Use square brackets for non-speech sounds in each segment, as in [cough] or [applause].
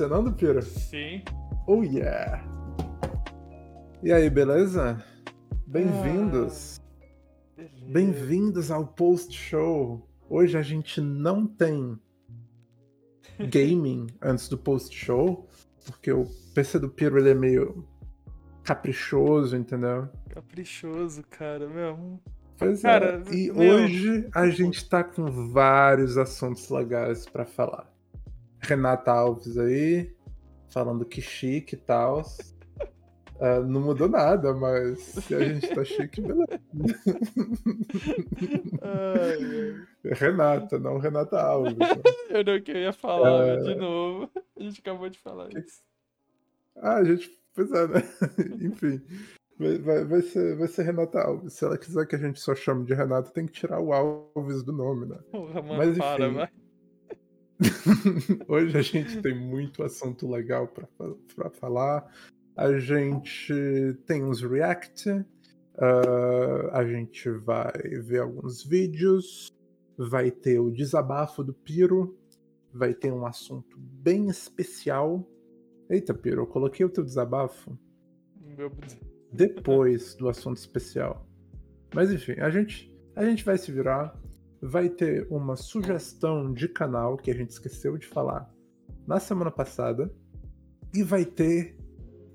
funcionando, Piro? Sim. Oh yeah! E aí, beleza? Bem-vindos! Ah, Bem-vindos ao post-show! Hoje a gente não tem [laughs] gaming antes do post-show, porque o PC do Piro ele é meio caprichoso, entendeu? Caprichoso, cara, meu. Pois Cara, é. E meu- hoje a gente tá com vários assuntos legais pra falar. Renata Alves aí, falando que chique e tal. Ah, não mudou nada, mas se a gente tá chique, [laughs] beleza. Ai, Renata, não Renata Alves. né? [laughs] eu não queria falar É. de novo. A gente acabou de falar isso. Ah, a gente. Pois é, né? [laughs] Enfim. Vai, vai, vai ser, vai ser Renata Alves. Se ela quiser que a gente só chame de Renata, tem que tirar o Alves do nome, né? Porra, mano, Mas, para, enfim. vai. [laughs] Hoje a gente tem muito assunto legal pra falar. A gente tem uns react, ah, a gente vai ver alguns vídeos, vai ter o desabafo do Piro, vai ter um assunto bem especial. Eita, Piro, eu coloquei o teu desabafo Meu... depois do assunto especial. Mas enfim, a gente, a gente vai se virar. Vai ter uma sugestão de canal que a gente esqueceu de falar na semana passada. E vai ter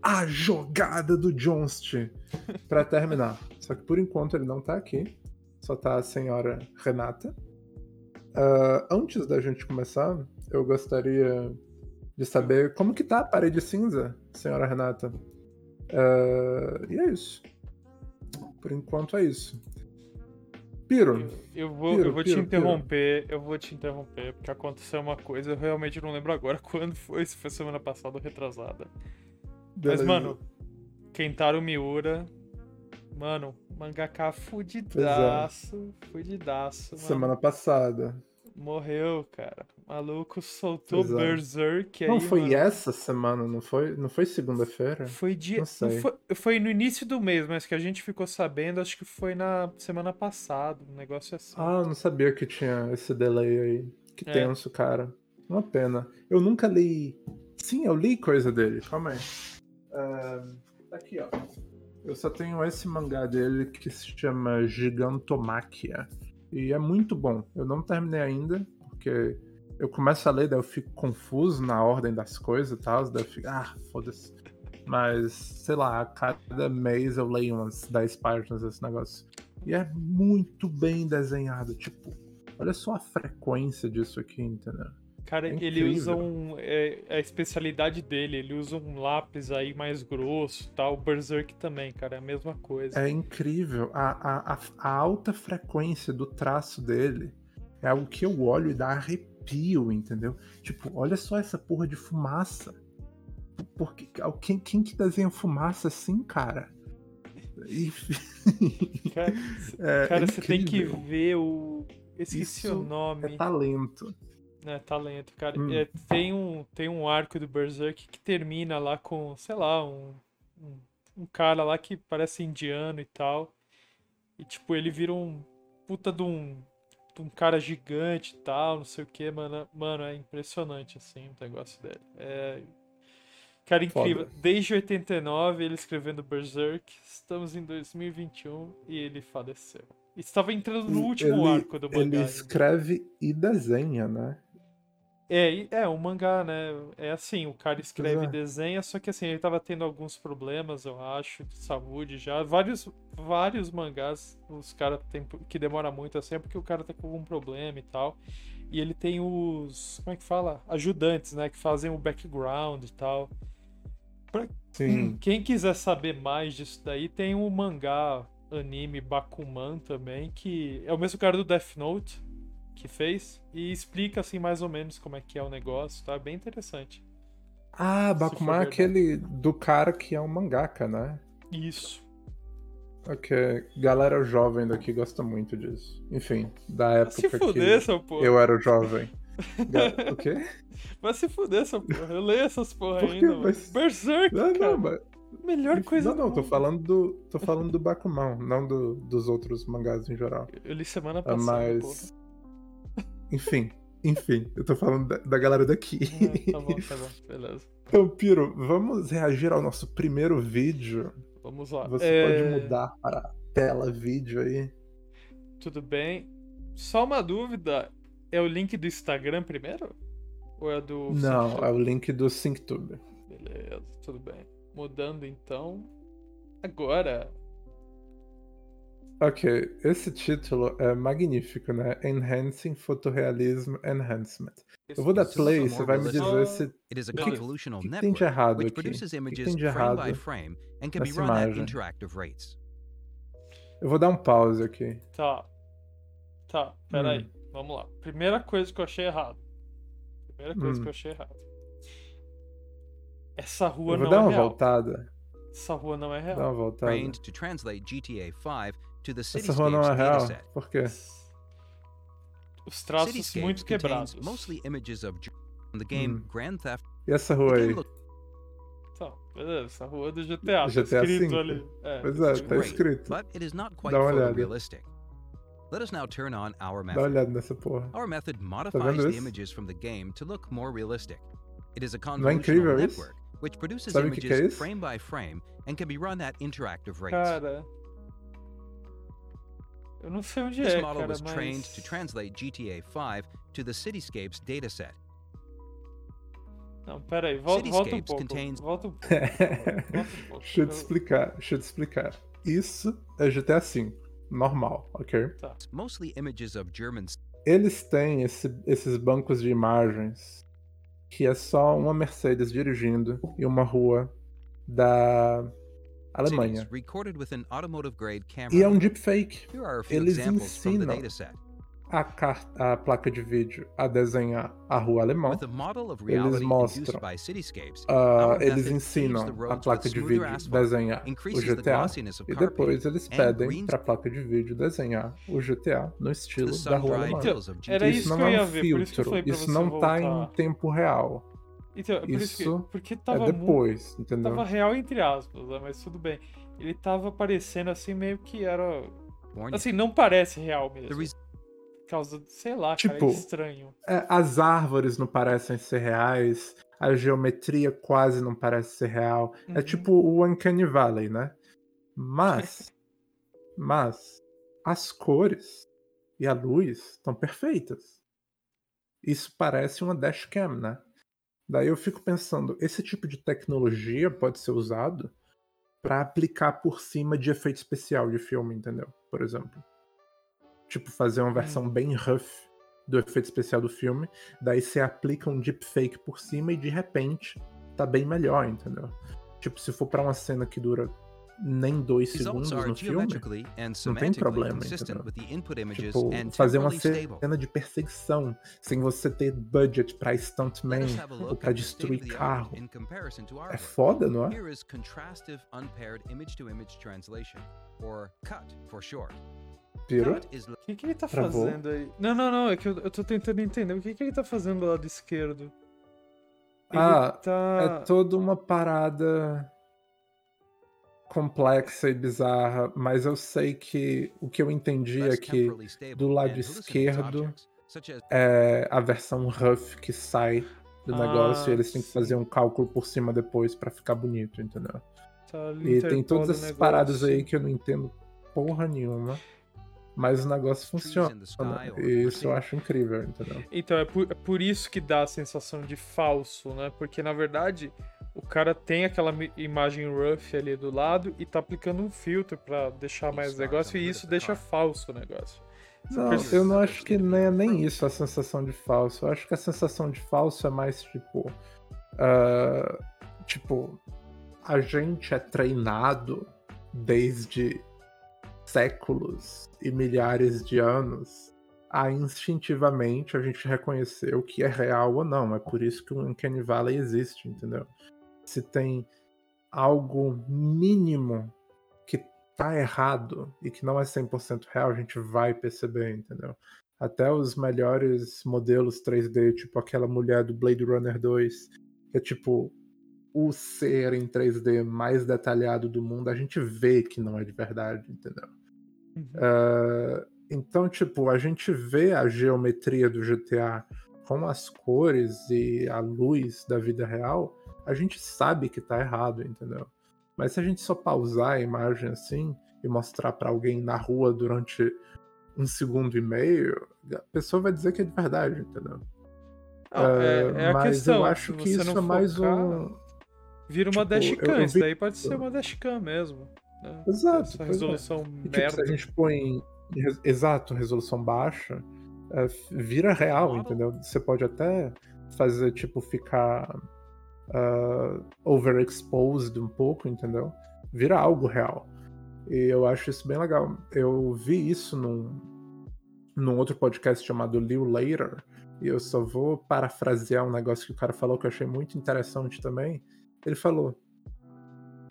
a jogada do Jonst [laughs] pra terminar. Só que por enquanto ele não tá aqui. Só tá a senhora Renata. Ah, antes da gente começar, eu gostaria de saber como que tá a parede cinza, senhora Renata. Ah, e é isso. Por enquanto é isso. Piro, Eu vou, Piro, eu vou Piro, te interromper, eu vou te interromper, porque aconteceu uma coisa, eu realmente não lembro agora [laughs] quando foi, se foi semana passada ou retrasada. Mas, beleza. mano, Kentaro Miura, mano, mangaka fudidaço, fudidaço, mano. semana passada. Morreu, cara. O maluco soltou Pois é. Berserk aí, não foi mano. essa semana, não foi? Não foi segunda-feira? Foi dia. Não não sei. foi, foi no início do mês, mas que a gente ficou sabendo, acho que foi na semana passada, um negócio assim. Ah, eu não sabia que tinha esse delay aí. Que É. tenso, cara. Uma pena. Eu nunca li. Sim, eu li coisa dele. Calma aí. Tá aqui, ó. Eu só tenho esse mangá dele que se chama Gigantomáquia. E é muito bom. Eu não terminei ainda, porque eu começo a ler, daí eu fico confuso na ordem das coisas e tal. Daí eu fico, ah, foda-se. Mas, sei lá, a cada mês eu leio umas 10 páginas desse negócio. E é muito bem desenhado. Tipo, olha só a frequência disso aqui, entendeu? Cara, é ele usa um. É, é a especialidade dele, ele usa um lápis aí mais grosso tal. O Berserk também, cara, é a mesma coisa. É incrível. A, a, a, alta frequência do traço dele é algo que eu olho e dá arrepio, entendeu? Tipo, olha só essa porra de fumaça. Porque, quem, quem que desenha fumaça assim, cara? [laughs] Cara, é, cara, é você tem que ver o. Esqueci Isso o nome. É talento. É, talento, cara. Hum. É, tem, um, tem um arco do Berserk que termina lá com, sei lá, um, um, um cara lá que parece indiano e tal. E, tipo, ele vira um puta de um, de um cara gigante e tal, não sei o que, mano. Mano, é impressionante, assim, o negócio dele. É. Cara, incrível. Foda. Desde 89, ele escrevendo Berserk. Estamos em 2021 e ele faleceu. Estava entrando no último ele, arco do mangá. Ele escreve e desenha, né? É, é, um mangá, né? É assim, o cara escreve e desenha, só que assim, ele tava tendo alguns problemas, eu acho, de saúde já. Vários, vários mangás, os caras tem que demora muito assim, é porque o cara tá com algum problema e tal. E ele tem os, como é que fala? Ajudantes, né? Que fazem o background e tal. Sim. [clears throat] Quem quiser saber mais disso daí, tem o mangá anime Bakuman também, que é o mesmo cara do Death Note que fez e explica assim mais ou menos como é que é o negócio, tá? Bem interessante. Ah, Bakuman é aquele do cara que é um mangaka, né? Isso. Ok, galera jovem daqui gosta muito disso. Enfim, da época se fuder, seu que porra. eu era jovem. [laughs] Ga- o quê? Vai se fuder, seu porra. Eu leio essas porra Por ainda. Mas- Berserk, Não, cara. não, mas... Melhor coisa Não, não, tô falando do. tô falando do Bakuman, não do, dos outros mangás em geral. Eu li semana passada, porra. Enfim. Enfim, eu tô falando da, da galera daqui. Ah, tá bom, tá bom, beleza. Então, Piro, vamos reagir ao nosso primeiro vídeo. Vamos lá. Você É, pode mudar para tela vídeo aí. Tudo bem. Só uma dúvida: é o link do Instagram primeiro? Ou é do. Não, SyncTube? é o link do SyncTube. Beleza, tudo bem. Mudando então. Agora. Ok, esse título é magnífico, né? Enhancing Photorealism Enhancement. Eu vou dar play, more você vai me dizer se It is a O que- convolutional que, que tem network de errado which aqui. produces O que, tem de frame by errado? frame and can be nessa run at imagem? interactive rates. Eu vou dar um pause aqui. Tá. Tá, peraí. Hum. Vamos lá. Primeira coisa que eu achei errado. Primeira coisa Hum. que eu achei errado. Essa rua Eu vou não dar é uma real. voltada. Essa rua não é Dar uma real. voltada. Trained to translate GTA 5 to the Essa rua não Cityscapes real. dataset. Por quê? Os traços Cityscapes muito contains quebrados. mostly images of Ger- from the game Hum. Grand Theft. E essa The rua game aí? looks Então, beleza, essa rua é do GTA. Tá GTA escrito V. ali. É, Pois é, tá great, escrito. but it is not quite Dá uma olhada. photorealistic. Let us now turn on our Dá uma method. olhada nessa porra. Our method vendo modifies the isso? images from the game to look more realistic. It is a Não incrível convolutional isso? network which produces Sabe o que que é images isso? frame by frame and can be run at interactive rates. Cara. Eu não sei onde This é, model cara, was trained to mas. translate GTA 5 to the Cityscapes dataset. Não, peraí, volta, volta um Cityscapes pouco. contains- [laughs] Volta um pouco. Volta um pouco. deixa eu te explicar, deixa eu te explicar. Isso é GTA V, normal, ok? Tá. Mostly images of German Eles têm esse- esses bancos de imagens que é só uma Mercedes dirigindo e uma rua da Alemanha. E é um deepfake. A Eles ensinam a, car- a placa de vídeo a desenhar a rua alemã. A Eles mostram, by cityscapes, our eles ensinam a placa de vídeo asphalt, desenhar o GTA e depois eles pedem para a placa de vídeo desenhar o GTA no estilo da rua alemã. GTA. isso Isso que não é um filtro, isso não tá em tempo real. Então, é por isso que. Isso Porque É tava muito. depois, entendeu? Tava real entre aspas, né? mas tudo bem. Ele tava parecendo assim, meio que era. Assim, não parece real mesmo. Por causa, de- sei lá, cara, Tipo, é estranho. É, as árvores não parecem ser reais, a geometria quase não parece ser real. É Uhum. tipo o Uncanny Valley, né? Mas, [laughs] mas as cores e a luz estão perfeitas. Isso parece uma dashcam, né? Daí eu fico pensando, esse tipo de tecnologia pode ser usado para aplicar por cima de efeito especial de filme, entendeu? Por exemplo. Tipo, fazer uma versão bem rough do efeito especial do filme, daí você aplica um deepfake por cima e de repente tá bem melhor, entendeu? Tipo, se for pra uma cena que dura nem dois segundos no filme, não tem problema, Tipo, fazer uma cena de perseguição sem você ter budget pra Let stuntman ou of destruir carro. É foda, não é? Pirou? O que, que ele tá Travou. fazendo aí? Não, não, não, é que eu, eu tô tentando entender. O que, que ele tá fazendo do lado esquerdo? Ele Ah, tá. É toda uma parada complexa e bizarra, mas eu sei que o que eu entendi é que do lado esquerdo é a versão rough que sai do Ah, negócio e eles têm que fazer um cálculo por cima depois pra ficar bonito, entendeu? tá E tem todas essas negócio. paradas aí que eu não entendo porra nenhuma, mas o negócio funciona. E isso eu acho incrível, entendeu? Então, é por, é por isso que dá a sensação de falso, né? Porque na verdade o cara tem aquela imagem rough ali do lado e tá aplicando um filtro pra deixar mais Stars negócio e isso deixa falso o negócio. Não, eu não acho que nem é nem isso a sensação de falso. Eu acho que a sensação de falso é mais tipo. ah, tipo, a gente é treinado desde séculos e milhares de anos a instintivamente a gente reconhecer o que é real ou não. É por isso que o Uncanny Valley existe, entendeu? Se tem algo mínimo que tá errado e que não é 100% real, a gente vai perceber, entendeu? Até os melhores modelos 3D, tipo aquela mulher do Blade Runner 2, que é tipo o ser em 3D mais detalhado do mundo, a gente vê que não é de verdade, entendeu? Uhum. Ah, então, tipo, a gente vê a geometria do GTA com as cores e a luz da vida real, a gente sabe que tá errado, entendeu? Mas se a gente só pausar a imagem assim e mostrar para alguém na rua durante um segundo e meio, a pessoa vai dizer que é de verdade, entendeu? Não, é, é a mas questão. eu acho que isso é mais focar, um. Vira uma tipo, dashcam. eu Isso vi- daí pode ser uma dashcam mesmo. né? Exato, Essa é. resolução E, tipo, se a gente põe. Exato, resolução baixa, é, vira real, Claro. entendeu? Você pode até fazer, tipo, ficar ah, overexposed um pouco, entendeu? Vira algo real. E eu acho isso bem legal. Eu vi isso num, num outro podcast chamado Liu Later, e eu só vou parafrasear um negócio que o cara falou que eu achei muito interessante também. Ele falou: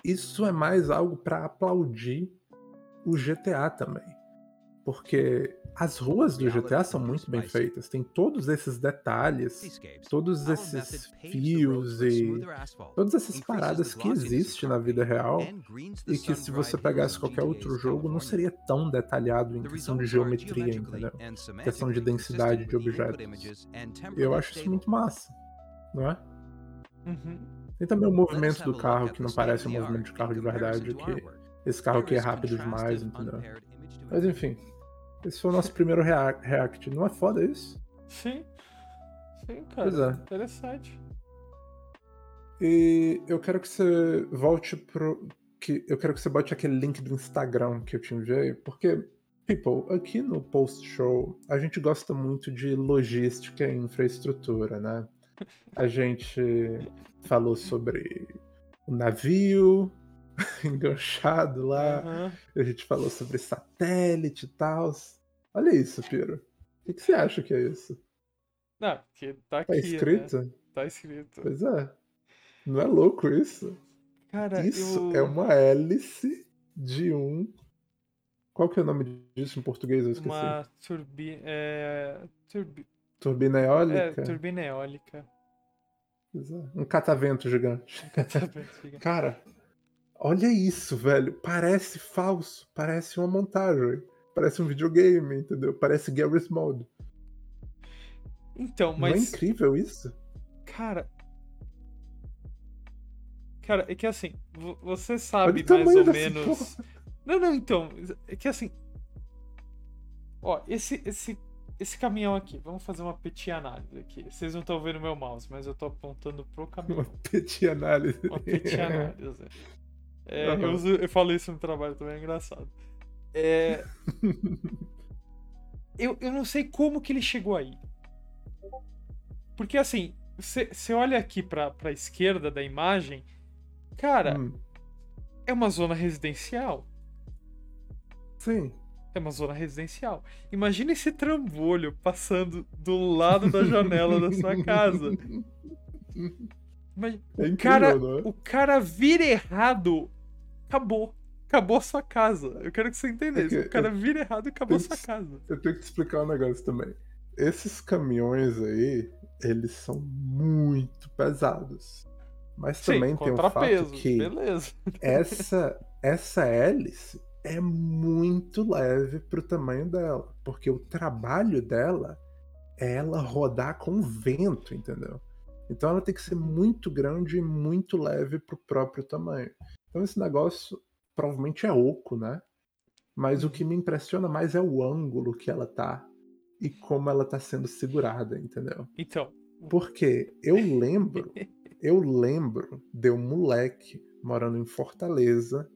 Isso é mais algo para aplaudir o GTA também. Porque as ruas do GTA são muito bem feitas, tem todos esses detalhes, todos esses fios e todas essas paradas que existem na vida real e que se você pegasse qualquer outro jogo não seria tão detalhado em questão de geometria, entendeu? and Questão de densidade de objetos. E eu acho isso muito massa, não é? Uhum. Tem também o movimento do carro que não parece um movimento de carro de verdade, que esse carro aqui é rápido demais, entendeu? Mas enfim, esse foi o nosso primeiro rea- react. Não é foda isso? Sim. Sim, cara. Pois é. Interessante. E eu quero que você volte pro. Que eu quero que você bote aquele link do Instagram que eu te enviei, porque, people, aqui no post-show a gente gosta muito de logística e infraestrutura, né? A gente [laughs] falou sobre o navio [laughs] enganchado lá, Aham. a gente falou sobre satélite e tal. Olha isso, Piro. O que, que você acha que é isso? Não, porque tá aqui. Tá né? escrito? Tá escrito. Pois é. Não é louco isso? Cara, Isso eu... é uma hélice de um. Qual que é o nome disso em português? Eu esqueci. Uma turbina. É... Turbi... Turbina é, eólica? turbina eólica. É. Um catavento gigante. Catavento gigante. [laughs] Cara, olha isso, velho. Parece falso. Parece uma montagem. Parece um videogame, entendeu? Parece Garry's Mode. Então, Não é mas. incrível isso? Cara. Cara, é que assim, vo- você sabe o mais ou menos. porra. Não, não, então. É que assim. Ó, esse, esse, esse caminhão aqui, vamos fazer uma petit análise aqui. Vocês não estão vendo meu mouse, mas eu tô apontando pro [laughs] Uma caminhão. petit análise. Uma petit [laughs] análise. É, eu, Aham. uso- eu falo isso no trabalho também, é engraçado. É, [laughs] eu, eu não sei como que ele chegou aí. Porque assim, você olha aqui pra, pra esquerda da imagem, cara, Hum, é uma zona residencial. sim. É uma zona residencial. Imagina esse trambolho passando do lado da janela da sua casa. [laughs] Mas É incrível, cara, não é? o cara vira errado, acabou. Acabou a sua casa. Eu quero que você entendesse. É que o cara vira errado e acabou a sua casa. Eu tenho que te explicar um negócio também. Esses caminhões aí, eles são muito pesados. Mas também tem o fato que beleza. essa, essa hélice é muito leve pro tamanho dela. Porque o trabalho dela é ela rodar com vento, entendeu? Então ela tem que ser muito grande e muito leve pro próprio tamanho. Então esse negócio provavelmente é oco, né? Mas o que me impressiona mais é o ângulo que ela tá e como ela tá sendo segurada, entendeu? Então, Porque eu [laughs] lembro, eu lembro de um moleque morando em Fortaleza.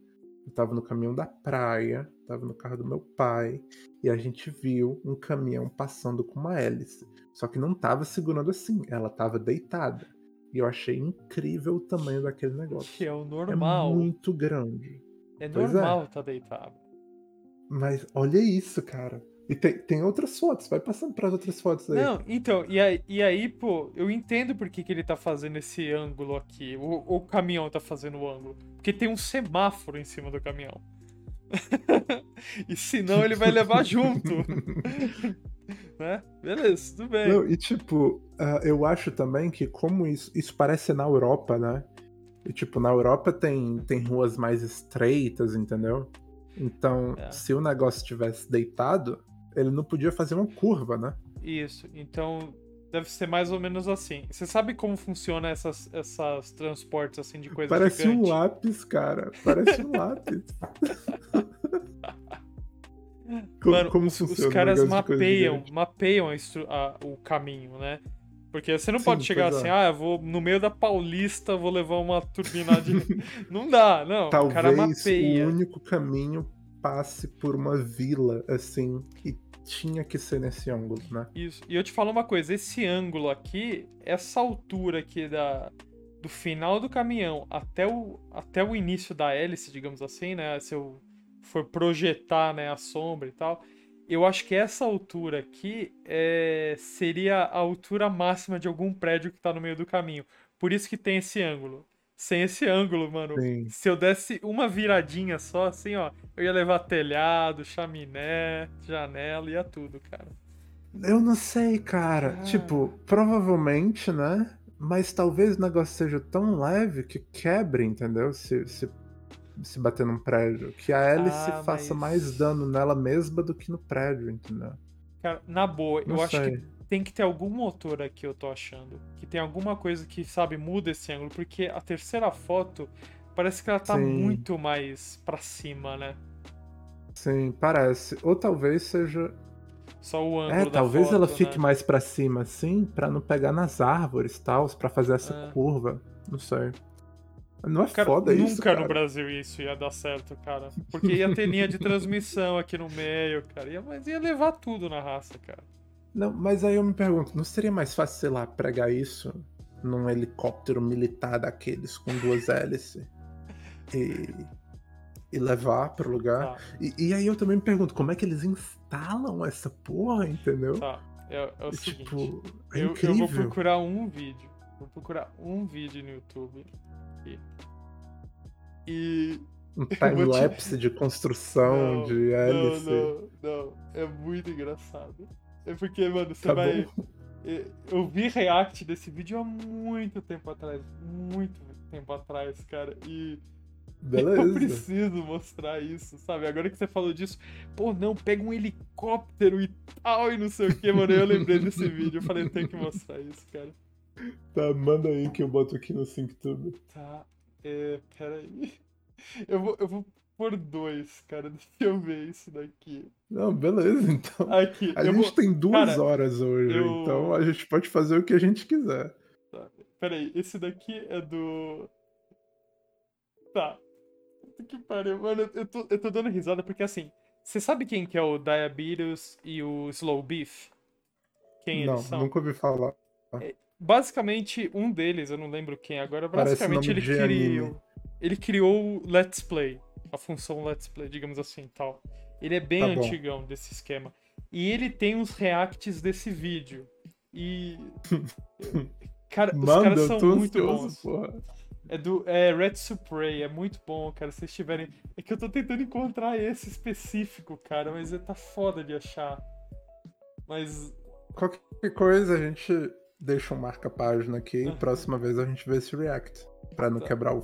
Eu tava no caminhão da praia, tava no carro do meu pai, e a gente viu um caminhão passando com uma hélice. Só que não tava segurando assim, ela tava deitada. E eu achei incrível o tamanho daquele [laughs] negócio. que é o É normal. muito grande. É, Pois é. normal tá deitado. Mas olha isso, cara. E tem, tem outras fotos, vai passando para outras fotos aí. Não, então, e aí, e aí, pô, eu entendo por que, que ele tá fazendo esse ângulo aqui. O, o caminhão tá fazendo o ângulo. Porque tem um semáforo em cima do caminhão. [laughs] e senão ele vai levar junto. [laughs] né? Beleza, tudo bem. Não, e tipo, ah, eu acho também que como isso, isso parece na Europa, né? E tipo, na Europa tem, tem ruas mais estreitas, entendeu? Então, É. se o negócio tivesse deitado, ele não podia fazer uma curva, né? Isso. Então, deve ser mais ou menos assim. Você sabe como funciona essas, essas transportes assim de coisa Parece gigante? um lápis, cara. Parece um lápis. [laughs] como, Mano, como os, os funciona o caras mapeiam, mapeiam a o caminho, né? Porque você não Sim, pode chegar assim, é. ah, eu vou no meio da Paulista, vou levar uma turbina de. [laughs] não dá, não. o cara Talvez mapeia. o único caminho passe por uma vila, assim, e tinha que ser nesse ângulo, né? Isso. E eu te falo uma coisa, esse ângulo aqui, essa altura aqui da do final do caminhão até o, até o início da hélice, digamos assim, né? Se eu for projetar né, a sombra e tal, eu acho que essa altura aqui é, seria a altura máxima de algum prédio que tá no meio do caminho. Por isso que tem esse ângulo. Sem esse ângulo, mano, Sim. se eu desse uma viradinha só, assim, ó, eu ia levar telhado, chaminé, janela, ia tudo, cara. Eu não sei, cara. Ah. Tipo, provavelmente, né? Mas talvez o negócio seja tão leve que quebre, entendeu? Se, se, se bater num prédio. Que a hélice Ah, faça mas- mais dano nela mesma do que no prédio, entendeu? Cara, na boa, Não eu acho sei. que tem que ter algum motor aqui, eu tô achando. Que tem alguma coisa que, sabe, muda esse ângulo. Porque a terceira foto parece que ela tá Sim. muito mais pra cima, né? Sim, parece. Ou talvez seja. Só o ângulo É, talvez foto, ela fique né? mais pra cima, assim, pra não pegar nas árvores e tal, pra fazer essa Ah. curva. Não sei. Não é Cara, foda nunca isso, cara. no Brasil isso ia dar certo, cara. Porque ia ter linha de transmissão aqui no meio, cara. Ia, mas ia levar tudo na raça, cara. Não, mas aí eu me pergunto, não seria mais fácil, sei lá, pregar isso num helicóptero militar daqueles com duas hélices [laughs] e, e levar pro lugar? Tá, E, e aí eu também me pergunto, como é que eles instalam essa porra, entendeu? tá. É, é o E, seguinte. tipo, é eu, eu vou procurar um vídeo. Vou procurar um vídeo no YouTube. Aqui. E. Um [laughs] vou te- time-lapse de construção, Não, de hélice. Não, não, não. É muito engraçado. É porque, mano, você Tá vai. bom. Eu- Eu vi react desse vídeo há muito tempo atrás. Muito tempo atrás, cara. E. [laughs] Eu Beleza. preciso mostrar isso, sabe? Agora que você falou disso, pô, não, pega um helicóptero e tal, e não sei o que, mano. Eu lembrei desse [laughs] vídeo. Eu falei, eu tenho que mostrar isso, cara. Tá, manda aí que eu boto aqui no SyncTube. Tá, é, peraí. [laughs] Eu vou, eu vou por dois, cara. [laughs] Deixa eu ver isso daqui. Não, beleza, então. Aqui, A gente vou. tem duas cara, horas hoje, eu- então a gente pode fazer o que a gente quiser. Tá, peraí, esse daqui é do. Tá. Que pariu. Mano, eu- tô, eu tô dando risada porque assim. Você sabe quem que é o Diabetes e o Slow Beef? Quem não, eles são? nunca ouvi falar. Basicamente, um deles, eu não lembro quem agora, basicamente ele criou. Ele criou o Let's Play. A função Let's Play, digamos assim tal. Ele é bem Tá antigão desse esquema. E ele tem os reacts desse vídeo. E. [laughs] Cara, os Manda, caras eu são muito ansioso, bons. porra. É do é Red Supray, é muito bom, cara. Se vocês tiverem. É que eu tô tentando encontrar esse específico, cara, mas tá foda de achar. Mas. Qualquer coisa a gente deixa um marca-página aqui e próxima vez a gente vê esse react. Pra não Tá. quebrar o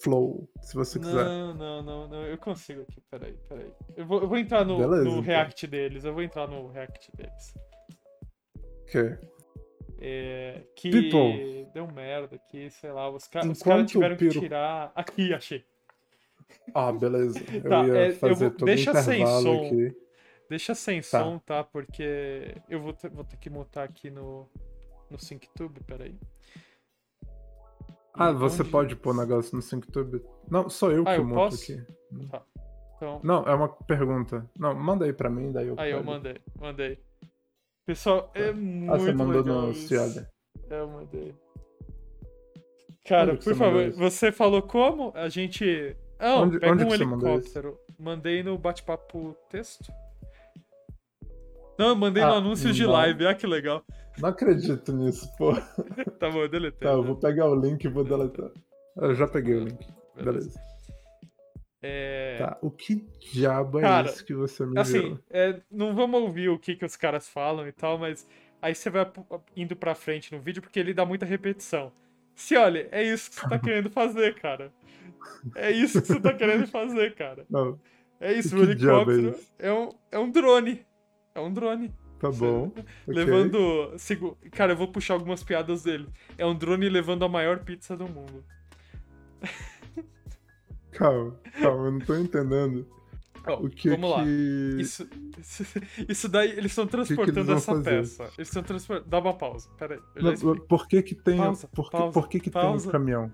flow, se você quiser. Não, não, não, não. Eu consigo aqui, peraí, peraí. Eu vou, eu vou entrar no, Beleza, no então. react deles. Eu vou entrar no react deles. Que? É, que People. deu merda aqui, sei lá. Os, ca os caras tiveram que Piro- tirar. Aqui, achei. Ah, beleza. Eu Tá, ia é, eu fazer vou- todo deixa sem som. aqui. Deixa sem Tá. som, tá? Porque eu vou ter, vou ter que mutar aqui no, no SyncTube, peraí. Ah, você pode pôr negócio no SyncTube? Não, sou eu Ah, que eu monto posso? aqui. Então, Não, é uma pergunta. Não, manda aí pra mim, daí eu aí eu pego. mandei, mandei. Pessoal, é muito Ah, você mandou no. Ciaga. É, eu mandei. Cara, por favor, você falou como? A gente. Ah, Onde- pega onde um que você mandou helicóptero. Mandei no bate-papo texto. Não, eu mandei no Ah, anúncio de não. live. Ah, que legal. Não acredito nisso, pô. [laughs] Tá bom, eu deletei. Tá, eu né? vou pegar o link e vou deletar. Eu já peguei o link. Beleza. É. Tá, o que diabo é Cara, isso que você me Assim, enviou? é, não vamos ouvir o que, que os caras falam e tal, mas aí você vai indo pra frente no vídeo porque ele dá muita repetição. Se olha, é isso que você tá [laughs] querendo fazer, cara. É isso que você tá querendo fazer, cara. Não, É isso, o diabo é helicóptero isso? é um, é um drone. É um drone. Tá bom. Levando. segu- Cara, eu vou puxar algumas piadas dele. É um drone levando a maior pizza do mundo. Calma, calma, eu não tô entendendo. Ó, O que vamos lá. que. Isso, isso, [laughs] isso daí, eles estão transportando vão essa fazer? peça. Eles estão transportando. Dá uma pausa, peraí. Não, por que que tem, Pausa, por que, pausa, por que, que tem um pausa. caminhão?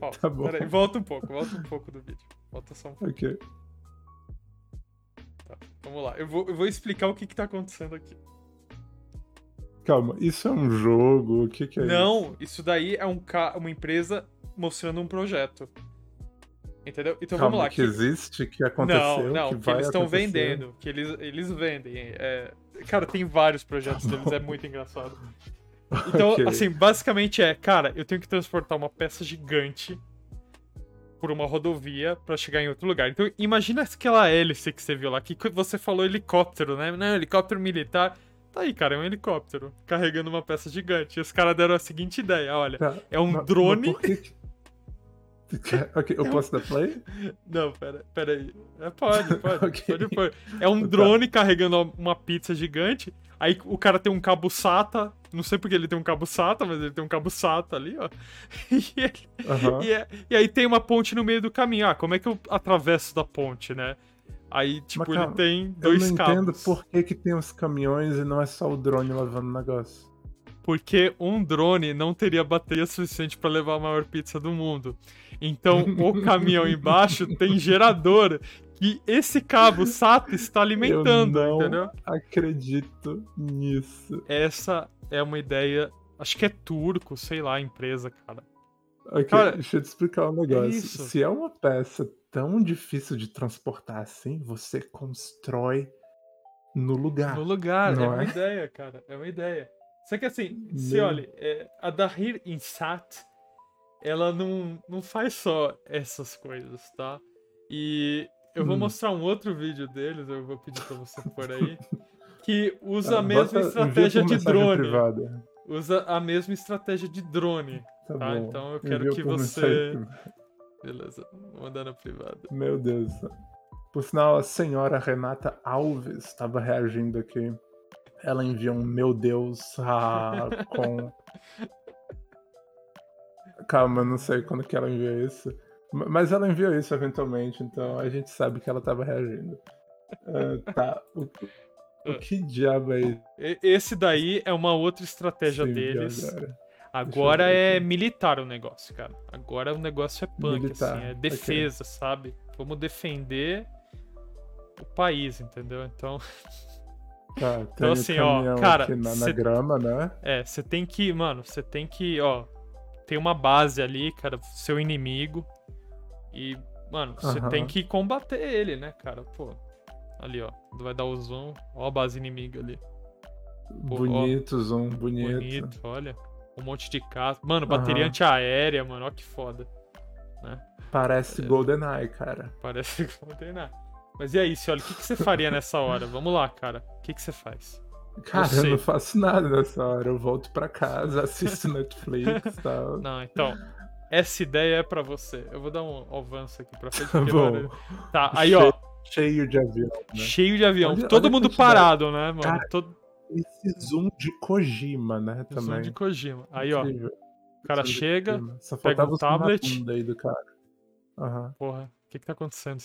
Pausa, [laughs] tá bom. Peraí, volta um pouco, volta um pouco do vídeo. Volta só um pouco. Ok. Vamos lá. Eu vou, eu vou explicar o que, que tá acontecendo aqui. Calma, isso é um jogo? O que que é isso? Não, isso daí é um ca... uma empresa mostrando um projeto. Entendeu? Então Calma, vamos lá. que existe, que aconteceu, não, não, que que, eles estão vendendo. Que eles, eles vendem. é- Cara, tem vários projetos deles, é [laughs] muito engraçado. Então, Ok. assim, basicamente é, cara, eu tenho que transportar uma peça gigante por uma rodovia pra chegar em outro lugar. Então, imagina aquela hélice que você viu lá, que você falou helicóptero, né? Não, helicóptero militar. Tá aí, cara, é um helicóptero carregando uma peça gigante. E os caras deram a seguinte ideia, olha, Tá, é um mas- drone... mas [laughs] Ok, eu posso dar play? Não, pera, pera aí. É, pode, pode. [laughs] Ok. pode pôr. É um Tá. drone carregando uma pizza gigante. Aí o cara tem um cabo SATA. Não sei porque ele tem um cabo SATA, mas ele tem um cabo SATA ali, ó. [laughs] E, ele- Aham. e é- e aí tem uma ponte no meio do caminho. Ah, como é que eu atravesso da ponte, né? Aí, tipo, Mas ele calma, tem Eu dois não cabos. entendo por que, que tem os caminhões e não é só o drone levando o negócio. Porque um drone não teria bateria suficiente pra levar a maior pizza do mundo. Então, o caminhão [laughs] embaixo tem gerador que esse cabo [laughs] SATA está alimentando, eu não entendeu? acredito nisso. Essa é uma ideia. Acho que é turco, sei lá, empresa, cara. Ok, Cara, deixa eu te explicar um negócio. isso. Se é uma peça tão difícil de transportar assim, você constrói no lugar. No lugar, não é uma é? ideia, cara. É uma ideia. Só que assim, se olha, é, a Dahir Insat, ela não, não faz só essas coisas, tá? E eu vou Hum. mostrar um outro vídeo deles, eu vou pedir pra você pôr aí, que usa Ah, a mesma envia estratégia de drone. privada. Usa a mesma estratégia de drone. Tá, Tá, então eu quero Envia que você-. Beleza, vou mandar na privada. Meu Deus. Por sinal, a senhora Renata Alves estava reagindo aqui. Ela envia um meu Deus ah, com. [laughs] Calma, eu não sei quando que ela enviou isso. Ma- Mas ela enviou isso eventualmente, então a gente sabe que ela estava reagindo. Ah, tá. O, o que diabo é isso? Esse daí é uma outra estratégia enviou deles. agora? É militar o negócio, cara. Agora o negócio é punk, Militar, assim, é defesa, sabe? Vamos defender o país, entendeu? Então, Tá, tem [laughs] assim, ó, cara, na, na cê- grama, né? é, você tem que, mano, você tem que, ó, tem uma base ali, cara, seu inimigo. E, mano, você Aham. tem que combater ele, né, cara? Pô, ali, ó, vai dar o zoom, ó a base inimiga ali. Pô, ó, bonito, zoom, bonito. Bonito, olha. Um monte de casa. Mano, bateria Aham. antiaérea, mano, ó que foda. Parece GoldenEye, cara. Parece [laughs] treinar. Mas e aí, olha, o que, que você faria nessa hora? Vamos lá, cara. O que, que você faz? Cara, eu, sei. não faço nada nessa hora. Eu volto pra casa, [laughs] assisto Netflix e tal. Não, então. Essa ideia é pra você. Eu vou dar um avanço aqui pra frente. [laughs] Tá bom. Tá, [laughs] aí, ó. Cheio de avião, né? Cheio de avião. Olha- Todo olha mundo parado, né, mano? Cara, Todo Esse zoom de Kojima, né? zoom Também. de Kojima. Aí, ó. O cara Zoom chega. Só pega um zoom tablet. aí do cara. Aham. Porra, o que, que tá acontecendo?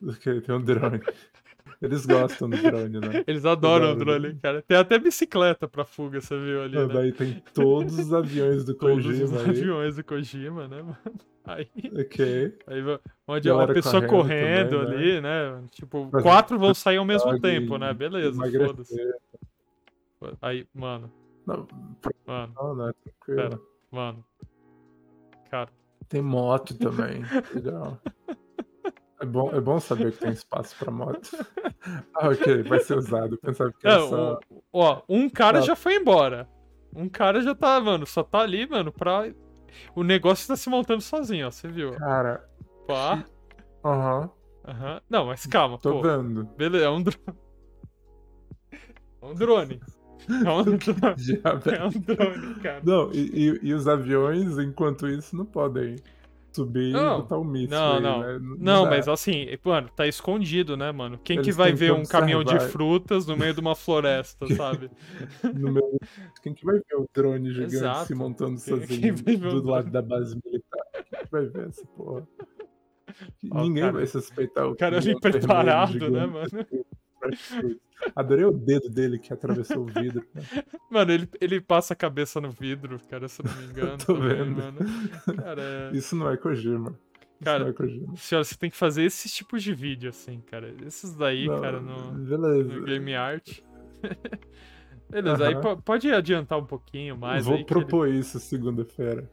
Porque [laughs] tem um drone. Eles gostam do drone, né? Eles adoram o drone, cara. Tem até bicicleta pra fuga, você viu ali, né? Daí tem todos os aviões do Todos Kojima os aí. aviões do Kojima, né, mano? [laughs] Aí, Ok. aí onde uma pessoa correndo correndo, também, ali, né? Tipo, Fazer quatro vão sair ao mesmo tempo, né? Beleza, foda-se. Aí, mano, Não, mano, não, não, é tranquilo. Pera. mano. Cara, Tem moto também. Legal. [laughs] É bom, é bom saber que tem espaço pra moto. [laughs] Ah, ok, vai ser usado. Pensava que era é, só. ó, um cara já foi embora. Um cara já tá, mano, só tá ali, mano, pra. O negócio tá se montando sozinho, ó. Você viu? Cara, Pá. aham, Aham. Não, mas calma, tô pô. vendo. Beleza, é um drone. É um [laughs] drone. É um drone. É um drone, cara. Não, e, e- e os aviões, enquanto isso, não podem subir Não, e botar o míssil Não, aí, não. né? Não, dá. mas assim, mano, tá escondido, né, mano? Quem que Eles vai têm que ver um caminhão de frutas no meio de uma floresta, [laughs] sabe? Meu... Quem que vai ver o drone gigante Exato. se montando sozinho ver do lado da base militar? Quem que vai ver essa porra? Ninguém cara- vai suspeitar o O cara ali preparado, né, mano? Adorei o dedo dele que atravessou o vidro. né? Mano, ele, ele passa a cabeça no vidro, cara, se eu não me [laughs] engano. Tô também, vendo. mano. Cara, é- Isso não é Kojima. Cara, é senhora, você tem que fazer esses tipos de vídeo, assim, cara. Esses daí, Não, cara, no, no Game Art. [laughs] Beleza, aí pode adiantar um pouquinho mais. Vou que ele- propor isso segunda-feira.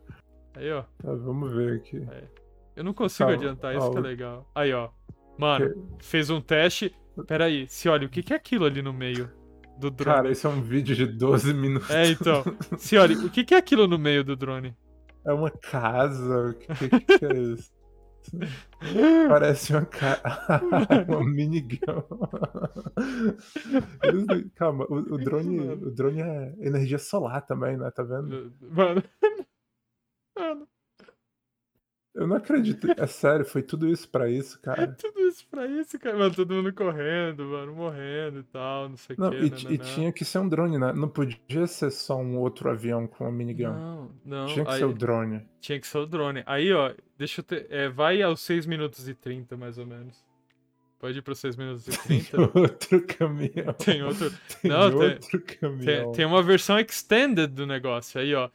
Aí, ó. Tá, vamos ver aqui. Eu não consigo Tá, adiantar, isso ó, que é legal. Aí, ó. Mano, fez um teste. Pera aí, se olha, o que que é aquilo ali no meio do drone? Cara, esse é um vídeo de 12 minutos. É, então. [laughs] Se olha, o que que é aquilo no meio do drone? É uma casa? O que, que, [laughs] que é isso? Parece uma casa. [laughs] uma minigun. Eles- Calma, o, o drone, o drone é energia solar também, né? Tá vendo? Mano. Mano, Eu não acredito. É sério, foi tudo isso pra isso, [laughs] cara. tudo isso pra isso, cara. Mano, todo mundo correndo, mano, morrendo e tal, não sei o Não, que. e, t- e tinha que ser um drone, né? Não podia ser só um outro avião com uma minigun. Não, não. Tinha que aí- ser o drone. Tinha que ser o drone. Aí, ó, deixa eu ter. É, vai aos 6 minutos e 30, mais ou menos. Pode ir para 6 minutos e [laughs] 30. outro caminhão. Tem outro. [laughs] Tem Não, tem- outro Tem, caminhão. tem uma versão extended do negócio. Aí, ó.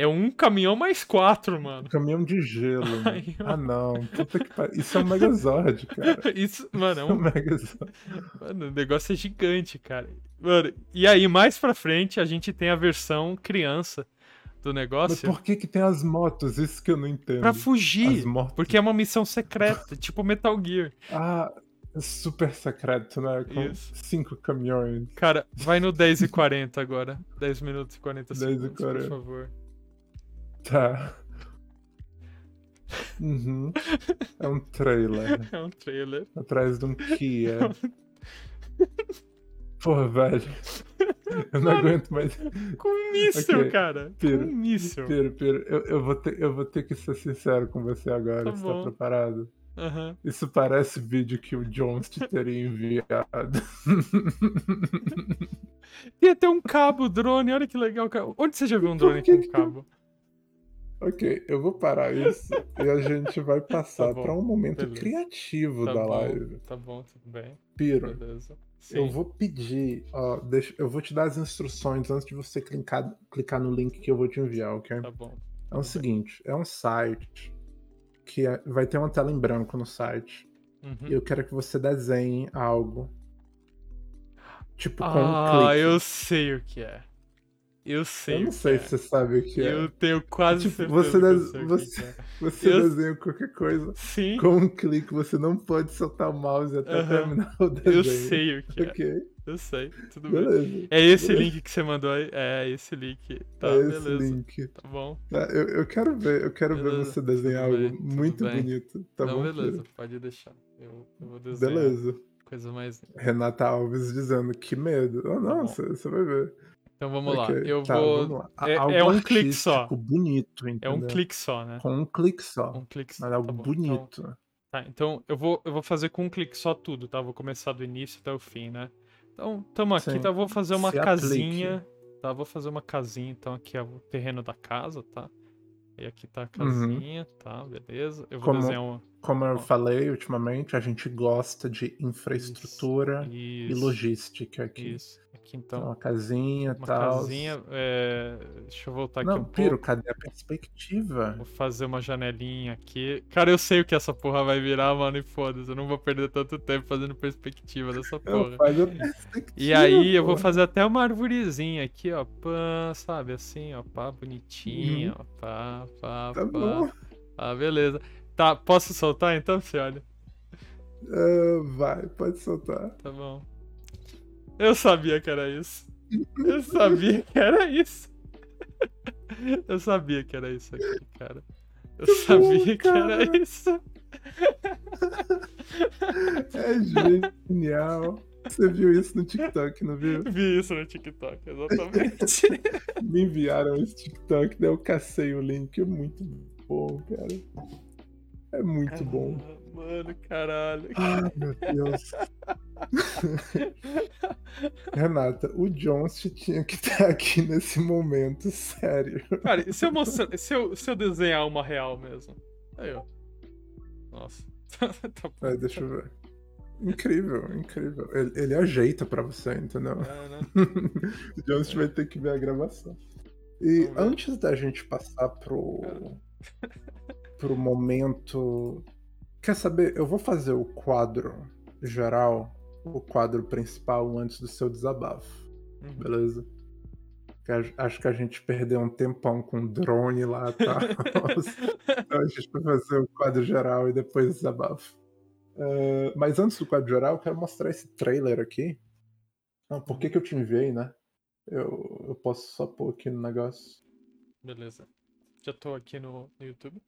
É um caminhão mais quatro, mano. Caminhão de gelo. né? Ó. Ah, não. Puta que pariu. Isso é um Megazord, cara. [laughs] Isso, mano, é é um um, Megazord. mano, o negócio é gigante, cara. Mano, e aí, mais pra frente, a gente tem a versão criança do Mas negócio por que que tem as motos? Isso que eu não entendo. pra fugir. As motos. Porque é uma missão secreta, [laughs] tipo Metal Gear. Ah, é super secreto, né? Com Isso. cinco caminhões. Cara, vai no 10 e 40 agora. 10 minutos e 40 10 e segundos, por 40. favor. Tá. Uhum. É um trailer. [laughs] É um trailer. Atrás de um Kia. Porra, velho. Eu não aguento mais. Com um míssil, Ok, cara. Piro, Com um míssil. Piro, Piro, eu, eu, vou ter, eu vou ter que ser sincero com você agora. Tá você bom. tá preparado? Aham. Isso parece vídeo que o Jones te teria enviado. [laughs] Tem até um cabo drone, olha que legal. Onde você já viu um drone que com que- cabo? Ok, eu vou parar isso e a gente vai [laughs] passar Tá para um momento beleza. criativo Tá da bom, live. tá bom, tudo bem. Piro, Beleza. eu vou pedir, ó, deixa, eu vou te dar as instruções antes de você clicar, clicar no link que eu vou te enviar, ok? Tá bom. É o seguinte, é um site que é- vai ter uma tela em branco no site. Uhum. E eu quero que você desenhe algo. Tipo, com um Ah, clique. eu sei o que é. Eu sei Eu não sei que se é. você sabe o que é. Eu tenho quase Tipo, certeza você des- você- é. [laughs] Você eu- desenha qualquer coisa. Sim, Com um clique, você não pode soltar o mouse até Aham. terminar o desenho. eu sei o que é. [laughs] Ok, Eu sei, tudo bem. beleza. É esse Beleza. link que você mandou aí? É, esse link. Tá, é esse beleza. link. Tá bom. Tá, eu, eu quero ver, eu quero ver você desenhar tudo algo bem, muito bem. bonito. Tá Não, bom? beleza, filho? pode deixar. Eu, eu vou desenhar Beleza. coisa mais. Renata Alves dizendo que medo. Ah, Tá não, você vai ver. Então vamos lá. Eu tá, vou. lá. É- é um clique só. bonito, É um entendeu? clique só, né? Com um clique só. Um clique só. Mas tá algo. Então, bonito. tá, então eu vou, eu vou fazer com um clique só tudo, tá? Vou começar do início até o fim, né? Então, tamo aqui, Sim. tá? Vou fazer uma Se aplique. casinha. Tá, vou fazer uma casinha, então aqui é o terreno da casa, tá? E aqui tá a Uhum. casinha, tá? Beleza. Eu vou Como- desenhar uma. Como eu Ó. falei ultimamente, a gente gosta de infraestrutura e Isso, logística aqui. Isso. Aqui Então, então. uma casinha e Uma tal. casinha. é, Deixa eu voltar aqui Não, um Piro, pouco. cadê a perspectiva? Vou fazer uma janelinha aqui. Cara, eu sei o que essa porra vai virar, mano, e foda-se. Eu não vou perder tanto tempo fazendo perspectiva dessa porra. a [laughs] perspectiva. E aí eu vou fazer até uma arvorezinha aqui, ó. Pã, sabe? Assim, ó. Pá, bonitinha, ó. Pá, pá. Tá pá. bom. Ah, beleza. Tá, posso soltar então, senhora? Ah, vai, pode soltar. Tá bom. Eu sabia que era isso. Eu sabia que era isso. Eu sabia que era isso aqui, cara. Eu Que bom, sabia que era cara. isso. É genial. Você viu isso no TikTok, não viu? Vi isso no TikTok, exatamente. [laughs] Me enviaram esse TikTok, daí eu cacei o link. É muito bom, cara. É muito bom. Ah, Mano, caralho. Ai, meu Deus. [laughs] Renata, o Jones tinha que estar aqui nesse momento, sério. Cara, e se eu, mostrar, se eu, se eu desenhar uma real mesmo? Aí, ó. Nossa. [laughs] tá. É, deixa eu ver. Incrível, incrível. Ele, ele ajeita pra você, entendeu? É, né? [laughs] o Jones vai ter que ver a gravação. E Vamos ver. antes da gente passar pro, pro momento. Quer saber? Eu vou fazer o quadro geral, o quadro principal, antes do seu desabafo, Uhum. beleza? Acho que a gente perdeu um tempão com drone lá, tá? [laughs] então a gente vai fazer o quadro geral e depois o desabafo. Eh, mas antes do quadro geral, eu quero mostrar esse trailer aqui. Não, por que, que eu te enviei, né? Eu, eu posso só pôr aqui no negócio. Beleza. Já tô aqui no, no YouTube.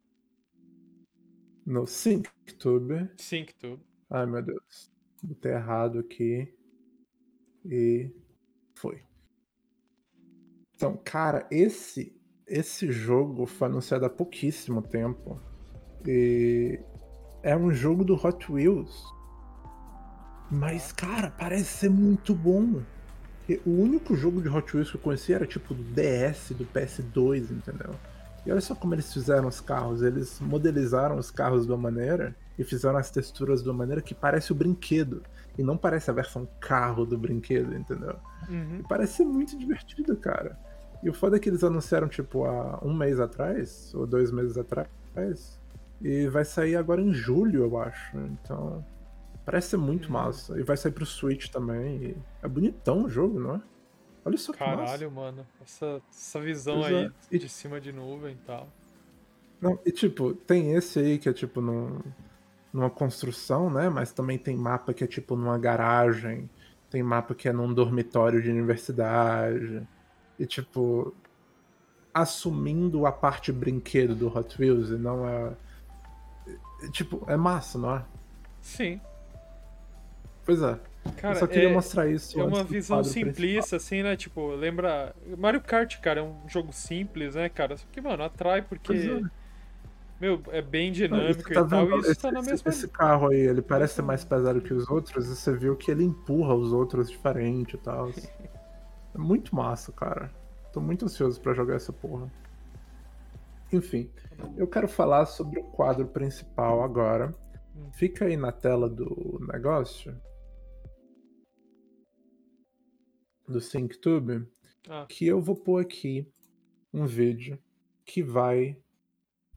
No SyncTube. SyncTube. Ai meu Deus. Botei errado aqui. E foi. Então, cara, esse esse jogo foi anunciado há pouquíssimo tempo. E é um jogo do Hot Wheels. Mas, cara, parece ser muito bom. O único jogo de Hot Wheels que eu conhecia era tipo do DS, do PS2, entendeu? E olha só como eles fizeram os carros. Eles modelizaram os carros de uma maneira e fizeram as texturas de uma maneira que parece o brinquedo. E não parece a versão carro do brinquedo, entendeu? Uhum. E parece ser muito divertido, cara. E o foda é que eles anunciaram, tipo, há um mês atrás, ou dois meses atrás. E vai sair agora em julho, eu acho. Então. Parece ser muito Uhum. massa. E vai sair pro Switch também. é bonitão o jogo, não é? Olha só que massa. Caralho, mano. Essa, essa visão Pois aí é. E- de cima de nuvem e tal. Não, e tipo, tem esse aí que é tipo num, numa construção, né? Mas também tem mapa que é tipo numa garagem. Tem mapa que é num dormitório de universidade. E tipo, assumindo a parte brinquedo do Hot Wheels e não é. Tipo, é massa, não é? Sim. Pois é. Cara, eu só queria é, mostrar isso. é uma visão simplista, assim, né? Tipo, lembra. Mario Kart, cara, é um jogo simples, né, cara? Só que, mano, atrai porque. Meu, é bem dinâmico tá e tal, e isso esse, tá na mesma. esse carro aí, ele parece ser mais pesado que os outros, e você viu que ele empurra os outros diferente e tal. [laughs] É muito massa, cara. Tô muito ansioso pra jogar essa porra. Enfim, eu quero falar sobre o quadro principal agora. Hum. Fica aí na tela do negócio. Do SyncTube Ah, que eu vou pôr aqui um vídeo que vai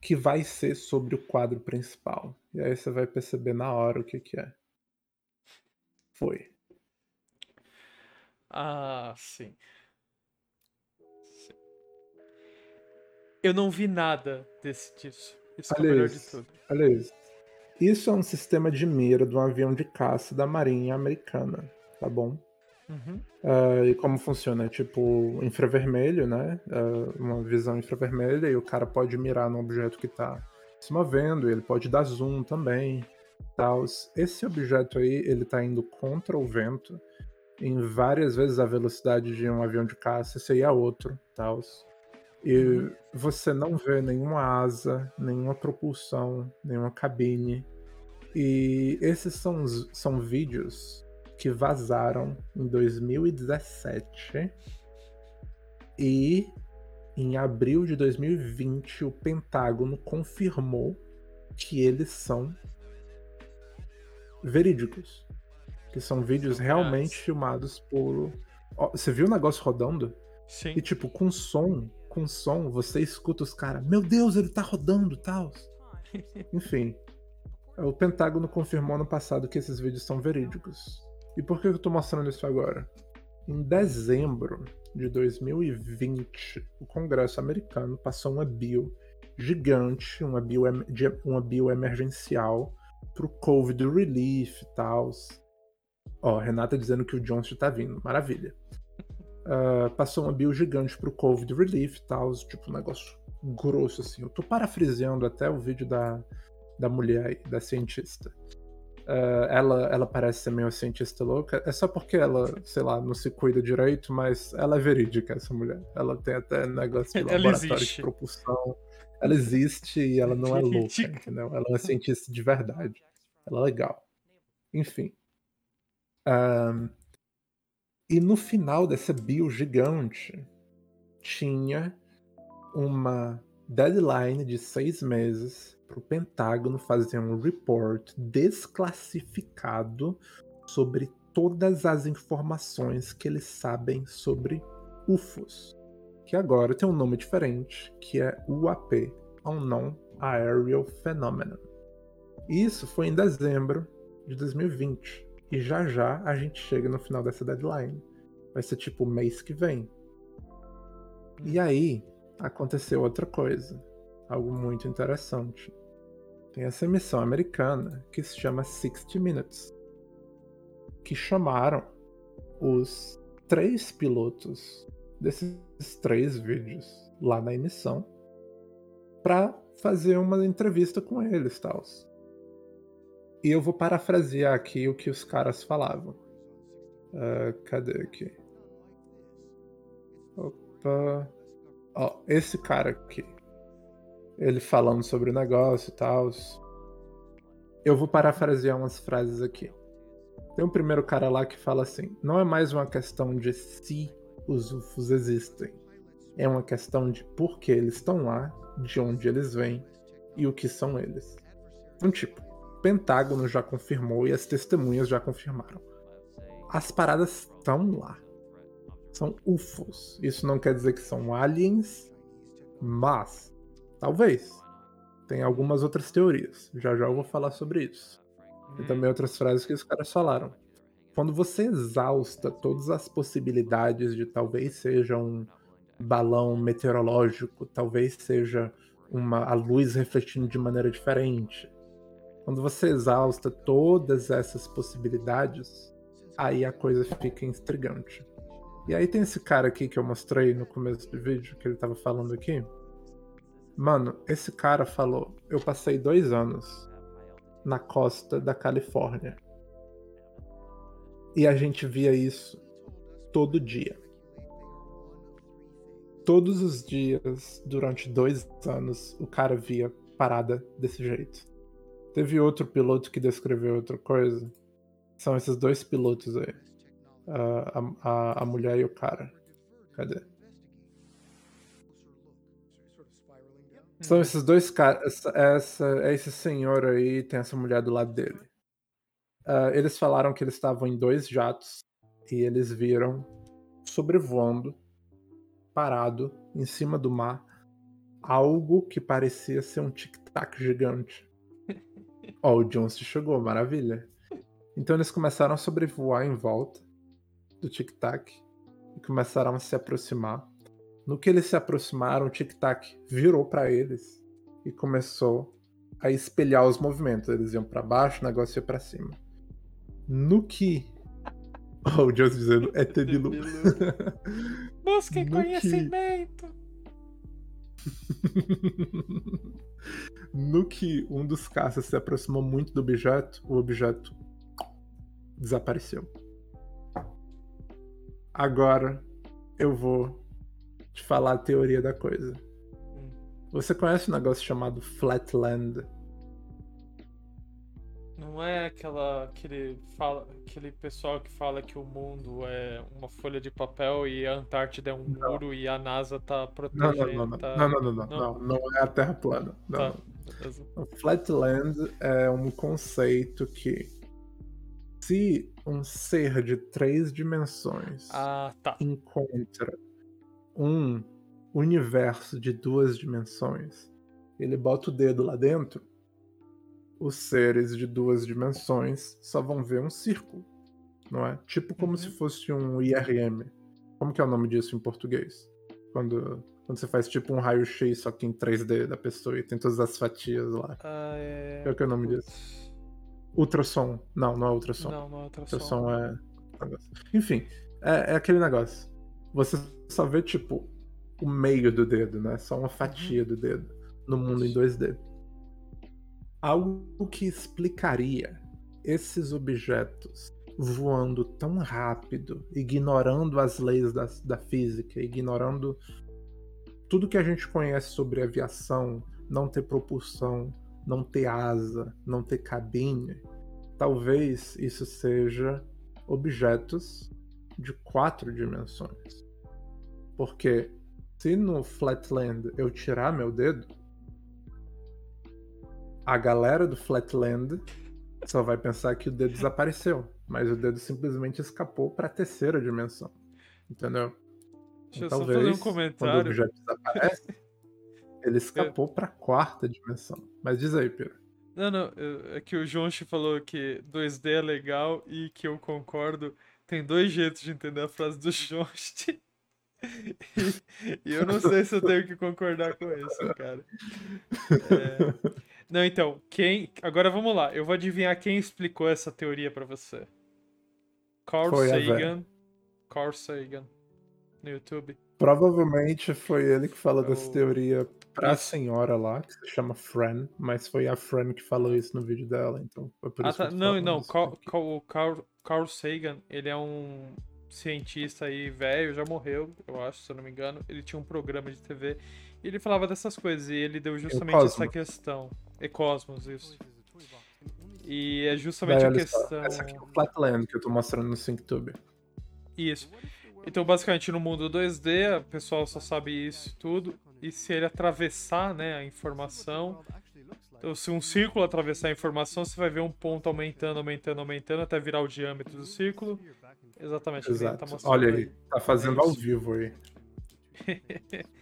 que vai ser sobre o quadro principal. E aí você vai perceber na hora o que que é. Foi. ah sim. Sim. Eu não vi nada desse disso. Isso que é o Olha melhor de isso. tudo. Olha isso. Isso é um sistema de mira de um avião de caça da Marinha Americana, tá bom? Uhum. Ah, e como funciona? É tipo infravermelho, né? Ah, uma visão infravermelha e o cara pode mirar no objeto que tá se movendo, e ele pode dar zoom também. Tals. Esse objeto aí, ele tá indo contra o vento em várias vezes a velocidade de um avião de caça, esse aí é outro, tals. E você não vê nenhuma asa, nenhuma propulsão, nenhuma cabine. E esses são, são vídeos que vazaram em 2017 e em abril de 2020 o Pentágono confirmou que eles são verídicos. Que são vídeos realmente filmados por. Você viu o negócio rodando? Sim. E tipo, com som, com som, você escuta os caras, meu Deus, ele tá rodando, tal. [laughs] Enfim. O Pentágono confirmou no passado que esses vídeos são verídicos. E por que eu tô mostrando isso agora? Em dezembro de 2020, o Congresso americano passou uma bill gigante, uma bill, uma bill emergencial pro Covid Relief e tal. Ó, Renata dizendo que o Johnson tá vindo, maravilha. Ah, passou uma bill gigante pro Covid Relief e tal, tipo um negócio grosso assim. Eu tô parafraseando até o vídeo da, da mulher aí, da cientista. Ah, ela, ela parece ser meio cientista louca. É só porque ela, sei lá, não se cuida direito, mas ela é verídica, essa mulher. Ela tem até negócio de Ela laboratório existe. de propulsão. ela existe e ela não é [laughs] louca, entendeu? Ela é uma cientista de verdade. Ela é legal. Enfim. Ahn, e no final dessa bio gigante, tinha uma deadline de seis meses para o Pentágono fazer um report desclassificado sobre todas as informações que eles sabem sobre UFOs, que agora tem um nome diferente, que é UAP, Unknown Aerial Phenomenon. Isso foi em dezembro de 2020, e já já a gente chega no final dessa deadline. Vai ser tipo mês que vem. E aí aconteceu outra coisa, algo muito interessante. Tem essa emissão americana que se chama 60 Minutes, que chamaram os três pilotos desses três vídeos lá na emissão para fazer uma entrevista com eles, tal. E eu vou parafrasear aqui o que os caras falavam. Ah, cadê aqui? Opa. Ó, esse cara aqui. Ele falando sobre o negócio e tal. Eu vou parafrasear umas frases aqui. Tem um primeiro cara lá que fala assim: não é mais uma questão de se os UFOs existem. É uma questão de por que eles estão lá, de onde eles vêm e o que são eles. Um tipo, o Pentágono já confirmou e as testemunhas já confirmaram. As paradas estão lá. São UFOs. Isso não quer dizer que são aliens, mas talvez. Tem algumas outras teorias. Já já eu vou falar sobre isso. E também outras frases que os caras falaram. Quando você exausta todas as possibilidades de talvez seja um balão meteorológico, talvez seja uma, a luz refletindo de maneira diferente. Quando você exausta todas essas possibilidades, aí a coisa fica intrigante. E aí tem esse cara aqui que eu mostrei no começo do vídeo, que ele tava falando aqui. Mano, esse cara falou: eu passei dois anos na costa da Califórnia. E a gente via isso todo dia. Todos os dias, durante dois anos, o cara via parada desse jeito. Teve outro piloto que descreveu outra coisa. São esses dois pilotos aí. A, a, a mulher e o cara. Cadê? São esses dois caras. Essa, essa, esse senhor aí tem essa mulher do lado dele. Uh, eles falaram que eles estavam em dois jatos e eles viram sobrevoando, parado em cima do mar, algo que parecia ser um tic-tac gigante. [laughs] Ó, oh, o Jones chegou, maravilha. Então eles começaram a sobrevoar em volta do tic-tac e começaram a se aproximar. No que eles se aproximaram, o tic-tac virou para eles e começou a espelhar os movimentos. Eles iam para baixo, o negócio ia para cima. No que. Oh, [laughs] o Jones dizendo é Bilu. [laughs] Busquem conhecimento. [laughs] no que um dos caças se aproximou muito do objeto, o objeto desapareceu. Agora eu vou te falar a teoria da coisa. Hum. Você conhece um negócio chamado Flatland? Não é aquela aquele fala aquele pessoal que fala que o mundo é uma folha de papel e a Antártida é um Não. muro e a NASA tá protegendo. não, não, não, tá- não, não, não, não, Não? não, não é a Terra plana. Não, Tá. O Flatland é um conceito que se um ser de três dimensões Ah, tá. encontra um universo de duas dimensões, ele bota o dedo lá dentro, os seres de duas dimensões só vão ver um círculo, não é? Tipo como Uhum. se fosse um IRM. Como que é o nome disso em português? Quando, quando você faz tipo um raio-x só que em 3D da pessoa e tem todas as fatias lá. Ah, é... Qual que é o nome disso? Putz. Ultrassom. Não, não é ultrassom. Não, não é outra Ultrassom é. Enfim, é, é aquele negócio. Você só vê, tipo, o meio do dedo, né? Só uma fatia do dedo no mundo em 2D. Algo que explicaria esses objetos voando tão rápido, ignorando as leis da, da física, ignorando tudo que a gente conhece sobre aviação, não ter propulsão, não ter asa, não ter cabine, talvez isso seja objetos de quatro dimensões. Porque se no Flatland eu tirar meu dedo, a galera do Flatland só vai pensar que o dedo desapareceu, mas o dedo simplesmente escapou para a terceira dimensão. Entendeu? Deixa eu Então, só fazer um talvez, quando o comentário. objeto desaparece, ele escapou para a quarta dimensão. Mas diz aí, Piro. Não, não, é que o Jonchi falou que 2D é legal e que eu concordo. Tem dois jeitos de entender a frase do Jonchi. [laughs] E, e eu não sei se eu tenho que concordar com isso, cara. É, Não, então, quem. Agora vamos lá, eu vou adivinhar quem explicou essa teoria pra você. Carl Foi Sagan. Carl Sagan. No YouTube. Provavelmente foi ele que falou É dessa teoria pra senhora lá, que se chama Fran, mas foi a Fran que falou isso no vídeo dela, então foi por Ah, isso que tá. tô Não, não. Carl, Carl, Carl Sagan, ele é um cientista aí velho, já morreu, eu acho, se eu não me engano. Ele tinha um programa de TV e ele falava dessas coisas. E ele deu justamente essa questão. É Cosmos, isso. E é justamente a olha só, questão. Essa aqui é o Flatland que eu tô mostrando no SyncTube. Isso. Então, basicamente, no mundo 2D, o pessoal só sabe isso tudo. E se ele atravessar né, a informação. Então, se um círculo atravessar a informação, você vai ver um ponto aumentando, aumentando, aumentando, até virar o diâmetro do círculo. Exatamente. ele Exato. Tá Olha aí, tá fazendo ao isso. vivo aí. [laughs]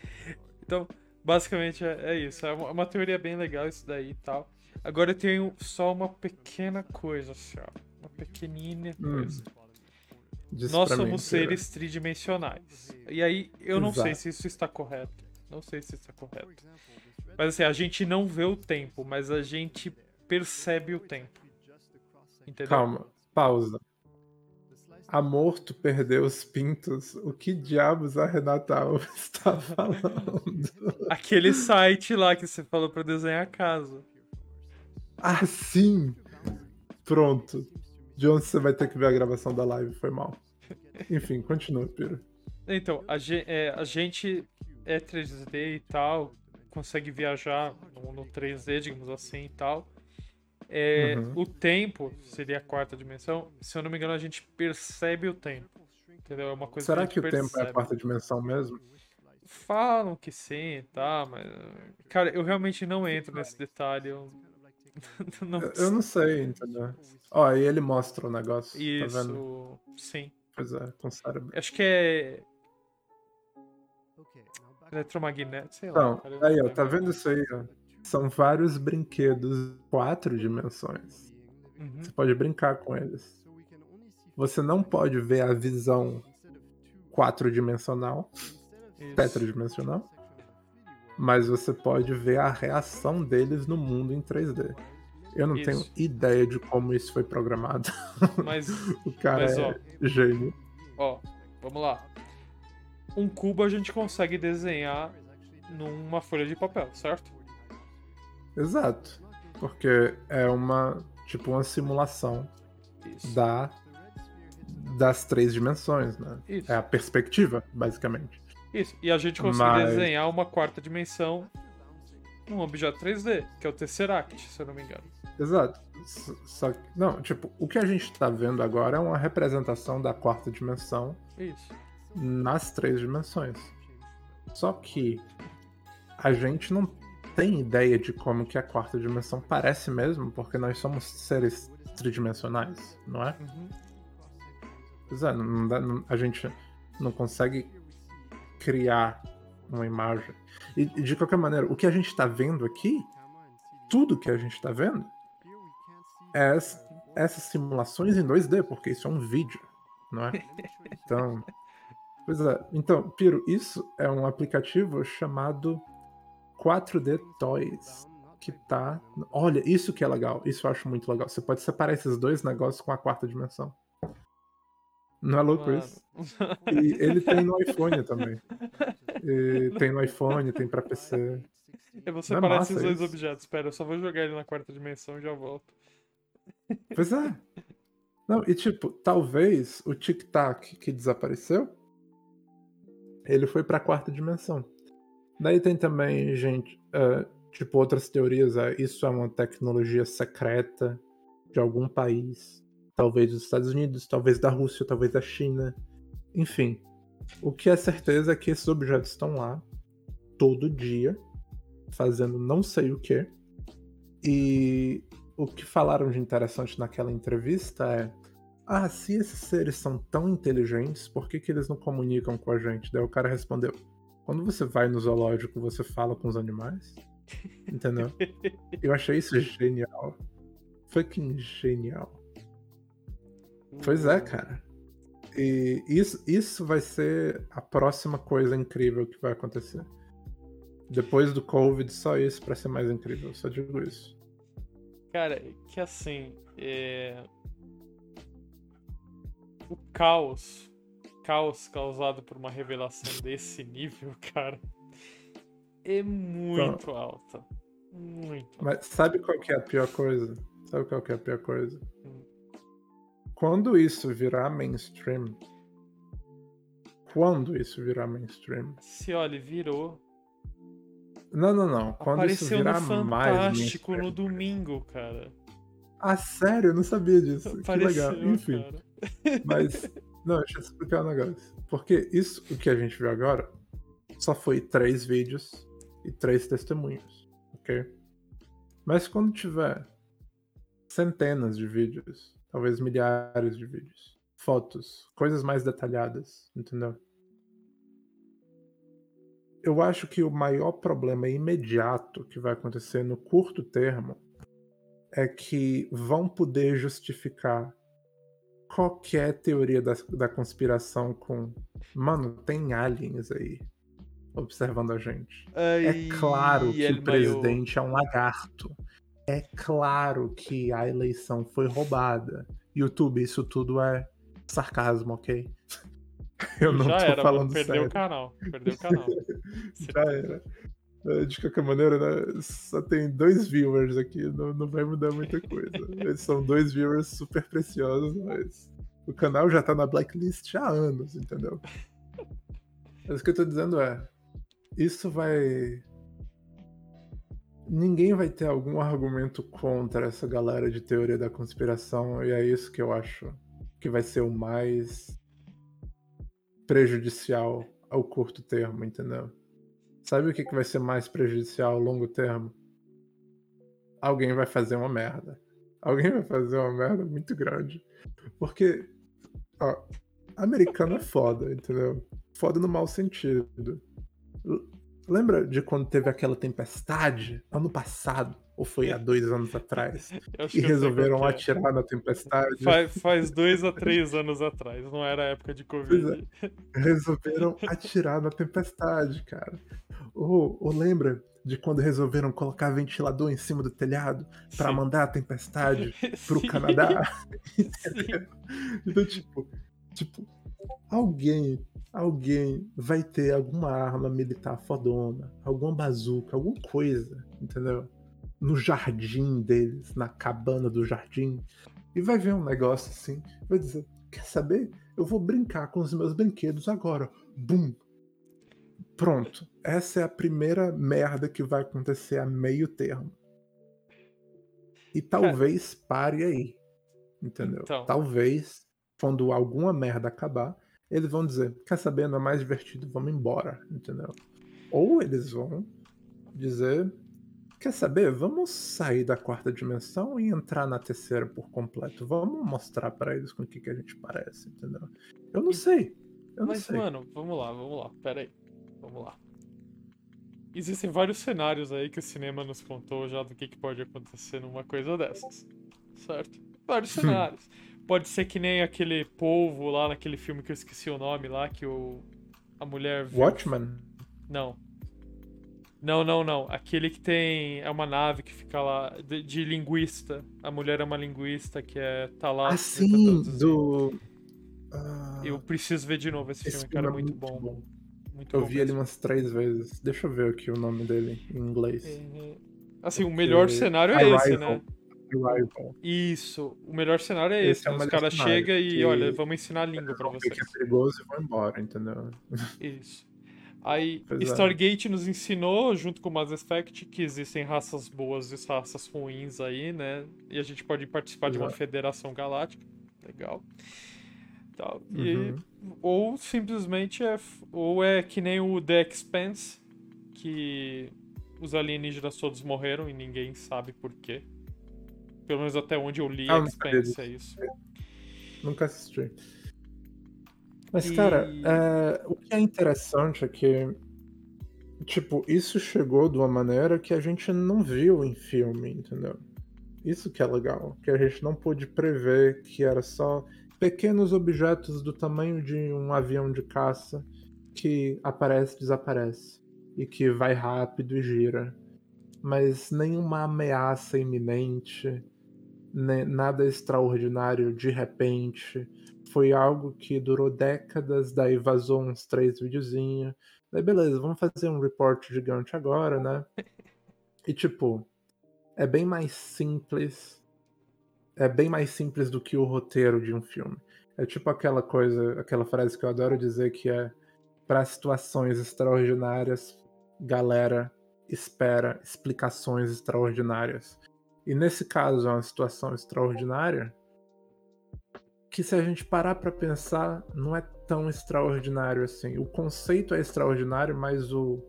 Então, basicamente é, é isso. É uma, uma teoria bem legal isso daí e tal. Agora eu tenho só uma pequena coisa, assim, ó. Uma pequenina Hum, coisa. Diz Nós mim, somos Piro. seres tridimensionais. E aí, eu não sei Exato. se isso está correto. Não sei se isso está correto. Mas assim, a gente não vê o tempo, mas a gente percebe o tempo. Entendeu? Calma, pausa. Amor, tu perdeu os pintos. O que diabos a Renata Alves está [laughs] falando? Aquele site lá que você falou pra desenhar a casa. Ah, sim! Pronto. John, você vai ter que ver a gravação da live, foi mal. Enfim, continua, Piro. Então, a, ge- é, a gente é 3D e tal, consegue viajar no, no 3D, digamos assim e tal. É, Uhum. O tempo seria a quarta dimensão. Se eu não me engano, a gente percebe o tempo. Entendeu? É uma coisa Será que que o gente tempo é a percebe. quarta dimensão mesmo? Falam que sim, tá, mas. Cara, eu realmente não entro nesse detalhe. Eu [laughs] não Eu- Eu não sei, entendeu? Ó, aí ele mostra o negócio, tá vendo? Isso, sim. Pois é, com o cérebro. Acho que é eletromagnético, sei lá. Então, cara, eu aí, não ó, tá vendo isso aí, ó? São vários brinquedos, quatro dimensões. Uhum. Você pode brincar com eles. Você não pode ver a visão quatro dimensional, tetradimensional, mas você pode ver a reação deles no mundo em 3D. Eu não Isso. tenho ideia de como isso foi programado. [laughs] Mas, o cara Mas, é ó. gênio. ó, vamos lá. Um cubo a gente consegue desenhar numa folha de papel, certo? Exato. Porque é uma tipo uma simulação Isso. da das três dimensões, né? Isso. É a perspectiva, basicamente. Isso. E a gente consegue Mas- desenhar uma quarta dimensão num objeto 3D, que é o Tesseract, se eu não me engano. Exato. Só que, não, tipo, o que a gente tá vendo agora é uma representação da quarta dimensão Isso. nas três dimensões. Só que a gente não tem ideia de como que a quarta dimensão parece mesmo, porque nós somos seres tridimensionais, não é? Uhum. Pois é, não dá- não- a gente não consegue criar uma imagem. E, e de qualquer maneira, o que a gente tá vendo aqui, tudo que a gente tá vendo, é es- essas simulações em 2D, porque isso é um vídeo, não é? [laughs] Então, pois é. Então, Piro, isso é um aplicativo chamado 4D Toys, que tá... Olha, isso que é legal, isso eu acho muito legal. Você pode separar esses dois negócios com a quarta dimensão. Não é louco Mano. isso? E ele tem no iPhone também. E tem no iPhone, tem pra PC. Eu vou é separar massa esses dois isso? objetos. Espera, eu só vou jogar ele na quarta dimensão e já volto. Pois é. Não, e tipo, talvez o Tic Tac que desapareceu, ele foi pra quarta dimensão. Daí tem também gente. eh, Tipo, outras teorias é isso é uma tecnologia secreta de algum país. Talvez dos Estados Unidos, talvez da Rússia, talvez da China. Enfim, o que é certeza é que esses objetos estão lá todo dia, fazendo não sei o que. E o que falaram de interessante naquela entrevista é: ah, se esses seres são tão inteligentes, por que, que eles não comunicam com a gente? Daí o cara respondeu: quando você vai no zoológico, você fala com os animais? [laughs] Entendeu? Eu achei isso genial. Fucking genial. Pois é, cara. E isso, isso vai ser a próxima coisa incrível que vai acontecer. Depois do Covid, só isso pra ser mais incrível, só digo isso. Cara, que assim, é... o caos, caos causado por uma revelação desse nível, [laughs] cara, é muito Então- alta. Muito. Mas sabe qual que é a pior coisa? Sabe qual que é a pior coisa? Hum. Quando isso virar mainstream. Quando isso virar mainstream. Se olha, virou. Não, não, não. Quando isso Apareceu no virar mais Fantástico no domingo, cara. Ah, sério? Eu não sabia disso. Apareceu, que legal. Enfim. cara. Mas, [laughs] não, deixa eu explicar um negócio. Porque isso, o que a gente viu agora, só foi três vídeos e três testemunhos, ok? Mas quando tiver centenas de vídeos, talvez milhares de vídeos, fotos, coisas mais detalhadas, entendeu? Eu acho que o maior problema imediato que vai acontecer no curto termo é que vão poder justificar qualquer teoria da, da conspiração com. Mano, tem aliens aí observando a gente. É claro que o presidente é um lagarto. É claro que a eleição foi roubada. YouTube, isso tudo é sarcasmo, ok? [laughs] Eu não Já tô era, falando Perdeu sério. o canal. Perdeu o canal. [laughs] Já era. Eh, De qualquer maneira, né, só tem dois viewers aqui, não, não vai mudar muita coisa. [laughs] Eles são dois viewers super preciosos, mas o canal já tá na blacklist há anos, entendeu? Mas o que eu tô dizendo é, isso vai. Ninguém vai ter algum argumento contra essa galera de teoria da conspiração, e é isso que eu acho que vai ser o mais prejudicial ao curto termo, entendeu? Sabe o que, que vai ser mais prejudicial ao longo termo? Alguém vai fazer uma merda. Alguém vai fazer uma merda muito grande. Porque, ó, americano é foda, entendeu? Foda no mau sentido. Lembra de quando teve aquela tempestade ano passado? Ou foi há dois anos atrás? [laughs] E resolveram é. atirar na tempestade? Faz, faz dois a três anos atrás, não era época de Covid. resolveram atirar na tempestade, cara. Ou, ou lembra de quando resolveram colocar ventilador em cima do telhado pra Sim. mandar a tempestade [laughs] pro Sim. Canadá? Sim. [laughs] Então, tipo, tipo, alguém, alguém vai ter alguma arma militar fodona, alguma bazuca, alguma coisa, entendeu? No jardim deles, na cabana do jardim, e vai ver um negócio assim, vai dizer: Quer saber? Eu vou brincar com os meus brinquedos agora. Bum! Pronto. Essa é a primeira merda que vai acontecer a meio termo. E talvez pare aí. Entendeu? Então. Talvez, quando alguma merda acabar, eles vão dizer: Quer saber? Não é mais divertido, vamos embora. Entendeu? Ou eles vão dizer: Quer saber? Vamos sair da quarta dimensão e entrar na terceira por completo. Vamos mostrar pra eles com o que, que a gente parece, entendeu? Eu não sei. Eu não Mas, sei. mano, vamos lá, vamos lá, pera aí. Vamos lá. Existem vários cenários aí que o cinema nos contou já do que, que pode acontecer numa coisa dessas. Certo? Vários [laughs] cenários. Pode ser que nem aquele polvo lá naquele filme que eu esqueci o nome lá, que o. A mulher. viu- Watchmen? Não. Não, não, não. Aquele que tem. É uma nave que fica lá. De, de linguista. A mulher é uma linguista que é. tá lá. Ah, tenta sim, traduzir. do. Ah, Eu preciso ver de novo esse, esse filme, cara. é muito bom. Muito Eu bom vi ele mesmo. umas três vezes. Deixa eu ver aqui o nome dele em inglês. Uhum. Assim, o melhor Porque cenário é esse, né? Arrival. Isso. O melhor cenário é Esse esse. é o Os caras chegam e, que olha, vamos ensinar a língua pra vocês. que é perigoso e vão embora, entendeu? Isso. Aí, Pois é. Stargate nos ensinou, junto com Mass Effect, que existem raças boas e raças ruins aí, né? E a gente pode participar de uma federação galáctica. Legal. Tal. E, Uhum. ou simplesmente é. Ou é que nem o The Expanse, que os alienígenas todos morreram e ninguém sabe por quê. Pelo menos até onde eu li Ah, Expanse, é isso. Nunca assisti. Mas, E- cara, é, o que é interessante é que, tipo, isso chegou de uma maneira que a gente não viu em filme, entendeu? Isso que é legal, que a gente não pôde prever que era só pequenos objetos do tamanho de um avião de caça que aparece desaparece e que vai rápido e gira, mas nenhuma ameaça iminente, ne- nada extraordinário de repente. Foi algo que durou décadas, daí vazou uns três videozinhos. Daí beleza, vamos fazer um report gigante agora, né? [laughs] E tipo, é bem mais simples. É bem mais simples do que o roteiro de um filme. É tipo aquela coisa, aquela frase que eu adoro dizer que é para situações extraordinárias, galera espera explicações extraordinárias. E nesse caso é uma situação extraordinária que se a gente parar pra pensar, não é tão extraordinário assim. O conceito é extraordinário, mas o,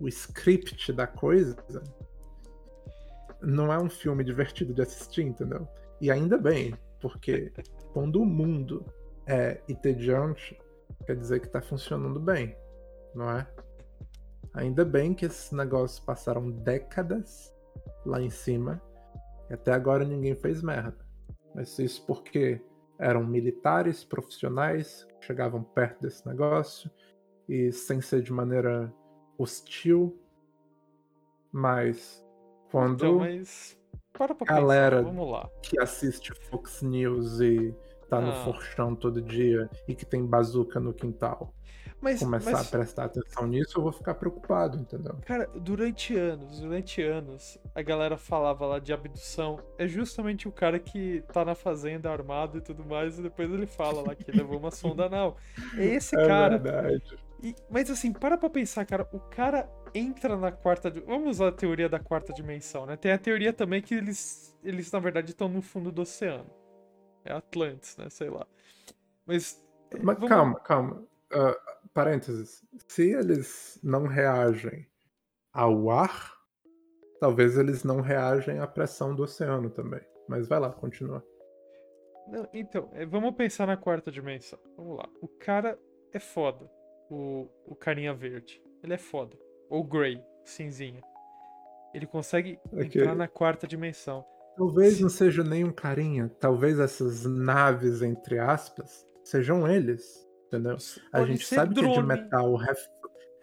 o script da coisa não é um filme divertido de assistir, entendeu? E ainda bem, porque [laughs] quando o mundo é entediante, quer dizer que tá funcionando bem, não é? Ainda bem que esses negócios passaram décadas lá em cima até agora ninguém fez merda. Mas isso porque eram militares profissionais que chegavam perto desse negócio e sem ser de maneira hostil. Mas quando Então, mas. Para pra Galera- pensar, lá. que assiste Fox News e tá no Ah. forchão todo dia e que tem bazuca no quintal Mas, começar mas a prestar atenção nisso, eu vou ficar preocupado, entendeu? Cara, durante anos, durante anos, a galera falava lá de abdução. É justamente o cara que tá na fazenda armado e tudo mais, e depois ele fala lá que levou uma sonda anal. É esse [laughs] É cara. verdade. E- mas assim, para pra pensar, cara, o cara entra na quarta. Vamos usar a teoria da quarta dimensão, né? Tem a teoria também que eles, eles na verdade, estão no fundo do oceano. É Atlantis, né? Sei lá. Mas. Mas vamos- calma, calma. Ah, parênteses. Se eles não reagem ao ar, talvez eles não reagem à pressão do oceano também. Mas vai lá, continua. Não, então, é, vamos pensar na quarta dimensão. Vamos lá. O cara é foda. O, o carinha verde. Ele é foda. Ou Grey, cinzinha. Ele consegue entrar na quarta dimensão. Talvez não seja nem um carinha. Talvez essas naves, entre aspas, sejam eles. Entendeu? A Pode gente sabe que é de drone. metal ref-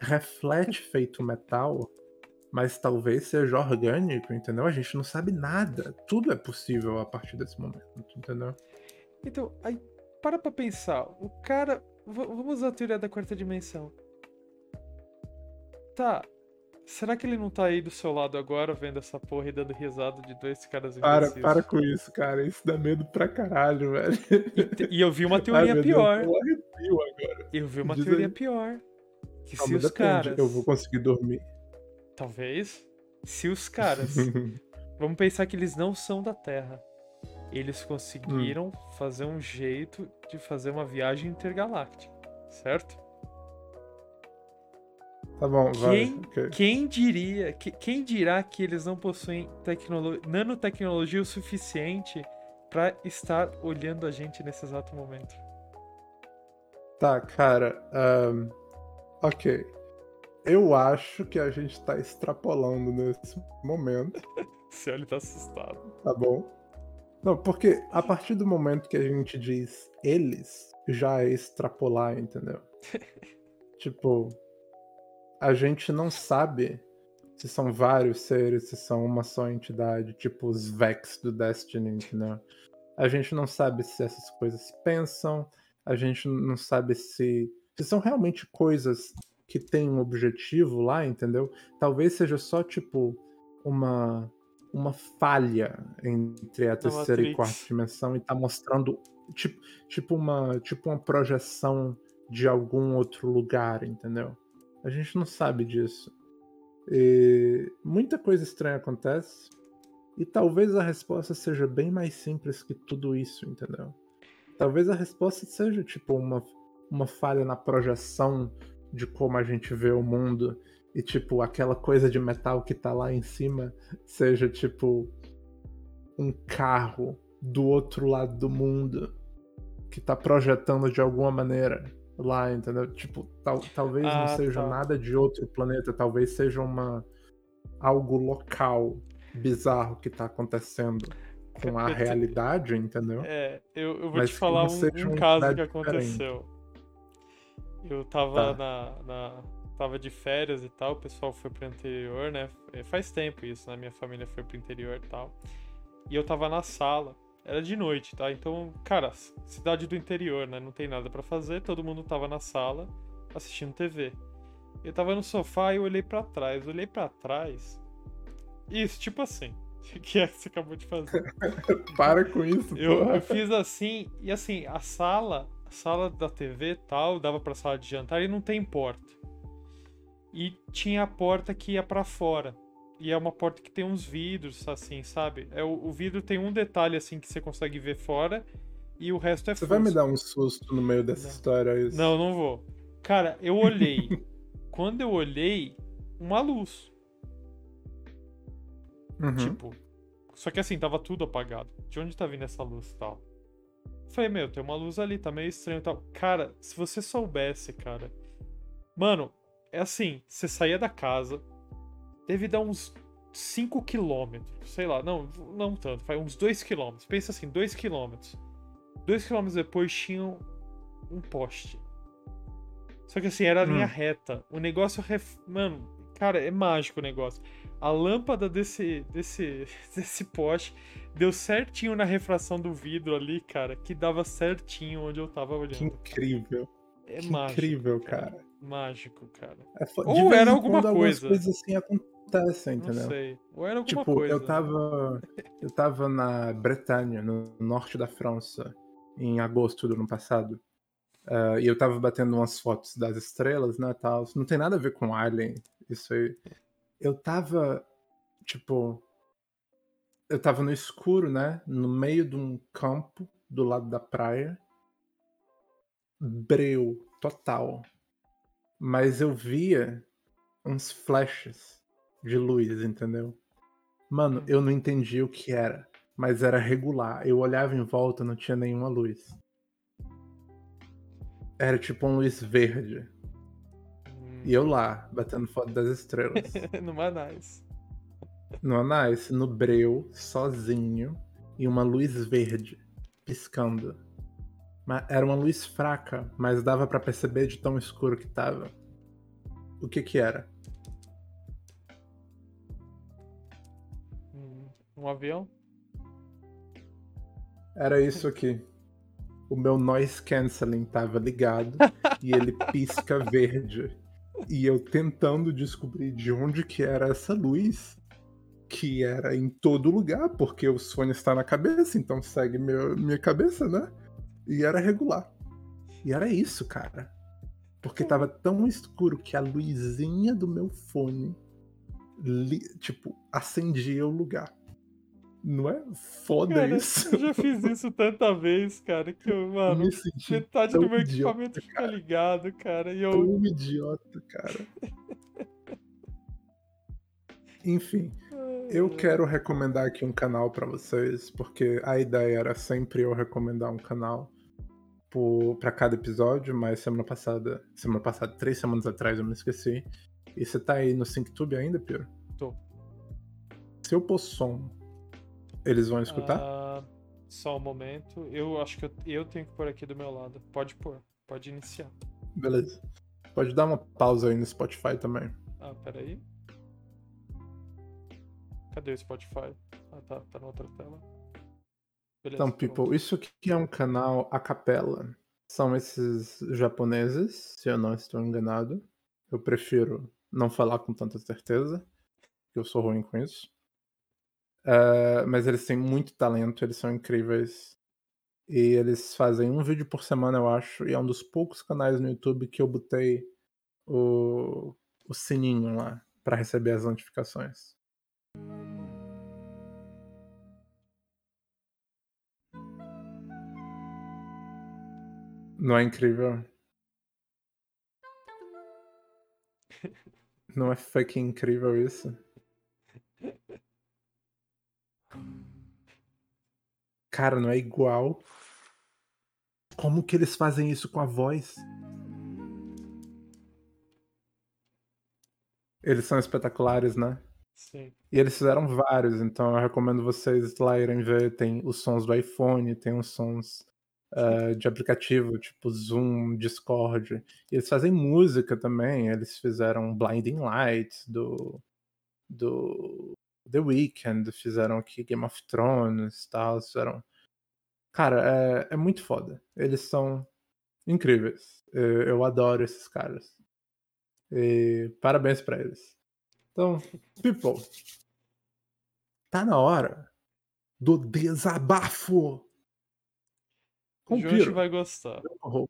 reflete feito metal, mas talvez seja orgânico, entendeu? A gente não sabe nada. Tudo é possível a partir desse momento, entendeu? Então, aí, para pra pensar. O cara. v- vamos usar a teoria da quarta dimensão. Tá. Será que ele não tá aí do seu lado agora, vendo essa porra e dando risada de dois caras Para, imbecis? para com isso, cara. Isso dá medo pra caralho, velho. E, te- e eu vi uma [laughs] Ai, teoria Deus, pior. eu arrepio agora. Eu vi uma Diz teoria aí. pior. Que Calma, se os caras. Eu vou conseguir dormir. Talvez. Se os [laughs] caras. vamos pensar que eles não são da Terra. Eles conseguiram fazer um jeito de fazer uma viagem intergaláctica. Certo? Tá bom, vai. Quem, ok. quem diria, que- quem dirá que eles não possuem tecnolo- nanotecnologia o suficiente pra estar olhando a gente nesse exato momento? Tá, cara. ahn, ok. Eu acho que a gente tá extrapolando nesse momento, [laughs] Se ele tá assustado. tá bom? Não, porque a partir do momento que a gente diz eles, já é extrapolar, entendeu? [laughs] tipo, a gente não sabe se são vários seres, se são uma só entidade, tipo os Vex do Destiny, entendeu? A gente não sabe se essas coisas pensam, a gente não sabe se, se são realmente coisas que têm um objetivo lá, entendeu? Talvez seja só tipo uma uma falha entre a terceira e quarta dimensão e tá mostrando tipo, tipo uma tipo uma projeção de algum outro lugar, entendeu? A gente não sabe disso. E muita coisa estranha acontece. E talvez a resposta seja bem mais simples que tudo isso, entendeu? Talvez a resposta seja tipo uma, uma falha na projeção de como a gente vê o mundo e tipo aquela coisa de metal que tá lá em cima seja tipo um carro do outro lado do mundo que tá projetando de alguma maneira lá, entendeu? Tipo, tal, talvez Ah, não seja tá. nada de outro planeta, talvez seja uma algo local bizarro que tá acontecendo com a realidade, entendeu? É, eu, eu vou Mas te falar um, um caso que diferente. aconteceu. Eu tava Tá. na, na- tava de férias e tal, o pessoal foi pro interior, né? É, Faz tempo isso, né? Minha família foi pro interior e tal. E eu tava na sala, era de noite, tá? Então, cara, cidade do interior, né? Não tem nada pra fazer, todo mundo tava na sala assistindo TV. Eu tava no sofá e eu olhei pra trás, eu olhei pra trás. Isso, tipo assim. [laughs] O que é que você acabou de fazer? [laughs] Para com isso, Eu, eu fiz assim, e assim, a sala, a sala da TV e tal, dava pra sala de jantar e não tem porta. E tinha a porta que ia pra fora. E é uma porta que tem uns vidros, assim, sabe? É, o, o vidro tem um detalhe, assim, que você consegue ver fora, e o resto é Você vai me dar um susto no meio dessa Não. história é isso? Não, não vou. Cara, eu olhei. [laughs] Quando eu olhei, uma luz. Uhum. Tipo. Só que assim, tava tudo apagado. De onde tá vindo essa luz e tal? Falei, meu, tem uma luz ali, tá meio estranho e tal. Cara, se você soubesse, cara. Mano, é assim, você saía da casa, deve dar uns 5 quilômetros, sei lá, não, não tanto, faz uns 2 quilômetros. Pensa assim, 2 quilômetros. 2 quilômetros depois tinha um, poste. Só que assim, era a linha Hum. reta. O negócio, ref... mano, cara, é mágico o negócio. A lâmpada desse, desse, [laughs] desse poste deu certinho na refração do vidro ali, cara, que dava certinho onde eu tava Que olhando. incrível. É que mágico. incrível, cara. Mágico, cara. É Ou era alguma coisa. coisas assim acontecem, Não entendeu? sei. Ou era alguma Tipo, coisa. eu tava. Eu tava na Bretanha, no norte da França, em agosto do ano passado. Ah, e eu tava batendo umas fotos das estrelas, né, tal. Não tem nada a ver com Alien, isso aí. Eu tava, tipo. Eu tava no escuro, né? No meio de um campo do lado da praia. Breu, total. Mas eu via uns flashes de luz, entendeu? Mano, eu não entendi o que era, mas era regular. Eu olhava em volta, não tinha nenhuma luz. Era tipo um luz verde. Hum, E eu lá, batendo foto das estrelas. no Manais. no Anais, no breu, sozinho, e uma luz verde piscando. Era uma luz fraca, mas dava pra perceber de tão escuro que tava. O que que era? Um avião? Era isso aqui. O meu noise canceling tava ligado [laughs] e ele pisca verde. E eu tentando descobrir de onde que era essa luz, que era em todo lugar, porque o sonho está na cabeça, então segue meu, minha cabeça, né? E era regular. E era isso, cara. Porque tava tão escuro que a luzinha do meu fone, li- tipo, acendia o lugar. Não é foda Cara, isso? eu já fiz isso tanta vez, cara, que eu, mano, metade do meu idiota, equipamento fica ligado, cara, e eu. tão idiota, cara. Enfim, eu quero recomendar aqui um canal pra vocês, porque a ideia era sempre eu recomendar um canal pra cada episódio, mas semana passada, semana passada, três semanas atrás eu me esqueci. E você tá aí no SyncTube ainda, Piro? Tô. Se eu pôr som, eles vão escutar? Ah, só um momento. Eu acho que eu, eu tenho que pôr aqui do meu lado. Pode pôr. Pode iniciar. Beleza. Pode dar uma pausa aí no Spotify também. Ah, peraí. Cadê o Spotify? Ah, tá, tá na outra tela. Beleza. Então, pronto. people, isso aqui é um canal a capela. São esses japoneses, se eu não estou enganado. Eu prefiro não falar com tanta certeza, porque eu sou ruim com isso. Eh, mas eles têm muito talento, eles são incríveis. E eles fazem um vídeo por semana, eu acho, e é um dos poucos canais no YouTube que eu botei o, o sininho lá para receber as notificações. Não é incrível? [laughs] Não é fucking incrível isso? [laughs] Cara, não é igual. Como que eles fazem isso com a voz? Eles são espetaculares, né? Sim. E eles fizeram vários, então eu recomendo vocês lá irem ver. Tem os sons do iPhone, tem os sons uh, de aplicativo, tipo Zoom, Discord. E eles fazem música também. Eles fizeram Blinding Lights do, do The Weeknd, fizeram aqui Game of Thrones e tal. Fizeram. Cara, é, é muito foda. Eles são incríveis. Eu, eu adoro esses caras. E parabéns para eles. Então, people, tá na hora do desabafo. O Josh vai gostar. O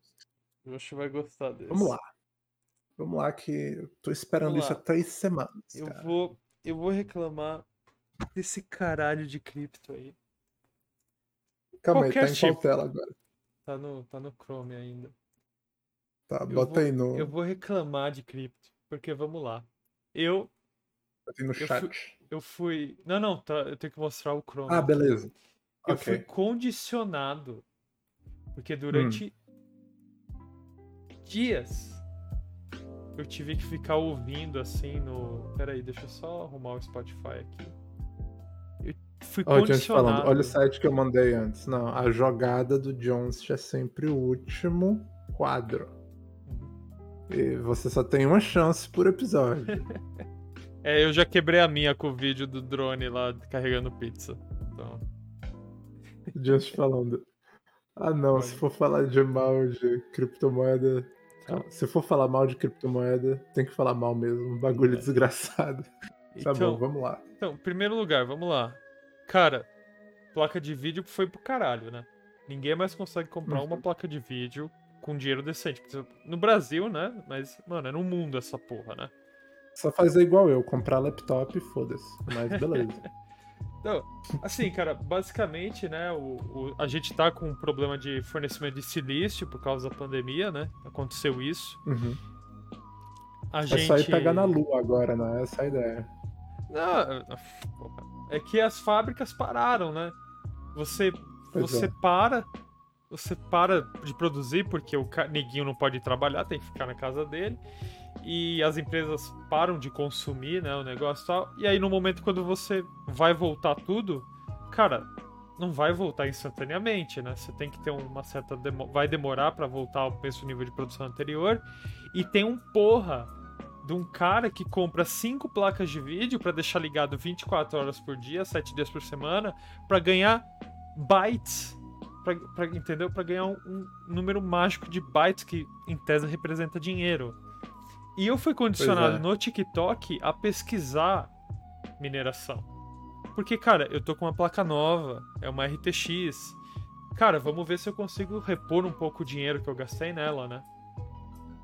Josh vai gostar desse. Vamos lá. Vamos lá que eu tô esperando isso há três semanas. Eu vou, eu vou reclamar [laughs] desse caralho de cripto aí. Calma Qualquer aí, tá em tipo. qual tela agora? Tá no, tá no Chrome ainda. Tá, bota aí no. Eu vou reclamar de cripto, porque vamos lá. Eu. Aí no chat. Eu fui, eu fui. Não, não, tá, eu tenho que mostrar o Chrome. Ah, beleza. Eu okay. fui condicionado. Porque durante hum. dias eu tive que ficar ouvindo assim no. Pera aí, deixa eu só arrumar o Spotify aqui. Fui oh, condicionado. Falando, olha o site que eu mandei antes. Não, a jogada do Jones é sempre o último quadro. E você só tem uma chance por episódio. [laughs] é, eu já quebrei a minha com o vídeo do drone lá carregando pizza. Então. Just falando. Ah não, Pode. se for falar de mal de criptomoeda. Então. Se for falar mal de criptomoeda, tem que falar mal mesmo. Um bagulho é. desgraçado. [laughs] Tá então, bom, vamos lá. Então, primeiro lugar, vamos lá. Cara, placa de vídeo foi pro caralho, né? Ninguém mais consegue comprar uhum. uma placa de vídeo com dinheiro decente. No Brasil, né? Mas, mano, é no mundo essa porra, né? Só fazer igual eu, comprar laptop e foda-se. Mas beleza. [laughs] Então, assim, cara, basicamente, né, o, o, a gente tá com um problema de fornecimento de silício por causa da pandemia, né? Aconteceu isso. Uhum. A é gente... só ir pegar na lua agora, né? Essa é a ideia. Não, é que as fábricas pararam, né? Você, você é. para, você para de produzir porque o neguinho não pode trabalhar, tem que ficar na casa dele. E as empresas param de consumir, né, o negócio e tal. E aí no momento quando você vai voltar tudo, cara, não vai voltar instantaneamente, né? Você tem que ter uma certa demo... vai demorar para voltar ao mesmo nível de produção anterior. E tem um porra de um cara que compra cinco placas de vídeo para deixar ligado 24 horas por dia, 7 dias por semana, para ganhar bytes para entendeu? Para ganhar um, um, número mágico de bytes que em tese representa dinheiro. E eu fui condicionado é. no TikTok a pesquisar mineração. Porque, cara, eu tô com uma placa nova, é uma RTX. Cara, vamos ver se eu consigo repor um pouco o dinheiro que eu gastei nela, né?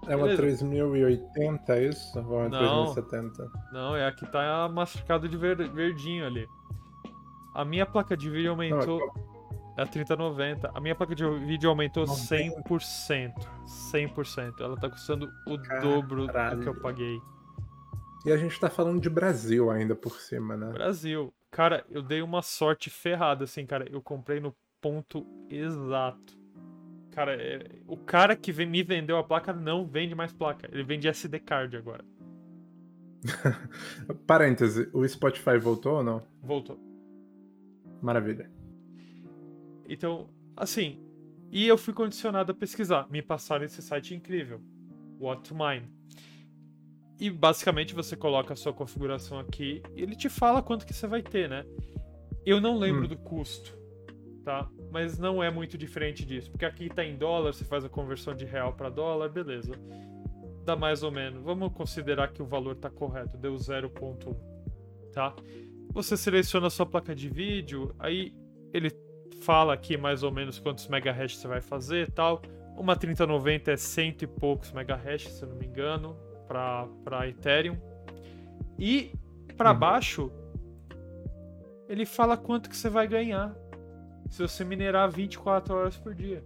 É uma Beleza. 3080, é isso? Ou é uma não, 3070? Não, é a que tá marcado de verdinho ali. A minha placa de vídeo aumentou. Não, é a 3090. A minha placa de vídeo aumentou 100%. 100%. Ela tá custando o dobro do que eu paguei. E a gente tá falando de Brasil ainda por cima, né? Brasil. Cara, eu dei uma sorte ferrada, assim, cara. Eu comprei no ponto exato. Cara, é... o cara que me vendeu a placa não vende mais placa. Ele vende SD card agora. [laughs] Parêntese, o Spotify voltou ou não? Voltou. Maravilha. Então, assim, e eu fui condicionado a pesquisar. Me passaram esse site incrível, What to Mine. E basicamente você coloca a sua configuração aqui e ele te fala quanto que você vai ter, né? Eu não lembro hum. do custo, tá? Mas não é muito diferente disso, porque aqui tá em dólar, você faz a conversão de real para dólar, beleza. Dá mais ou menos. Vamos considerar que o valor tá correto, deu 0.1, tá? Você seleciona a sua placa de vídeo, aí ele fala aqui mais ou menos quantos megahash você vai fazer e tal. Uma 3090 é cento e poucos megahash, se eu não me engano. para Ethereum. E para Uhum. baixo, ele fala quanto que você vai ganhar se você minerar 24 horas por dia.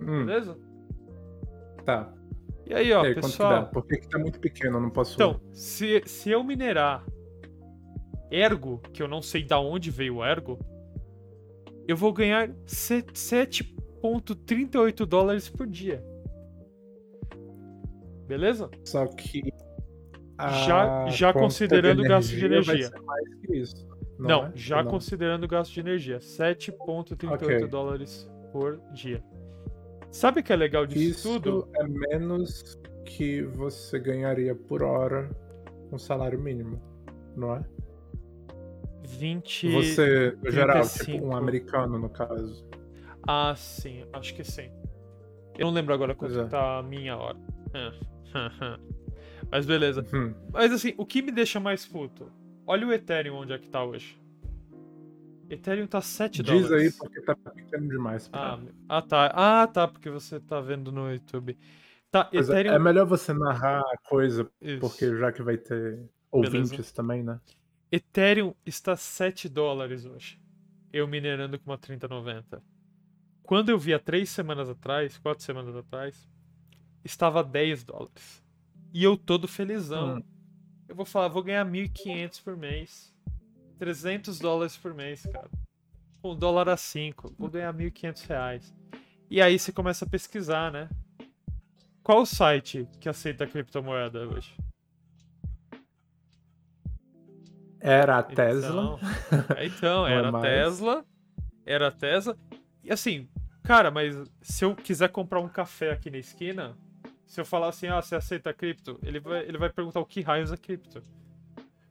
Hum, Beleza? tá. E aí, ó, e aí, pessoal. Por que, que tá muito pequeno? Eu não posso. Então, se, se eu minerar ergo, que eu não sei da onde veio o ergo, eu vou ganhar se- 7,38 dólares por dia. Beleza? Só que. Já- já considerando o gasto de vai energia. ser mais que isso. Não, Não, é? já não? considerando o gasto de energia. 7,38 Ok. dólares por dia. Sabe o que é legal disso Isso tudo? é menos que você ganharia por hora um salário mínimo, não é? 20. Você, no geral, 35. tipo um americano, no caso. Ah, sim, acho que sim. Eu não lembro agora quanto é. tá a minha hora. [laughs] Mas beleza. Hum, Mas assim, o que me deixa mais puto? Olha o Ethereum onde é que tá hoje. Ethereum tá 7 Diz aí dólares. porque tá pequeno demais. Pra... Ah, ah, tá. Ah, tá, porque você tá vendo no YouTube. Tá, é- Ethereum. é melhor você narrar a coisa, Isso. porque já que vai ter ouvintes também, né? Ethereum está 7 dólares hoje. Eu minerando com uma 3090. Quando eu vi há 3 semanas atrás, 4 semanas atrás, estava 10 dólares. E eu todo felizão. Hum. Eu vou falar, vou ganhar 1.500 por mês. 300 dólares por mês, cara. Com dólar a 5, vou ganhar 1.500 reais. E aí você começa a pesquisar, né? Qual o site que aceita criptomoeda hoje? Era a Tesla. Então, é, então, [laughs] é era a. Tesla. Era a Tesla. E assim, cara, mas se eu quiser comprar um café aqui na esquina, se eu falar assim, ah, você aceita cripto? Ele vai, ele vai perguntar o que raios é cripto.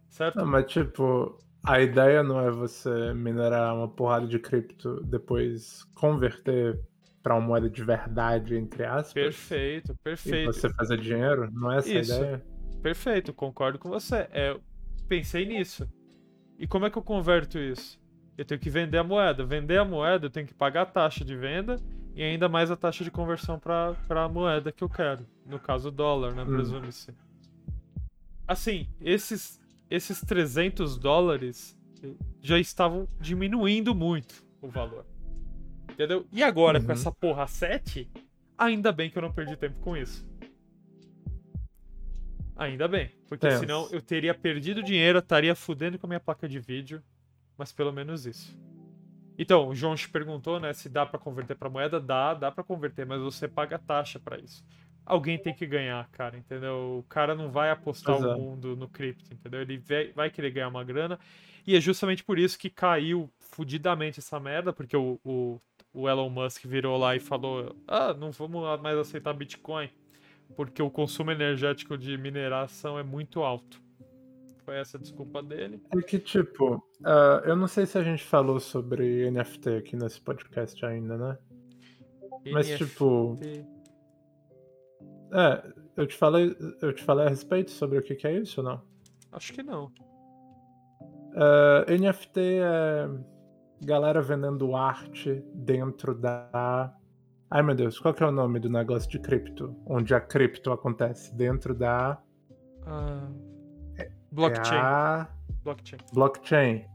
Certo? Não, mas tipo, a ideia não é você minerar uma porrada de cripto, depois converter pra uma moeda de verdade, entre aspas. Perfeito, E perfeito. você fazer dinheiro? Não é essa Isso. a ideia? Perfeito, concordo com você. É, pensei nisso. E como é que eu converto isso? Eu tenho que vender a moeda. Vender a moeda, eu tenho que pagar a taxa de venda e ainda mais a taxa de conversão para a moeda que eu quero. No caso, o dólar, né? Hum. Presume-se. Assim, esses, esses 300 dólares já estavam diminuindo muito o valor. Entendeu? E agora, com Uhum. essa porra 7, ainda bem que eu não perdi tempo com isso. Ainda bem, porque Tenso. senão eu teria perdido dinheiro, estaria fudendo com a minha placa de vídeo, mas pelo menos isso. Então, o João te perguntou, né, se dá pra converter pra moeda, dá, dá pra converter, mas você paga taxa pra isso. Alguém tem que ganhar, cara, entendeu? O cara não vai apostar Pois o mundo no cripto, entendeu? Ele vai, vai querer ganhar uma grana, e é justamente por isso que caiu fudidamente essa merda, porque o, o, o Elon Musk virou lá e falou: ah, não vamos mais aceitar Bitcoin, porque o consumo energético de mineração é muito alto. Foi essa a desculpa dele. É que, tipo, ah, eu não sei se a gente falou sobre NFT aqui nesse podcast ainda, né? Mas, NFT. tipo, é, eu te falei, eu te falei a respeito sobre o que, que é isso ou não? Acho que não. Ah, NFT é galera vendendo arte dentro da. Ai meu Deus, qual que é o nome do negócio de cripto? Onde a cripto acontece? Dentro da. Ah, É blockchain. a Blockchain. blockchain.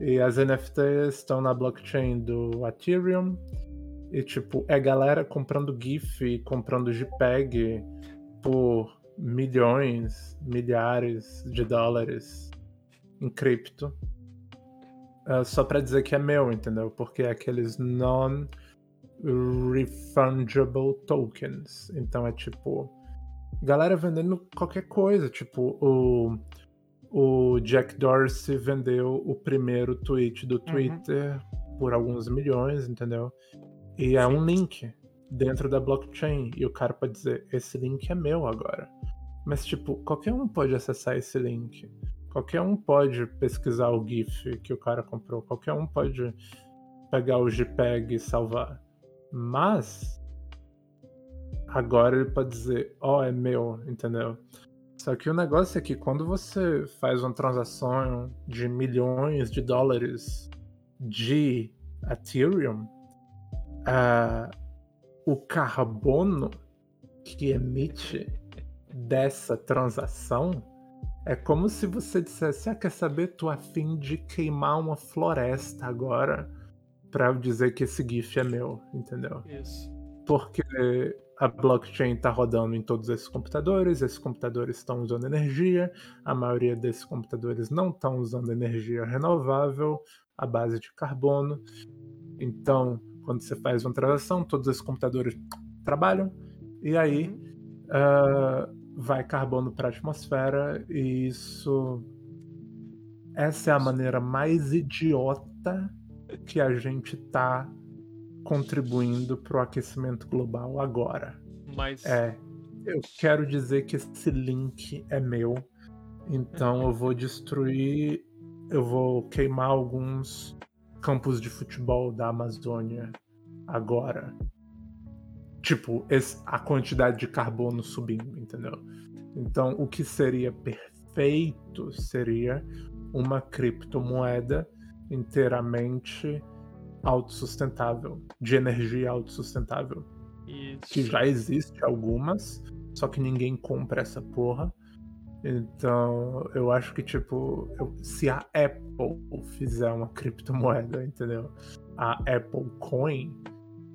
E as NFTs estão na blockchain do Ethereum. E, tipo, é galera comprando GIF e comprando JPEG por milhões, milhares de dólares em cripto. Ah, só pra dizer que é meu, entendeu? Porque é aqueles non-refundable tokens. Então é tipo. Galera vendendo qualquer coisa. Tipo, o o Jack Dorsey vendeu o primeiro tweet do Twitter por alguns milhões, entendeu? E é um link dentro da blockchain. E o cara pode dizer: esse link é meu agora. Mas, tipo, qualquer um pode acessar esse link. Qualquer um pode pesquisar o GIF que o cara comprou. Qualquer um pode pegar o JPEG e salvar. Mas. Agora ele pode dizer: ó, é meu, entendeu? Só que o negócio é que quando você faz uma transação de milhões de dólares de Ethereum, ah, o carbono que emite dessa transação é como se você dissesse: Ah, quer saber? Tô afim de queimar uma floresta agora pra eu dizer que esse GIF é meu, entendeu? Isso. Porque a blockchain está rodando em todos esses computadores, esses computadores estão usando energia, a maioria desses computadores não estão usando energia renovável, à base de carbono. Então, quando você faz uma transação, todos esses computadores trabalham, e aí uh, vai carbono para a atmosfera, e isso. Essa é a maneira mais idiota que a gente está contribuindo para o aquecimento global agora. Mas. É. Eu quero dizer que esse link é meu. Então eu vou destruir. Eu vou queimar alguns campos de futebol da Amazônia agora. Tipo, esse, a quantidade de carbono subindo, entendeu? Então, o que seria perfeito seria uma criptomoeda inteiramente autossustentável, de energia autossustentável. Isso. Que já existe algumas, só que ninguém compra essa porra. Então, eu acho que, tipo, eu, se a Apple fizer uma criptomoeda, entendeu? A Apple Coin,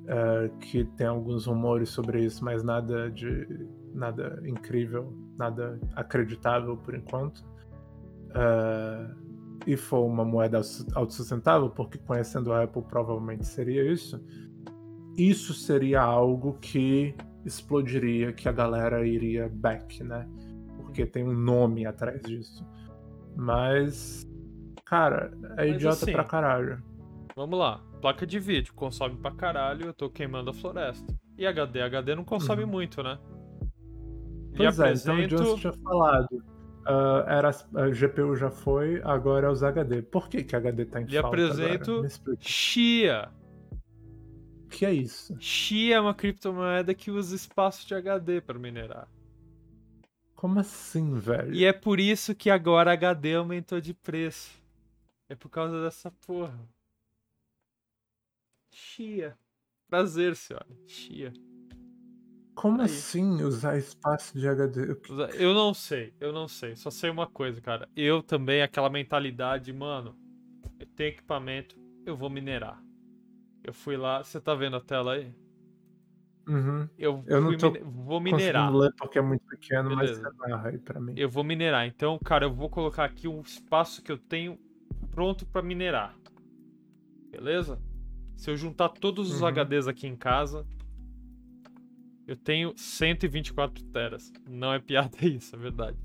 uh, que tem alguns rumores sobre isso, mas nada de. nada incrível, nada acreditável por enquanto. Uh, e for uma moeda autossustentável, porque conhecendo a Apple provavelmente seria isso, isso seria algo que explodiria, que a galera iria back, né? Porque tem um nome atrás disso. Mas, cara, é Mas idiota assim, pra caralho. Vamos lá. Placa de vídeo consome pra caralho, eu tô queimando a floresta. E HD? HD não consome Uhum. muito, né? Pois é, então o apresento. Johnson tinha falado. Ah, era, a GPU já foi, agora é os HD. Por que, que HD tá em Lhe falta apresento- agora? Me explica. Chia. O que é isso? Chia é uma criptomoeda que usa espaço de HD para minerar. Como assim, velho? E é por isso que agora HD aumentou de preço. É por causa dessa porra. Chia. Prazer, senhora. Chia. Como Aí. assim usar espaço de HD? Eu não sei, eu não sei. Só sei uma coisa, cara. Eu também, aquela mentalidade, mano. Eu tenho equipamento, eu vou minerar. Eu fui lá, você tá vendo a tela aí? Uhum. Eu, Eu não tô mine- vou minerar. Ler porque é muito pequeno, Beleza. mas você narra aí pra mim. Eu vou minerar. Então, cara, eu vou colocar aqui um espaço que eu tenho pronto pra minerar. Beleza? Se eu juntar todos os Uhum. HDs aqui em casa, eu tenho 124 teras. Não é piada [laughs] isso, é verdade.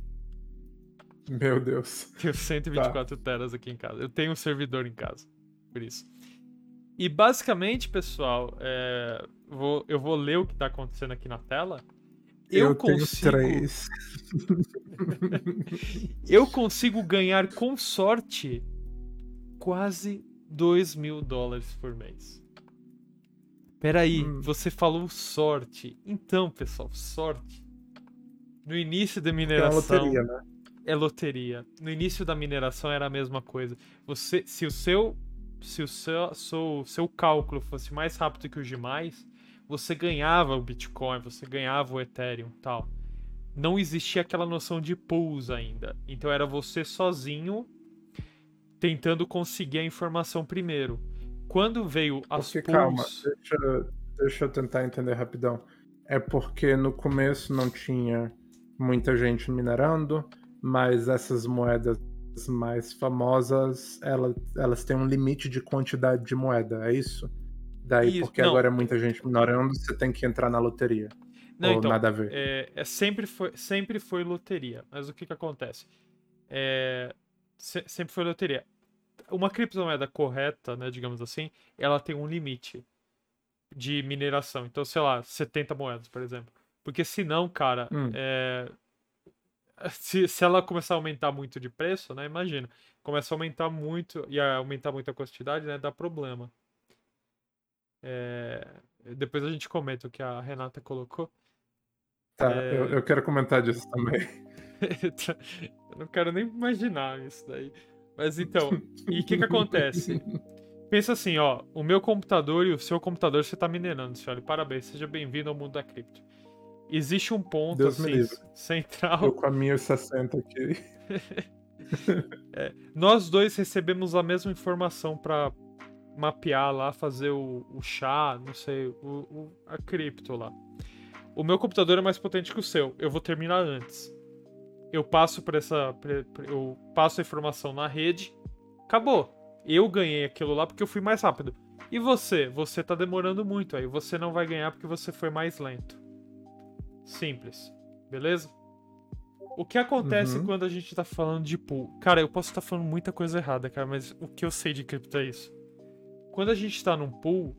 Meu Deus. Tenho 124 teras aqui em casa. Eu tenho um servidor em casa. Por isso. E basicamente, pessoal, é, vou- eu vou ler o que tá acontecendo aqui na tela. Eu, tenho consigo. três. [laughs] Eu consigo ganhar com sorte quase 2 mil dólares por mês. Peraí, Hum. você falou sorte. Então, pessoal, sorte. No início da É mineração. loteria, né? é loteria. No início da mineração era a mesma coisa. Você, se o seu, se o seu, seu, seu cálculo fosse mais rápido que os demais, você ganhava o Bitcoin, você ganhava o Ethereum, tal. Não existia aquela noção de pools ainda. Então era você sozinho tentando conseguir a informação primeiro. Quando veio as Porque, pools, calma, deixa, eu- deixa eu tentar entender rapidão. É porque no começo não tinha muita gente minerando, mas essas moedas mais famosas, ela- elas têm um limite de quantidade de moeda, é isso? Daí, Isso, porque não. agora é muita gente minerando, você tem que entrar na loteria. Não, Ou então, nada a ver. é, é sempre, foi, sempre foi loteria. Mas o que que acontece? É, se- sempre foi loteria. Uma criptomoeda correta, né, digamos assim, ela tem um limite de mineração. Então, sei lá, 70 moedas, por exemplo. Porque senão, cara, Hum. é, se, se ela começar a aumentar muito de preço, né, imagina, começa a aumentar muito e a aumentar muito a quantidade, né, dá problema. É, depois a gente comenta o que a Renata colocou. Tá, é- eu, eu quero comentar disso também. [laughs] Eu não quero nem imaginar isso daí. Mas então, e o que que acontece? Pensa assim, ó, o meu computador e o seu computador você tá minerando, senhor. Parabéns, seja bem-vindo ao mundo da cripto. existe um ponto Deus me assim, livre. central. Eu com a minha 60 aqui. [laughs] Nós dois recebemos a mesma informação pra mapear lá, fazer o, o chá, não sei, o, o- a cripto lá. O meu computador é mais potente que o seu. Eu vou terminar antes. Eu passo para essa, pra- pra- eu passo a informação na rede. Acabou. Eu ganhei aquilo lá porque eu fui mais rápido. E você? Você tá demorando muito aí. Você não vai ganhar porque você foi mais lento. Simples. Beleza? O que acontece Uhum. quando a gente tá falando de pool? Cara, eu posso estar falando muita coisa errada, cara, mas o que eu sei de cripto é isso. Quando a gente tá num pool,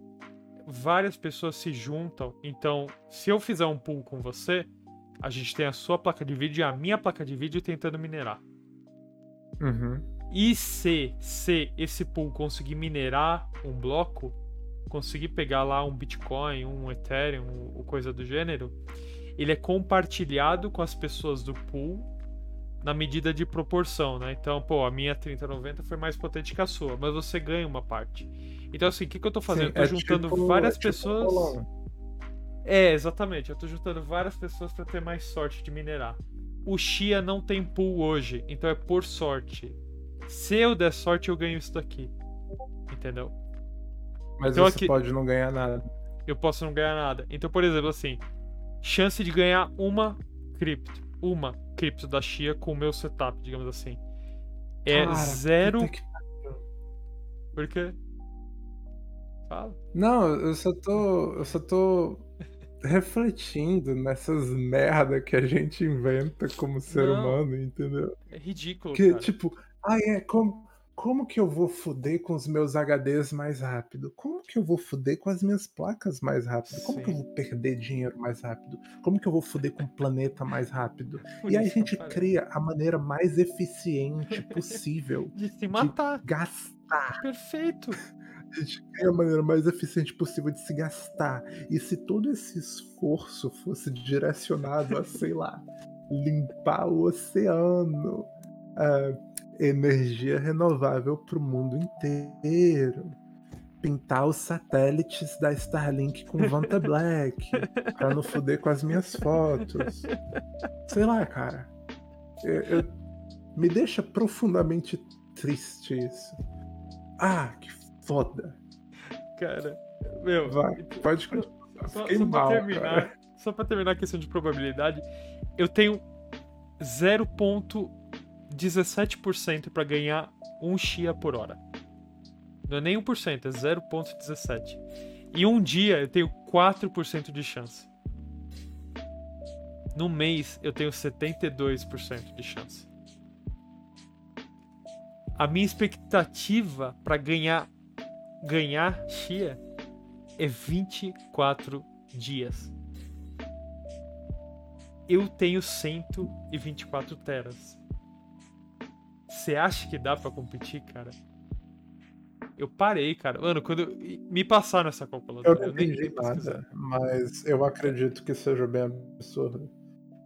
várias pessoas se juntam. Então, se eu fizer um pool com você, a gente tem a sua placa de vídeo e a minha placa de vídeo tentando minerar. Uhum. E se, se esse pool conseguir minerar um bloco, conseguir pegar lá um Bitcoin, um Ethereum, ou coisa do gênero, ele é compartilhado com as pessoas do pool na medida de proporção, né? Então, pô, a minha 3090 foi mais potente que a sua, mas você ganha uma parte. Então, assim, o que, que eu tô fazendo? Sim, eu tô é juntando tipo- várias é tipo pessoas. bolão. É, exatamente. Eu tô juntando várias pessoas pra ter mais sorte de minerar. O Chia não tem pool hoje, então é por sorte. Se eu der sorte, eu ganho isso daqui. Entendeu? Mas Então você aqui- pode não ganhar nada. Eu posso não ganhar nada. Então, por exemplo, assim, chance de ganhar uma cripto, uma cripto da Chia com o meu setup, digamos assim. É Cara, zero. que- Por quê? Fala. Não, eu só tô. Eu só tô refletindo nessas merda que a gente inventa como ser Não. humano, entendeu? É ridículo, Que, cara. tipo, ah, é, como, como que eu vou foder com os meus HDs mais rápido? Como que eu vou foder com as minhas placas mais rápido? Como que eu Sim. vou perder dinheiro mais rápido? Como que eu vou foder com o planeta mais rápido? Por [laughs] E aí a eu gente cria a maneira mais eficiente possível [laughs] De se matar. gastar. Perfeito. Gente cria a maneira mais eficiente possível de se gastar. E se todo esse esforço fosse direcionado a, sei lá, limpar o oceano, a energia renovável para o mundo inteiro, pintar os satélites da Starlink com Vanta Black, [laughs] para não foder com as minhas fotos. Sei lá, cara. Eu- eu- me deixa profundamente triste isso. Ah, que foda. Cara, meu. Vai, pode continuar. Só, Fiquei só pra mal, terminar, cara. só pra terminar a questão de probabilidade, eu tenho 0.17% pra ganhar um Chia por hora. Não é nem 1%, é 0.17. E um dia eu tenho 4% de chance. No mês eu tenho 72% de chance. A minha expectativa pra ganhar ganhar Chia é 24 dias. Eu tenho 124 teras. Você acha que dá pra competir, cara? Eu parei, cara. Mano, quando eu- me passaram essa Eu calculadora, não nem- entendi nem nada, mas eu acredito que seja bem absurdo.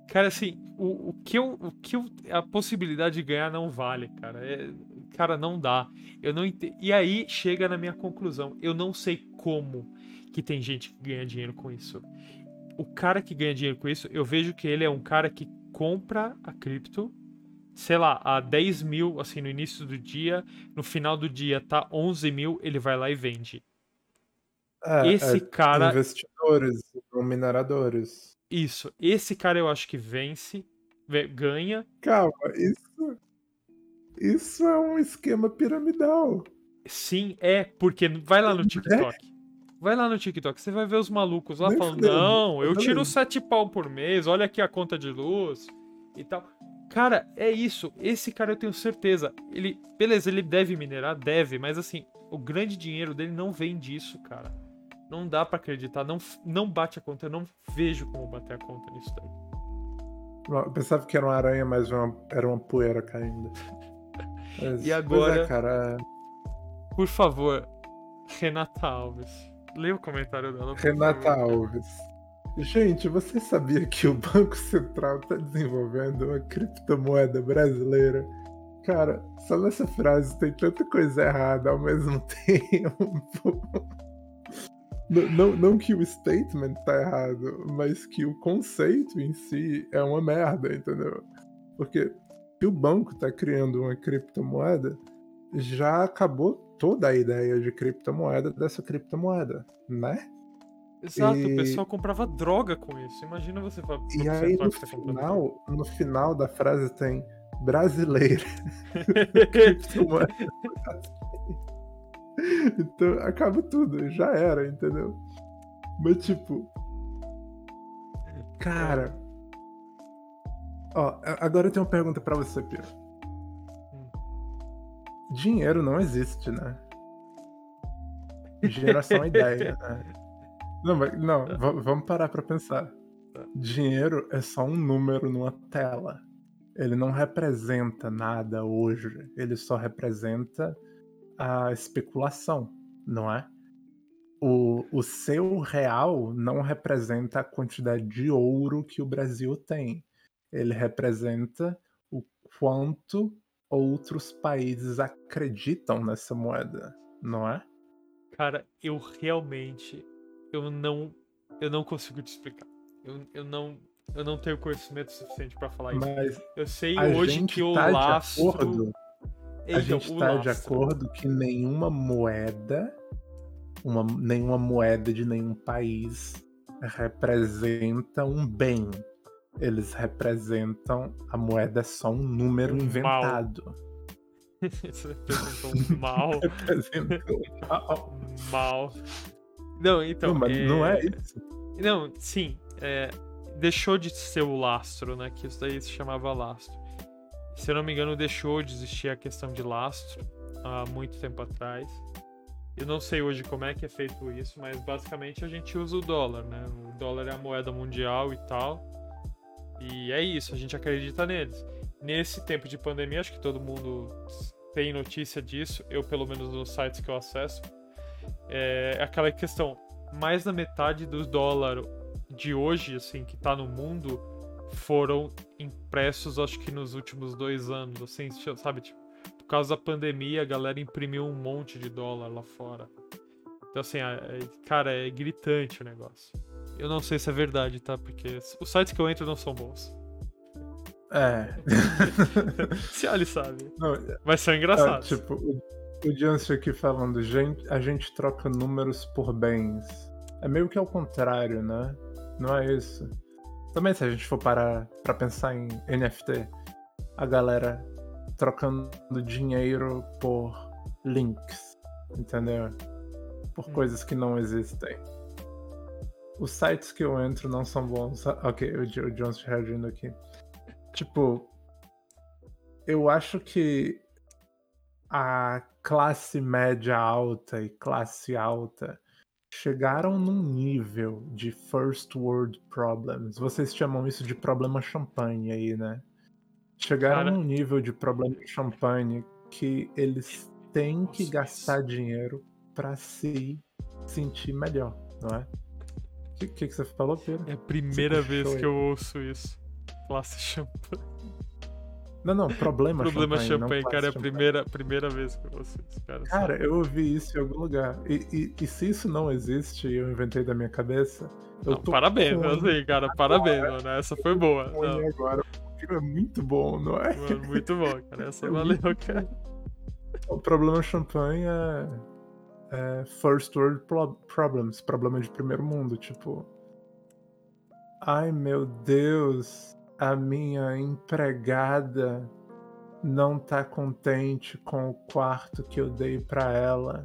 Cara, assim, o, o que eu, o que eu, a possibilidade de ganhar não vale, cara. É- cara, não dá. Eu não ente... E aí chega na minha conclusão. Eu não sei como que tem gente que ganha dinheiro com isso. O cara que ganha dinheiro com isso, eu vejo que ele é um cara que compra a cripto, sei lá, a 10 mil, assim, no início do dia, no final do dia tá 11 mil, ele vai lá e vende. É, Esse é cara, investidores, mineradores. isso, esse cara eu acho que vence, ve- ganha, Calma, isso, isso é um esquema piramidal. Sim, é, porque vai lá no É? TikTok. Vai lá no TikTok, você vai ver os malucos lá falando: Não, eu tiro sete pau por mês, olha aqui a conta de luz e tal. Cara, é isso. Esse cara eu tenho certeza. Ele, beleza, ele deve minerar, deve, mas assim, o grande dinheiro dele não vem disso, cara. Não dá pra acreditar, não, não bate a conta, eu não vejo como bater a conta nisso daí. Eu pensava que era uma aranha, mas uma- era uma poeira caindo. [laughs] Mas, E pois agora- é, cara, Por favor, Renata Alves. Leia o comentário dela. Renata. Alves. Gente, você sabia que o Banco Central está desenvolvendo uma criptomoeda brasileira? Cara, só nessa frase tem tanta coisa errada ao mesmo [laughs] tempo. Não, não, não que o statement tá errado, mas que o conceito em si é uma merda, entendeu? Porque se o banco tá criando uma criptomoeda, já acabou toda a ideia de criptomoeda dessa criptomoeda, né? Exato, E- o pessoal comprava droga com isso. Imagina você falar. E aí no final, no final da frase tem brasileira. [laughs] [laughs] criptomoeda. então acaba tudo, já era, entendeu? Mas tipo. Cara. Ó, agora eu tenho uma pergunta pra você, Piro. Dinheiro não existe, né? Dinheiro é só uma ideia, né? Não, mas, não va- vamos parar pra pensar. Tá. Dinheiro é só um número numa tela. Ele não representa nada hoje. Ele só representa a especulação, não é? O, o seu real não representa a quantidade de ouro que o Brasil tem. Ele representa o quanto outros países acreditam nessa moeda, não é? Cara, eu realmente. Eu não. Eu não consigo te explicar. Eu, eu não. Eu não tenho conhecimento suficiente pra falar isso. Mas Eu sei hoje que o tá de acordo. A Então, gente o tá de acordo que nenhuma moeda, uma, nenhuma moeda de nenhum país representa um bem. Eles representam. A moeda é só um número [laughs] Um mal. [laughs] inventado. Isso representou um mal. Um mal. um mal. Não, então. não, mas não é isso. Não, sim. é, deixou de ser o lastro, né? Que isso daí se chamava lastro. Se eu não me engano, deixou de existir a questão de lastro há muito tempo atrás. Eu não sei hoje como é que é feito isso, mas basicamente a gente usa o dólar, né? O dólar é a moeda mundial e tal. E é isso, a gente acredita neles. Nesse tempo de pandemia, acho que todo mundo tem notícia disso, eu pelo menos nos sites que eu acesso. É aquela questão, mais da metade do dólar de hoje, assim, que tá no mundo, foram impressos, acho que nos últimos dois anos, assim, sabe? Tipo, por causa da pandemia, a galera imprimiu um monte de dólar lá fora. Então, assim, é- é- cara, é gritante o negócio. Eu não sei se é verdade, tá? Porque os sites que eu entro não são bons. É. [laughs] Se ali sabe. Não, Mas são é, engraçados. tipo, o, o aqui falando, gente, a gente troca números por bens. É meio que ao contrário, né? Não é isso. Também se a gente for parar pra pensar em NFT, a galera trocando dinheiro por links, entendeu? Por Hum. coisas que não existem. Os sites que eu entro não são bons. Ah, Ok, o, o Jones reagindo aqui. Tipo, eu acho que a classe média alta e classe alta chegaram num nível de first world problems. Vocês chamam isso de problema champanhe aí, né? Chegaram Cara. num nível de problema champanhe que eles têm que gastar dinheiro pra se sentir melhor, não é? O que, que, você falou, Pedro? É a primeira vez que eu ouço isso. Classe champanhe. Não, não, problema, Problema champanhe. não champanhe, cara, é a primeira, primeira vez que eu ouço isso, cara. Cara, eu ouvi isso em algum lugar. E, e- e se isso não existe e eu inventei da minha cabeça, Não, parabéns, com assim, cara, parabéns, mano. Essa foi boa. Não, agora. É muito bom, não é? mano, muito bom, cara. [laughs] Essa É valeu, muito cara. O problema champanhe é, é first world pro- problems, problema de primeiro mundo, tipo. Ai meu Deus, a minha empregada não tá contente com o quarto que eu dei pra ela.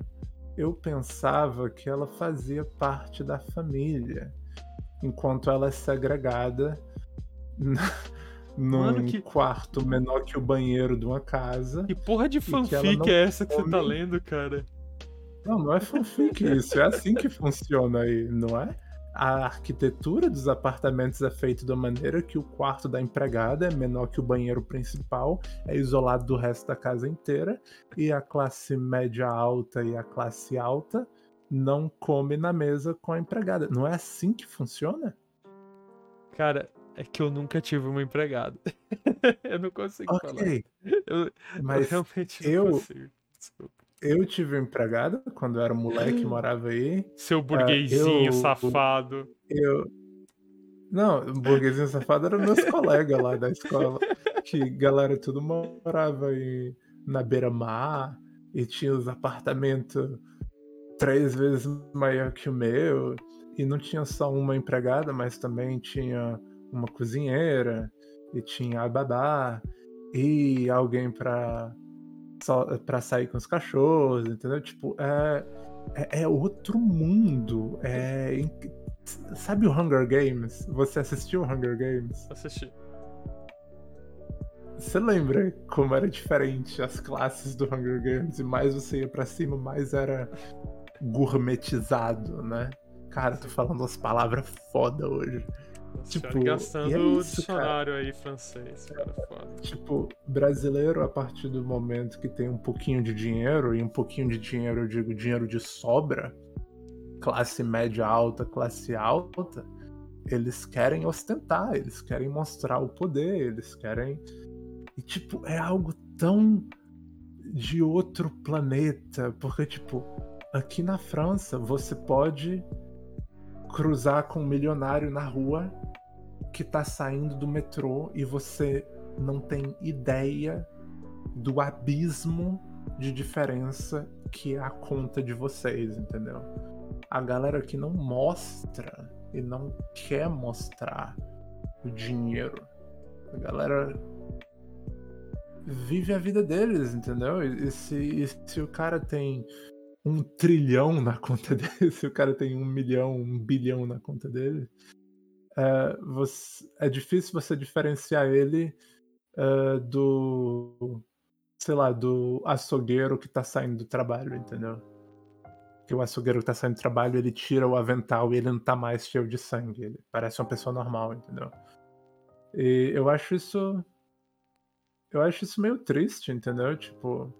Eu pensava que ela fazia parte da família, enquanto ela é segregada [laughs] num Mano, que- quarto menor que o banheiro de uma casa. Que porra de fanfic é essa que você tá lendo, cara? Não, não é fanfic isso, é assim que funciona aí, não é? A arquitetura dos apartamentos é feita de uma maneira que o quarto da empregada é menor que o banheiro principal, é isolado do resto da casa inteira, e a classe média alta e a classe alta não come na mesa com a empregada. Não é assim que funciona? Cara, é que eu nunca tive uma empregada. [laughs] eu não consigo falar. Ok, Eu, eu mas realmente não eu- consigo. Desculpa. Eu tive um empregado quando eu era moleque, morava aí. Seu burguesinho eu- safado. Eu. Não, o burguesinho safado eram meus [laughs] colegas lá da escola. Que galera tudo morava aí na beira-mar e tinha os apartamentos três vezes maior que o meu. E não tinha só uma empregada, mas também tinha uma cozinheira e tinha a babá e alguém pra, só, pra sair com os cachorros, entendeu? Tipo, é, é, é outro mundo. É, sabe o Hunger Games? Você assistiu o Hunger Games? Assisti. Você lembra como era diferente as classes do Hunger Games? E mais você ia pra cima, mais era gourmetizado, né? Cara, tô falando umas palavras foda hoje. Tipo, Tipo, gastando é o isso, cara. dicionário aí francês, cara, foda. Tipo, brasileiro, a partir do momento que tem um pouquinho de dinheiro, e um pouquinho de dinheiro, eu digo dinheiro de sobra, classe média alta, classe alta, eles querem ostentar, eles querem mostrar o poder, eles querem. E, tipo, é algo tão de outro planeta, porque, tipo, aqui na França, você pode cruzar com um milionário na rua que tá saindo do metrô e você não tem ideia do abismo de diferença que é a conta de vocês, entendeu? A galera que não mostra e não quer mostrar o dinheiro. A galera vive a vida deles, entendeu? E, se, e se o cara tem um trilhão na conta dele, [laughs] se o cara tem um milhão, um bilhão na conta dele, é, você- é difícil você diferenciar ele é, do, sei lá, do açougueiro que tá saindo do trabalho, entendeu? Que o açougueiro que tá saindo do trabalho, ele tira o avental e ele não tá mais cheio de sangue, ele parece uma pessoa normal, entendeu? E eu acho isso. Eu acho isso meio triste, entendeu? Tipo.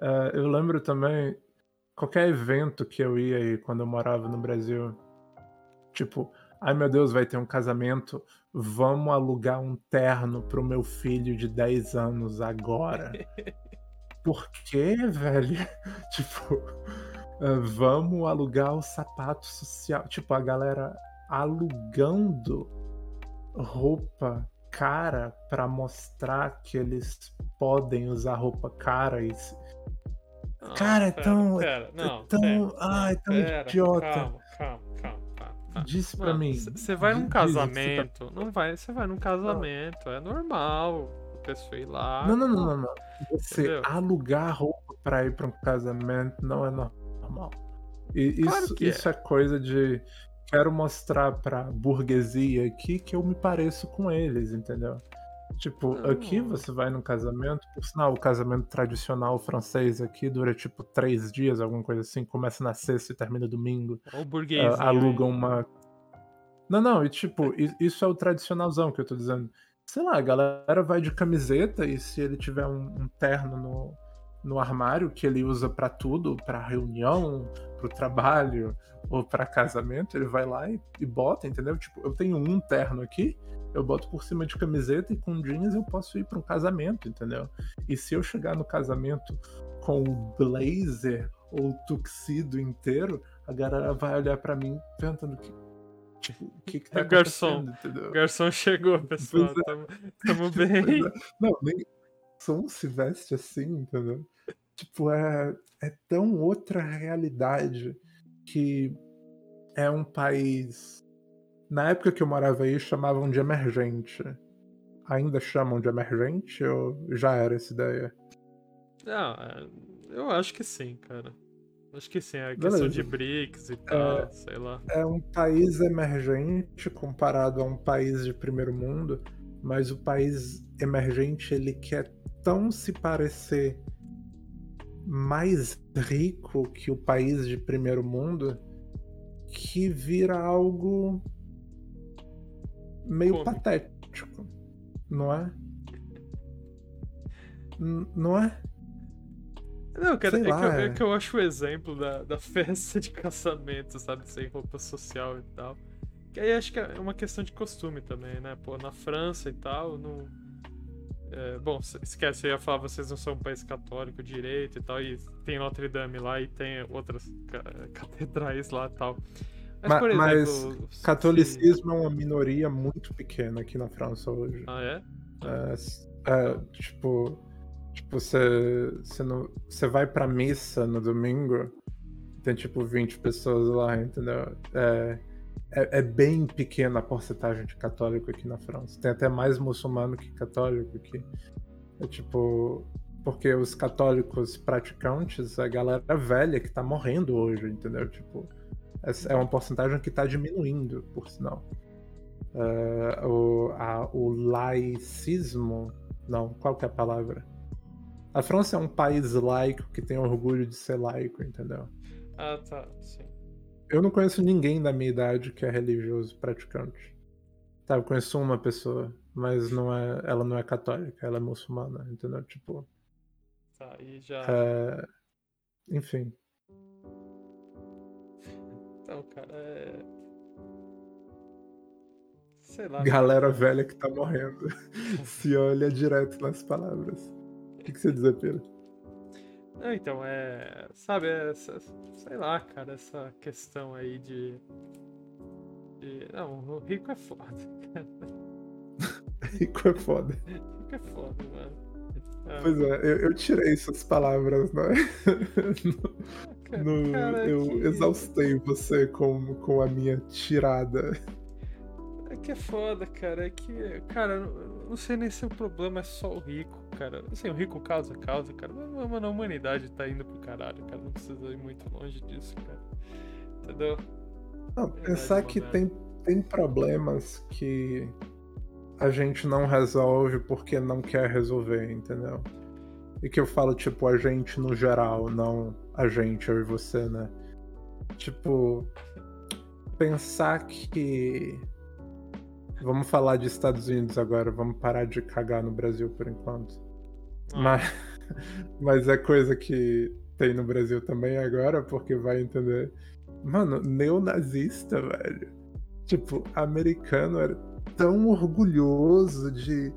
é, eu lembro também. Qualquer evento que eu ia aí quando eu morava no Brasil. Tipo, ai meu Deus, vai ter um casamento. Vamos alugar um terno pro meu filho de 10 anos agora. [laughs] Por quê, velho? [laughs] Tipo, ah, vamos alugar o sapato social. Tipo, a galera alugando roupa cara pra mostrar que eles podem usar roupa cara e Cara, é pera, tão- Pera, não, tão- pera, ai, não, tão pera, idiota. Calma, calma, calma. calma. Diz pra Mano, mim. Você vai num Diz- diz o que você tá- casamento, não vai, você vai num casamento, é normal a pessoa ir lá. Não, não, não, não, não. Você Entendeu? alugar roupa pra ir pra um casamento não é normal. E Claro isso, que é. isso é coisa de. Quero mostrar pra burguesia aqui que eu me pareço com eles, entendeu? Tipo, aqui você vai num casamento, por sinal, o casamento tradicional francês aqui dura tipo três dias, alguma coisa assim, começa na sexta e termina domingo. Ó o burguesinho. Ah, alugam uma. Não, não, e tipo, isso é o tradicionalzão que eu tô dizendo. Sei lá, a galera vai de camiseta e se ele tiver um, um terno no, no armário que ele usa pra tudo, pra reunião, pro trabalho ou pra casamento, ele vai lá e, e bota, entendeu? Tipo, eu tenho um terno aqui, eu boto por cima de camiseta e com jeans eu posso ir pra um casamento, entendeu? E se eu chegar no casamento com o blazer ou tuxedo inteiro, a galera vai olhar pra mim perguntando que, tipo, o que que tá É garçom. entendeu? O garçom chegou, pessoal. É. Tamo, tamo [laughs] bem. é. Não, nem som se veste assim, entendeu? Tipo, é, é tão outra realidade que é um país. Na época que eu morava aí, chamavam de emergente. Ainda chamam de emergente ou já era essa ideia? É, eu acho que sim, cara. Acho que sim, a questão Beleza. de BRICS e tal, sei lá. É um país emergente comparado a um país de primeiro mundo, mas o país emergente ele quer tão se parecer mais rico que o país de primeiro mundo que vira algo meio Cômico. patético, não é? N- Não é? Não, cara, é que, eu, é é. que eu acho o exemplo da, da [laughs] festa de casamento, sabe? Sem roupa social e tal. Que aí acho que é uma questão de costume também, né? Pô, na França e tal, não. é, bom, esquece, eu ia falar, vocês não são um país católico direito e tal, e tem Notre Dame lá e tem outras ca- catedrais lá e tal. Mas, Ma- por mas exemplo. se- Catolicismo é uma minoria muito pequena aqui na França hoje. Ah, é? É, é, tipo, tipo você, você, não, você vai pra missa no domingo, tem tipo 20 pessoas lá, entendeu? É, é, é bem pequena a porcentagem de católico aqui na França. Tem até mais muçulmano que católico aqui. É tipo. Porque os católicos praticantes, a galera velha que tá morrendo hoje, entendeu? Tipo, é uma porcentagem que tá diminuindo, por sinal. É, o, a- o laicismo. Não, qual que é a palavra? A França é um país laico que tem orgulho de ser laico, entendeu? Ah, tá, sim. Eu não conheço ninguém da minha idade que é religioso praticante. Tá, eu conheço uma pessoa, mas não é, ela não é católica, ela é muçulmana, entendeu? Tipo, Tá, e já. é, enfim. Então, cara, é. Sei lá. Galera velha que tá morrendo. [laughs] Se olha direto nas palavras. O que, que você diz, Pedro? Não, então, é. Sabe, é essa, sei lá, cara, essa questão aí de. de não, o rico é foda, cara. [laughs] Rico é foda. Rico é foda, mano. Pois é, eu, eu tirei essas palavras, né? [laughs] cara, No- cara, eu que- exaustei você com, com a minha tirada. É que é foda, cara. É que, cara, não- sei nem se o problema é só o rico, cara. Assim, o rico causa causa, cara. Mas, mano, a humanidade tá indo pro caralho, cara. Não precisa ir muito longe disso, cara. Entendeu? Não, pensar que tem, tem problemas que a gente não resolve porque não quer resolver, entendeu? E que eu falo, tipo, a gente no geral, não a gente, eu e você, né? Tipo, pensar que. Vamos falar de Estados Unidos agora, vamos parar de cagar no Brasil por enquanto. Ah, Mas, [laughs] mas é coisa que tem no Brasil também agora, porque vai entender. Mano, neonazista, velho. Tipo, americano era tão orgulhoso de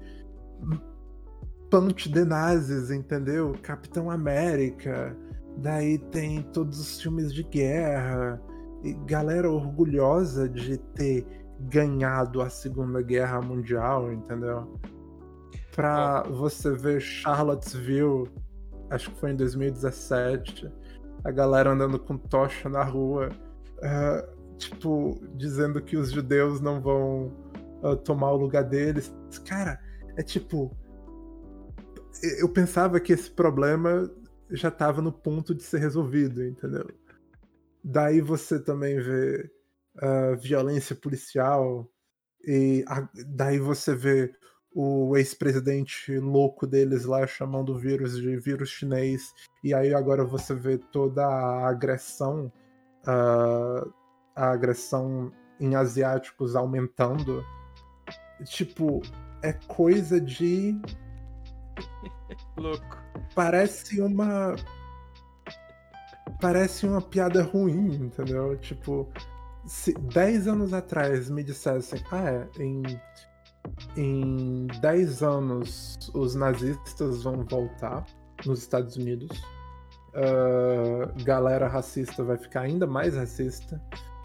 punch the nazis, entendeu? Capitão América. Daí tem todos os filmes de guerra. E galera orgulhosa de ter ganhado a Segunda Guerra Mundial, entendeu? Pra você ver Charlottesville, acho que foi em 2017, a galera andando com tocha na rua, ah, tipo, dizendo que os judeus não vão ah, tomar o lugar deles. Cara, é tipo. Eu pensava que esse problema já tava no ponto de ser resolvido, entendeu? Daí você também vê ah, violência policial, e a- daí você vê o ex-presidente louco deles lá chamando o vírus de vírus chinês, e aí agora você vê toda a agressão, ah, a agressão em asiáticos aumentando. Tipo, é coisa de. Louco. Parece uma. Parece uma piada ruim, entendeu? Tipo, se 10 anos atrás me dissessem, ah, é, em, em 10 anos os nazistas vão voltar nos Estados Unidos, ah, galera racista vai ficar ainda mais racista,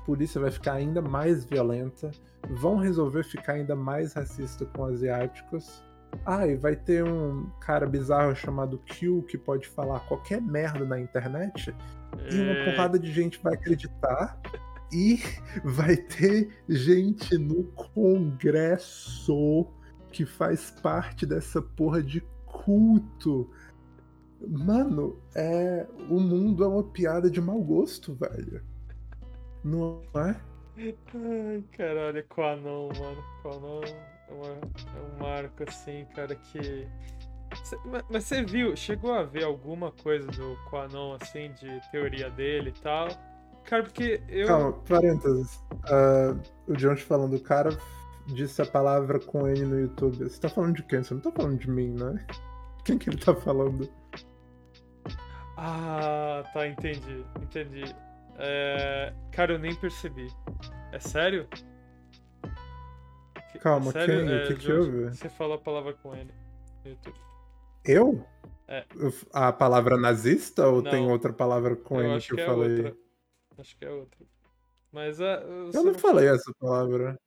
polícia vai ficar ainda mais violenta, vão resolver ficar ainda mais racista com asiáticos. Ah, e vai ter um cara bizarro chamado Q que pode falar qualquer merda na internet e uma É, porrada de gente vai acreditar e [laughs] vai ter gente no Congresso que faz parte dessa porra de culto. Mano, é o mundo é uma piada de mau gosto, velho. Não é? Ai, caralho, Quanon, mano. Quanon é, uma- um marco, assim, cara, que. Mas você viu, chegou a ver alguma coisa do Quanon, assim, de teoria dele e tal? Cara, porque eu. Calma, parênteses. Ah, o John te falando, o cara disse a palavra com N no YouTube. Você tá falando de quem? Você não tá falando de mim, né? Quem que ele tá falando? Ah, tá, entendi, entendi. É, Cara, eu nem percebi. É sério? Que- Calma, sério? O É, que que Jorge, houve? Você falou a palavra com ele. no YouTube. Eu? É. A palavra nazista ou Não. tem outra palavra com eu N que que eu é falei? outra. Acho que é outra. Mas é, você Eu não falei essa palavra.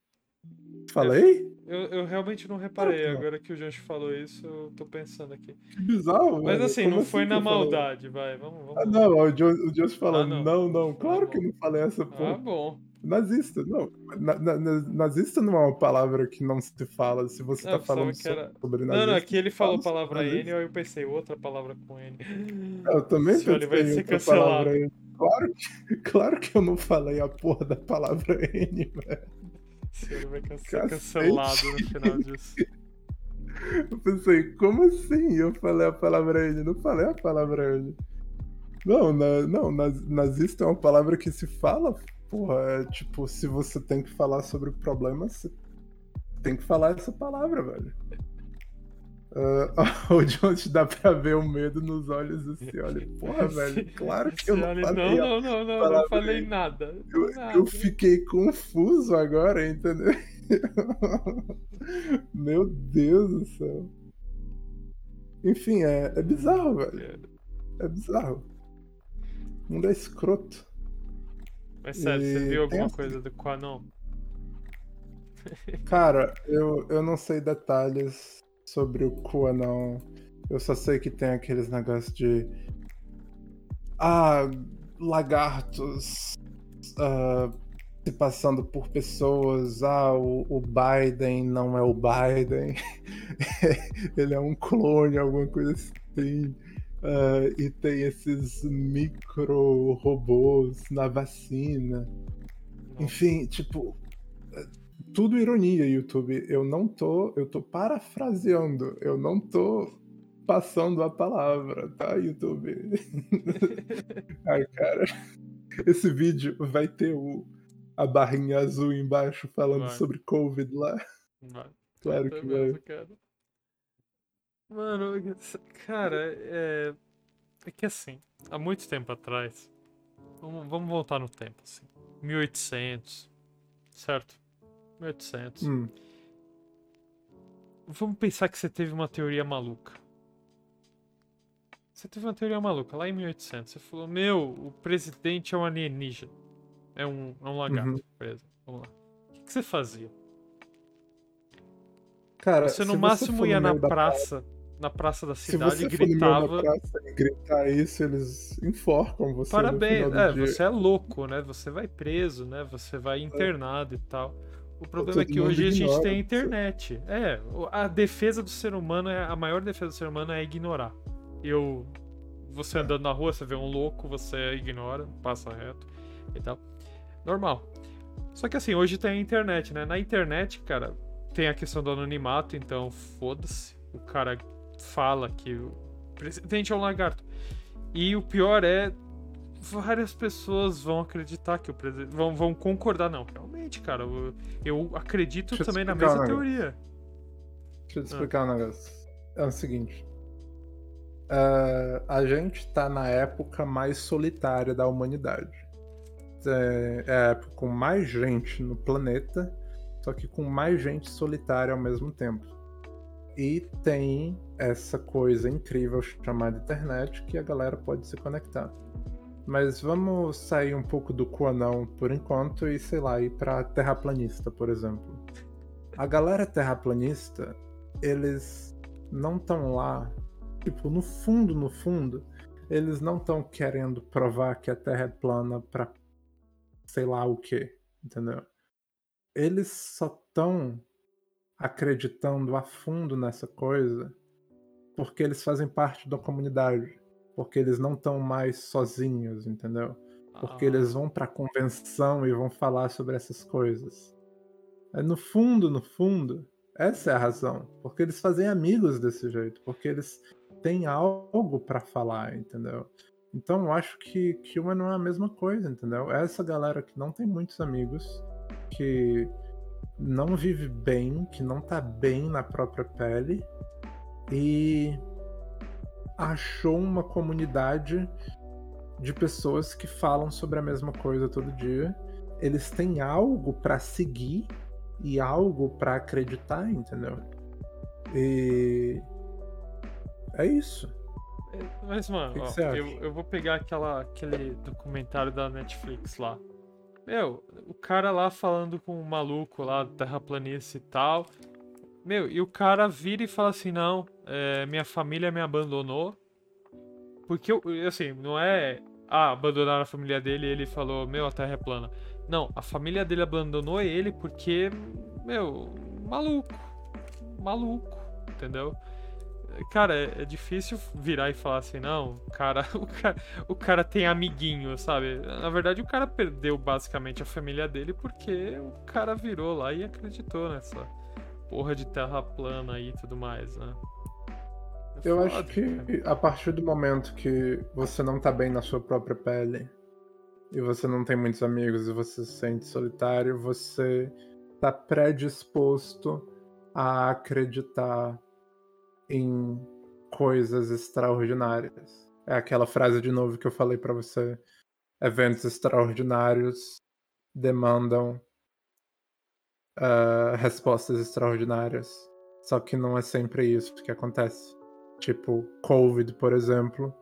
Falei? Eu, eu realmente não reparei. Que não. Agora que o Josh falou isso, eu tô pensando aqui. Que bizarro, Mas assim, Como não foi que na eu falei? maldade, vai. Vamos, vamos. Ah, não, o Josh, o Josh falou, Ah, não. não. não, claro Ah, que eu não falei essa Ah, porra. bom. Nazista, não. Na- na- na- nazista não é uma palavra que não se fala se você Ah, tá falando era- sobre Não, nazista. não, aqui ele falou palavra N, aí eu pensei outra palavra com N. Eu também Esse olho vai pensei ser cancelado. Claro que, claro que eu não falei a porra da palavra N, velho. Olho vai ser cancelado no final disso. Eu pensei, como assim eu falei a palavra N? Não falei a palavra N. Não, na- não, naz- nazista é uma palavra que se fala, porra, é tipo, se você tem que falar sobre problemas, você tem que falar essa palavra, velho. Ah, [laughs] o Jones dá pra ver o medo nos olhos desse [laughs] olha, porra, velho, claro que eu não falei não, não, não, não, não falei nada. Eu, nada. eu fiquei confuso agora, entendeu? [laughs] Meu Deus do céu. Enfim, é, é bizarro, velho. É bizarro. O mundo é escroto. Mas sério, você E viu tem alguma assim- coisa do Quanon? [laughs] Cara, eu, eu não sei detalhes sobre o QAnon. Eu só sei que tem aqueles negócios de. Ah, lagartos ah, se passando por pessoas. Ah, o, o Biden não é o Biden. [laughs] Ele é um clone, alguma coisa assim. Ah, e tem esses micro robôs na vacina. Enfim, tipo, é tudo ironia, YouTube. Eu não tô, eu tô parafraseando, eu não tô passando a palavra, tá, YouTube? [laughs] Ai, cara, esse vídeo vai ter o, a barrinha azul embaixo falando Vai. sobre Covid lá. Vai. Claro que vai. cara. Mano, cara, é. É que assim, há muito tempo atrás. Vamos, vamos voltar no tempo, assim. 1800. Certo? 1800. Hum, Vamos pensar que você teve uma teoria maluca. Você teve uma teoria maluca lá em 1800. Você falou: Meu, o presidente é um alienígena. É um, é um lagarto. Uhum. Vamos lá. O que, você fazia? Cara, Você no máximo no ia na praça, na praça da Se cidade você e for gritava. praça e gritar isso, eles enforcam você Parabéns, é, dia. você é louco, né? Você vai preso, né? Você vai internado e tal. O problema é que hoje a gente ignora tem a você. internet. É, o- a defesa do ser humano é a maior defesa do ser humano é ignorar. Eu você andando na rua, você vê um louco, você ignora, passa reto e tal. Normal. Só que assim, hoje tem a internet, né? Na internet, cara, tem a questão do anonimato, então foda-se. O cara fala que o presidente é um lagarto. E o pior é várias pessoas vão acreditar que o presidente. Vão, vão concordar. Não, realmente, cara, eu, eu acredito eu também na mesma um teoria. Deixa eu te explicar um negócio. É o seguinte. ah, a gente tá na época mais solitária da humanidade. É, é a época com mais gente no planeta, só que com mais gente solitária ao mesmo tempo. E tem essa coisa incrível chamada internet que a galera pode se conectar. Mas vamos sair um pouco do QAnon por enquanto e, sei lá, ir pra terraplanista, por exemplo. A galera terraplanista, eles não estão lá, tipo, no fundo, no fundo, eles não estão querendo provar que a Terra é plana pra sei lá o que, entendeu? Eles só estão acreditando a fundo nessa coisa porque eles fazem parte da comunidade, porque eles não estão mais sozinhos, entendeu? Porque Ah, eles vão pra convenção e vão falar sobre essas coisas. É, No fundo, no fundo, essa é a razão. Porque eles fazem amigos desse jeito. Porque eles têm algo pra falar, entendeu? Então eu acho que, que uma não é a mesma coisa, entendeu? Essa galera que não tem muitos amigos, que não vive bem, que não tá bem na própria pele e achou uma comunidade de pessoas que falam sobre a mesma coisa todo dia. Eles têm algo pra seguir e algo pra acreditar, entendeu? E É isso. Mas, mano, Que ó, eu, eu vou pegar aquela, aquele documentário da Netflix lá. Meu, o cara lá falando com o maluco lá, do terraplanista e tal. Meu, e o cara vira e fala assim: não, é, minha família me abandonou. Porque, eu, assim, não é. Ah, abandonaram a família dele e ele falou: meu, a terra é plana. Não, a família dele abandonou ele porque, meu, maluco. Maluco, entendeu? Cara, é, é difícil virar e falar assim, não, o cara, [laughs] o cara, o cara tem amiguinho, sabe? Na verdade, o cara perdeu basicamente a família dele porque o cara virou lá e acreditou nessa porra de terra plana aí e tudo mais, né? É Eu acho que a partir do momento que você não tá bem na sua própria pele e você não tem muitos amigos e você se sente solitário, você tá predisposto a acreditar em coisas extraordinárias. É aquela frase de novo que eu falei pra você. Eventos extraordinários demandam ah, respostas extraordinárias. Só que não é sempre isso que acontece. Tipo, Covid, por exemplo.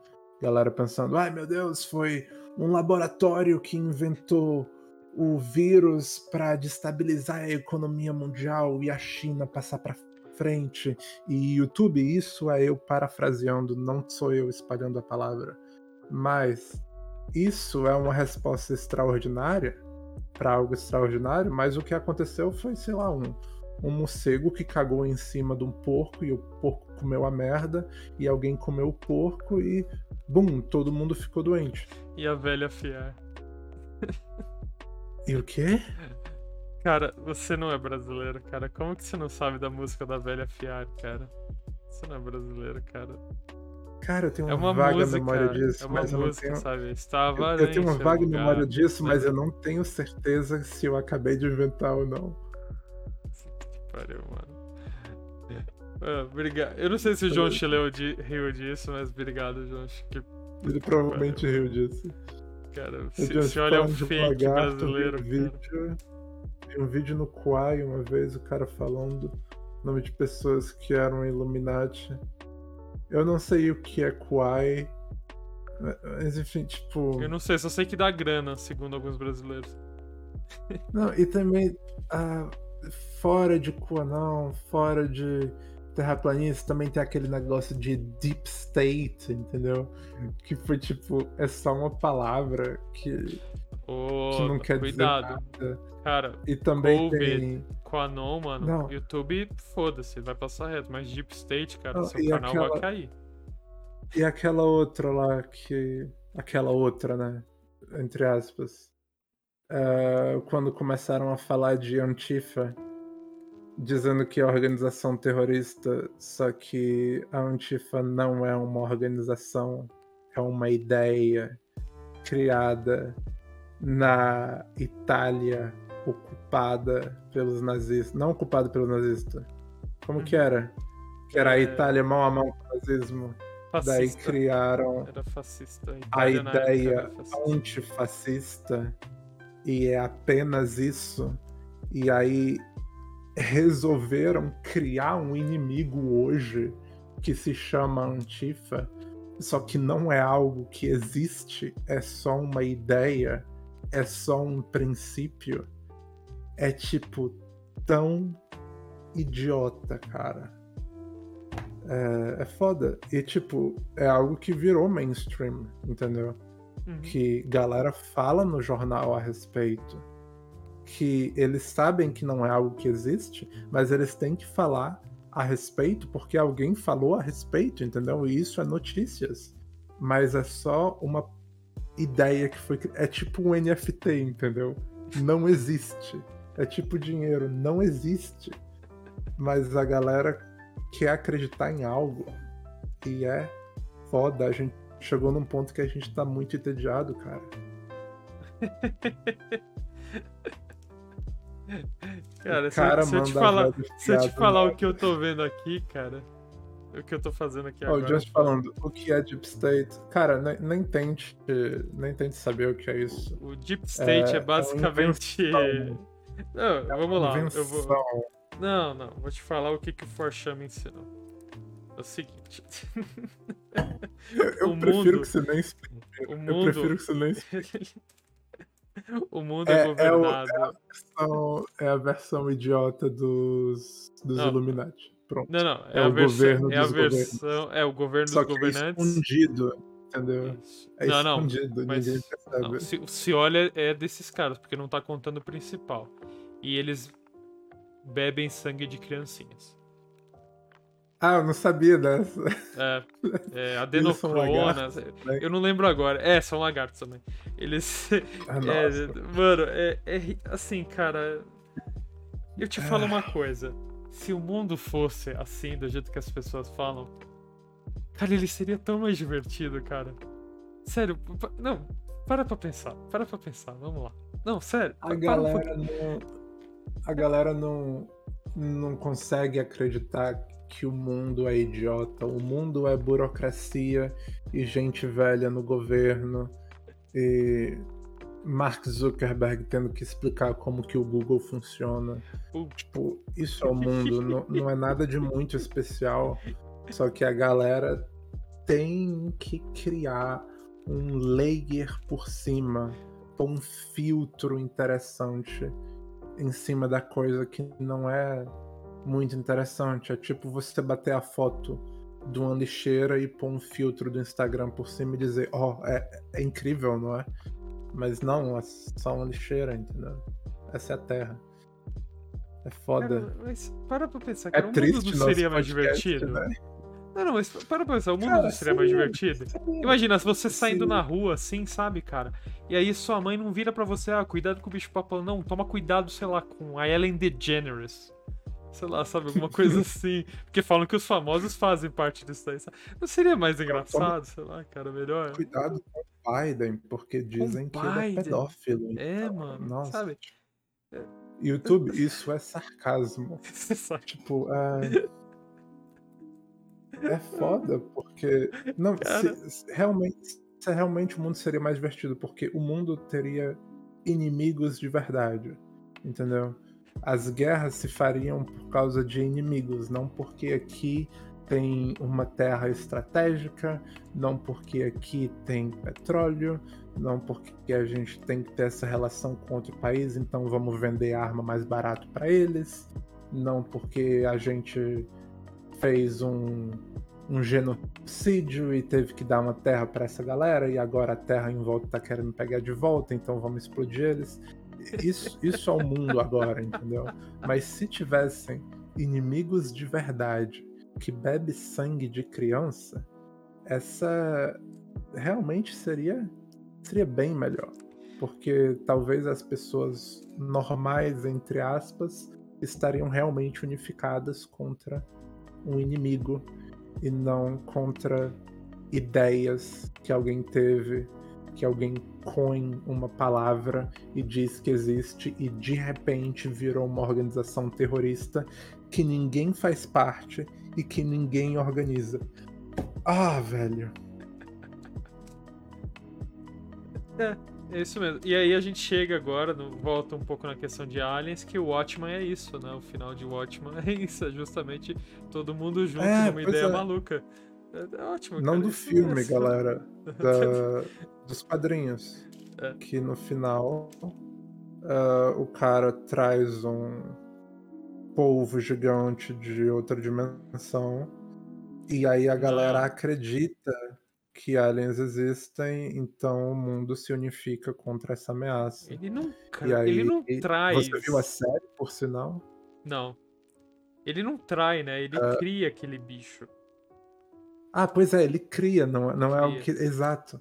Galera pensando, ai meu Deus, foi um laboratório que inventou o vírus para destabilizar a economia mundial e a China passar para frente. E YouTube, isso é eu parafraseando, não sou eu espalhando a palavra. Mas isso é uma resposta extraordinária para algo extraordinário, mas o que aconteceu foi, sei lá, um, um morcego que cagou em cima de um porco e o porco comeu a merda e alguém comeu o porco e bum, todo mundo ficou doente. E a velha fiar. E o quê? [laughs] Cara, você não é brasileiro, cara. Como que você não sabe da música da velha fiar, cara? Você não é brasileiro, cara. Cara, eu tenho É uma, uma vaga música, memória disso, é uma mas eu não música, tenho. sabe? Estava Eu, eu tenho uma vaga lugar. memória disso, mas Mas- eu não tenho certeza se eu acabei de inventar ou não. Pariu, mano. Ah, obrigado. Eu não sei se o João Chileu di- riu disso, mas obrigado, João. Que, Ele provavelmente riu disso. cara, se, se olha um de fake lagarto, brasileiro, cara. vídeo, vi um vídeo no Quai uma vez, o cara falando o nome de pessoas que eram Illuminati. Eu não sei o que é Quai, mas enfim, tipo. Eu não sei, só sei que dá grana, segundo alguns brasileiros. Não, e também ah, fora de QAnon, fora de terraplanista, também tem aquele negócio de deep state, entendeu? Que foi tipo, é só uma palavra que, Ô, que não quer cuidado. dizer nada. Cara, E também Covid. tem. com a Non, mano, Não. YouTube, foda-se, vai passar reto. Mas Deep State, cara, Não, seu canal vai aquela- cair. E aquela outra lá que. Aquela outra, né? Entre aspas. Ah, quando começaram a falar de Antifa, dizendo que é organização terrorista, só que a Antifa não é uma organização, é uma ideia criada na Itália ocupada pelos nazistas. Não ocupada pelos nazistas. Como que Uhum. era? Que era a É. Itália mão a mão com o nazismo. Daí Fascista. criaram Era fascista. a época ideia antifascista e é apenas isso. E aí resolveram criar um inimigo hoje que se chama Antifa, só que não é algo que existe, é só uma ideia, é só um princípio. É tipo tão idiota, cara. É, é foda. E tipo, é algo que virou mainstream, entendeu? Uhum. que galera fala no jornal a respeito. Que eles sabem que não é algo que existe, mas eles têm que falar a respeito porque alguém falou a respeito, entendeu? E isso é notícias. Mas é só uma ideia que foi. É tipo um NFT, entendeu? Não existe. É tipo dinheiro, não existe. Mas a galera quer acreditar em algo. E é foda. A gente chegou num ponto que a gente tá muito entediado, cara. [laughs] Cara, cara se eu te falar, se eu te falar o que eu tô vendo aqui, cara. O que eu tô fazendo aqui Ó, o agora. Just falando, o que é Deep State? Cara, nem, nem tente. Nem tente saber o que é isso. O Deep State É- é, basicamente. é uma Não, vamos lá. Eu vou... Não, não. Vou te falar o que, que o Forcham me ensinou. É o seguinte. [laughs] Eu O prefiro mundo- que você nem explique. O Eu mundo. prefiro que você nem explique. [laughs] o mundo é, É- é o- governado. São- É a versão idiota dos, dos Não. Illuminati. Pronto. Não, não. É, é a o versão. governo É a governos. versão. É o governo Só dos que é governantes. escondido, entendeu? Isso. É não, não. mas-. Não, se, se olha é desses caras, porque não tá contando o principal. E eles bebem sangue de criancinhas. Ah, eu não sabia dessa. É, [laughs] é adenocronas. né? Eu não lembro agora. É, são lagartos também. Eles. Ah, [laughs] é, mano, é, é assim, cara. Eu te falo Ah. uma coisa. Se o mundo fosse assim, do jeito que as pessoas falam, cara, ele seria tão mais divertido, cara. Sério, não, para pra pensar. Para pra pensar, vamos lá. Não, sério. A para um galera não. A galera não, não consegue acreditar que o mundo é idiota. O mundo é burocracia e gente velha no governo. E Mark Zuckerberg tendo que explicar como que o Google funciona. Tipo, isso é o mundo. não, não é nada de muito especial. [laughs] Só que a galera tem que criar um layer por cima, um filtro interessante em cima da coisa que não é muito interessante. É tipo você bater a foto de uma lixeira e pôr um filtro do Instagram por cima e dizer, ó, é, é incrível, não é? Mas não, é só uma lixeira, entendeu? Essa é a Terra. É foda. Cara, mas para pra pensar, é cara, o mundo triste não seria mais podcast, divertido? né? Não, não, mas para pensar, o mundo Cara, seria mais seria, divertido? seria. Imagina, se você saindo Sim. na rua assim, sabe, cara? E aí sua mãe não vira pra você, ah, cuidado com o bicho papão. Não, toma cuidado, sei lá, com a Ellen DeGeneres. Sei lá, sabe, alguma coisa [laughs] assim. Porque falam que os famosos fazem parte disso daí. sabe? Não seria mais engraçado, sei lá, cara, melhor? Cuidado com o Biden, porque dizem que ele é pedófilo. É, então, mano, Nossa. sabe? YouTube, isso é sarcasmo. [laughs] Sabe. Tipo, é. É foda, porque. Não, se, se realmente, se realmente o mundo seria mais divertido, porque o mundo teria inimigos de verdade. Entendeu? As guerras se fariam por causa de inimigos, não porque aqui tem uma terra estratégica, não porque aqui tem petróleo, não porque a gente tem que ter essa relação com outro país, então vamos vender arma mais barato para eles, não porque a gente fez um, um genocídio e teve que dar uma terra para essa galera e agora a terra em volta tá querendo pegar de volta, então vamos explodir eles. Isso, isso é o mundo agora, entendeu? Mas se tivessem inimigos de verdade que bebe sangue de criança, essa realmente seria seria bem melhor, porque talvez as pessoas normais entre aspas estariam realmente unificadas contra um inimigo e não contra ideias que alguém teve, que alguém coin uma palavra e diz que existe e de repente virou uma organização terrorista que ninguém faz parte e que ninguém organiza. Ah, velho. É isso mesmo. E aí a gente chega agora, no- volta um pouco na questão de aliens, que o Watchman é isso, né? O final de Watchman [laughs] é isso, é justamente todo mundo junto É, numa ideia é. maluca. É, é ótimo, Não cara, do isso filme, é- galera. [laughs] da- dos quadrinhos. É. Que no final ah, o cara traz um polvo gigante de outra dimensão. E aí a galera Ah. acredita que aliens existem, então o mundo se unifica contra essa ameaça. Ele não, E aí, ele não traz. Você viu a série, por sinal? Não. Ele não trai, né? Ele Ah. cria aquele bicho. Ah, pois é, ele cria, não, não é algo que. Cria. Exato.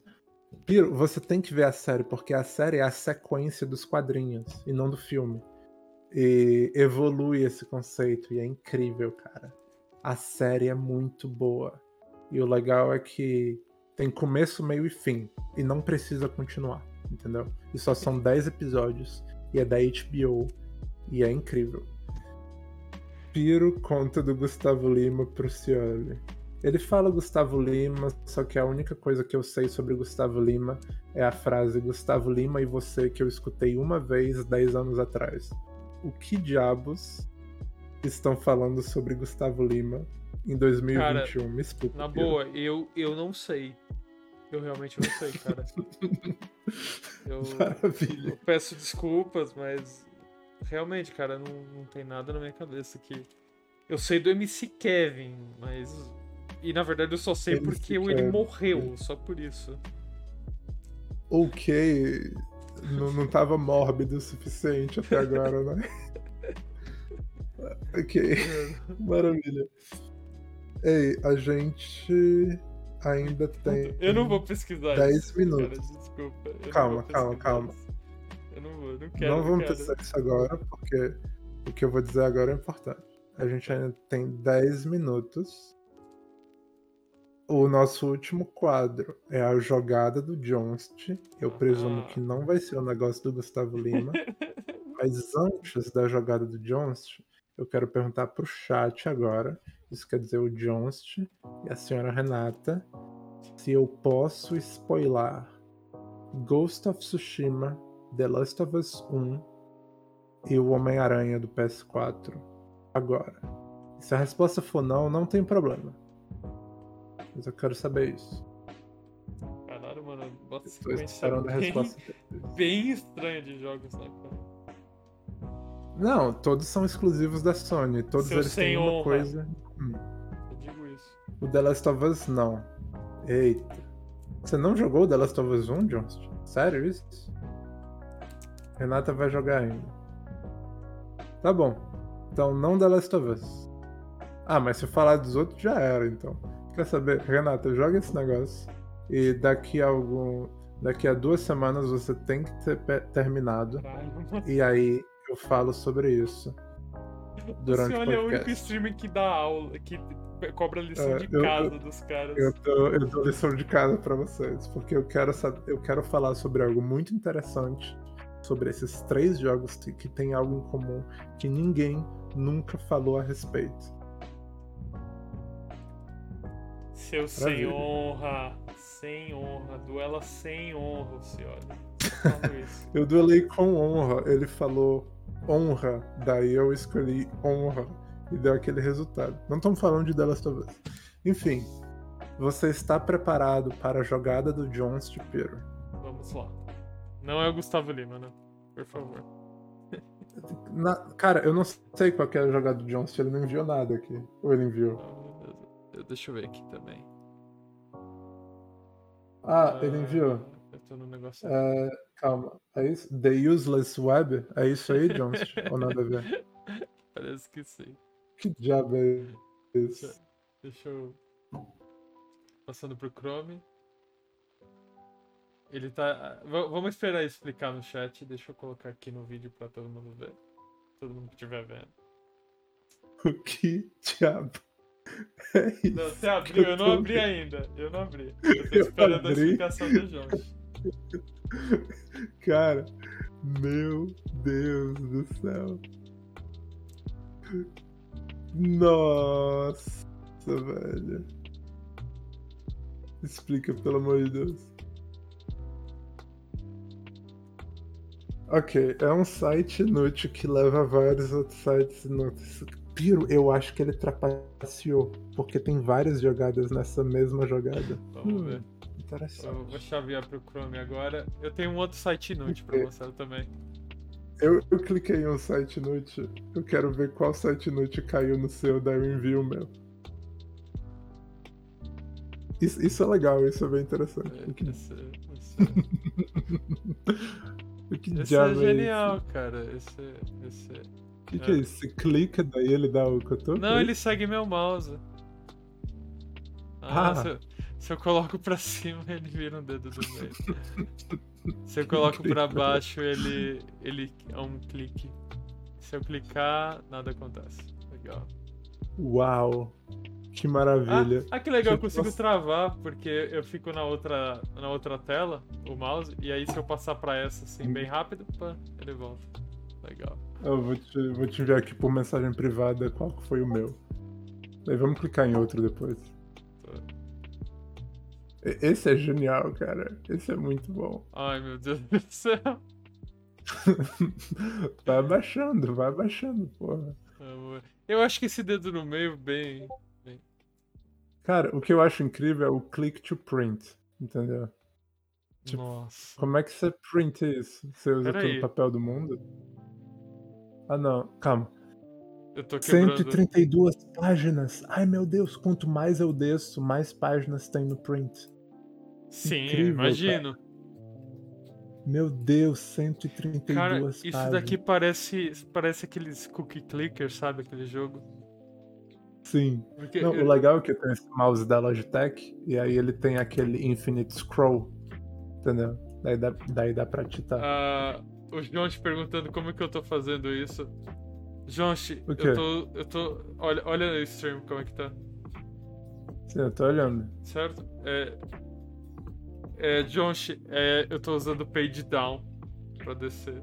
Piro, você tem que ver a série, porque a série é a sequência dos quadrinhos e não do filme. E evolui esse conceito e é incrível, cara. A série é muito boa. E o legal é que tem começo, meio e fim. E não precisa continuar, entendeu? E só são 10 episódios. E é da HBO. E é incrível. Piro conta do Gustavo Lima pro Cioli. Ele fala Gustavo Lima, só que a única coisa que eu sei sobre Gustavo Lima é a frase Gustavo Lima e você que eu escutei uma vez 10 anos atrás. O que diabos estão falando sobre Gustavo Lima em 2021? Me explica. Na boa, eu, eu não sei. Eu realmente não sei, cara. [laughs] Eu, Maravilha. eu peço desculpas, mas realmente, cara, não, não tem nada na minha cabeça aqui. Eu sei do MC Kevin, mas. E na verdade eu só sei MC porque ele Kevin. morreu, só por isso. Ok. Não, não tava mórbido o suficiente até agora, né? [laughs] ok. Maravilha. Ei, a gente ainda tem. Eu não vou pesquisar 10 isso. minutos. Cara, desculpa. eu Calma, calma, pesquisar calma. isso. Eu não vou, não quero. Não vamos pensar isso agora, porque o que eu vou dizer agora é importante. A gente ainda tem 10 minutos. O nosso último quadro é a jogada do Jonst. Eu presumo Ah. que não vai ser o negócio do Gustavo Lima. [laughs] Mas antes da jogada do Jonst, eu quero perguntar pro chat agora. Isso quer dizer o Jonst e a senhora Renata. Se eu posso spoiler Ghost of Tsushima, The Last of Us 1 e o Homem-Aranha do PS4 agora. Se a resposta for não, não tem problema. Mas eu quero saber isso. Caralho, mano, bota Estou esperando a bem, resposta. [laughs] bem estranha de jogos, né, cara? Não, todos são exclusivos da Sony. Todos Seu eles têm uma honra. coisa. Eu digo isso. O The Last of Us não. Eita. Você não jogou o The Last of Us 1, Johnston? Sério isso? Renata vai jogar ainda. Tá bom. Então não The Last of Us. Ah, mas se falar dos outros já era, então. Quer saber? Renata, joga esse negócio. E daqui a algum. Daqui a duas semanas você tem que ter terminado. Mano. E aí eu falo sobre isso. Durante o o senhor é o único streamer que dá aula, que cobra lição É, de eu- casa dos caras. Eu dou, eu dou lição de casa pra vocês, porque eu quero, eu quero falar sobre algo muito interessante, sobre esses três jogos que, têm algo em comum que ninguém nunca falou a respeito. Seu sem Maravilha. honra, sem honra, duela sem honra, o senhor. [laughs] Eu duelei com honra, ele falou honra, daí eu escolhi honra e deu aquele resultado. Não estamos falando de of Us. Enfim, você está preparado para a jogada do John Stipiro? Vamos lá. Não é o Gustavo Lima, né? Por favor. [laughs] Na- cara, eu não sei qual que é a jogada do John, ele não enviou nada aqui. Ou ele enviou? Deixa eu ver aqui também. Ah, ele enviou. Eu no negócio. É, calma, é isso? The Useless Web? É isso aí, Jones? [laughs] Ou nada a ver? Parece que sim. Que diabo é isso? Deixa eu. Passando pro Chrome. Ele tá. v- Vamos esperar explicar no chat. Deixa eu colocar aqui no vídeo pra todo mundo ver. Todo mundo que estiver vendo. [laughs] O que diabo é? Não, você abriu, eu não tô abri vendo? ainda. Eu não abri. Eu tô Eu esperando a abri. explicação do João. [laughs] Cara, meu Deus do céu. Nossa, velho. Explica, pelo amor de Deus. Ok, é um site inútil que leva a vários outros sites inúteis. Piro, eu acho que ele trapaceou, porque tem várias jogadas nessa mesma jogada. Vamos Hum, ver. Interessante. Eu vou chavear pro Chrome agora. Eu tenho um outro site inútil pra mostrar também. Eu, eu cliquei em um site inútil. Eu quero ver qual site inútil caiu no seu, daí eu envio o meu. Isso, isso é legal, isso é bem interessante. O que, Esse, esse, [laughs] o que esse é é genial, cara. Esse, esse... O que, que é isso? Você clica, daí ele dá o cotoco? Não, ele segue meu mouse. Ah, Ah. Se, eu, se eu coloco pra cima, [laughs] ele vira um dedo do meio. se eu coloco pra baixo, ele, ele é um clique. Se eu clicar, nada acontece. Legal. Uau! Que Ah, maravilha. ah, que legal, eu consigo nossa. travar, porque eu fico na outra, na outra tela, o mouse, e aí se eu passar pra essa assim, bem rápido, pá, ele volta. Legal. Eu vou te, vou te enviar aqui por mensagem privada qual foi o meu. Daí vamos clicar em outro depois. E- Esse é genial, cara. Esse é muito bom. [laughs] Ai, meu Deus do céu. vai abaixando, vai abaixando, porra. Eu acho que esse dedo no meio, bem. bem. Cara, o que eu acho incrível é o click to print, entendeu? Tipo, Nossa. Como é que você print isso? Você usa Pera todo aí. o papel do mundo? Ah, não, calma. Eu tô quebrando. 132 páginas. Ai, meu Deus, quanto mais eu desço, mais páginas tem no print. Sim, incrível, imagino. Meu Deus, 132 Cara, páginas. isso daqui parece, parece aqueles cookie clickers, sabe? Aquele jogo. Sim. Porque Não, eu- o legal é que tem esse mouse da Logitech e aí ele tem aquele Infinite Scroll. Entendeu? Daí dá, daí dá pra titar. Ah, o te perguntando como é que eu tô fazendo isso. Quê? eu tô. Eu tô. Olha, olha o stream como é que tá. Sim, eu tô olhando. Certo? É. É, Jonchi, é, eu tô usando page down pra descer.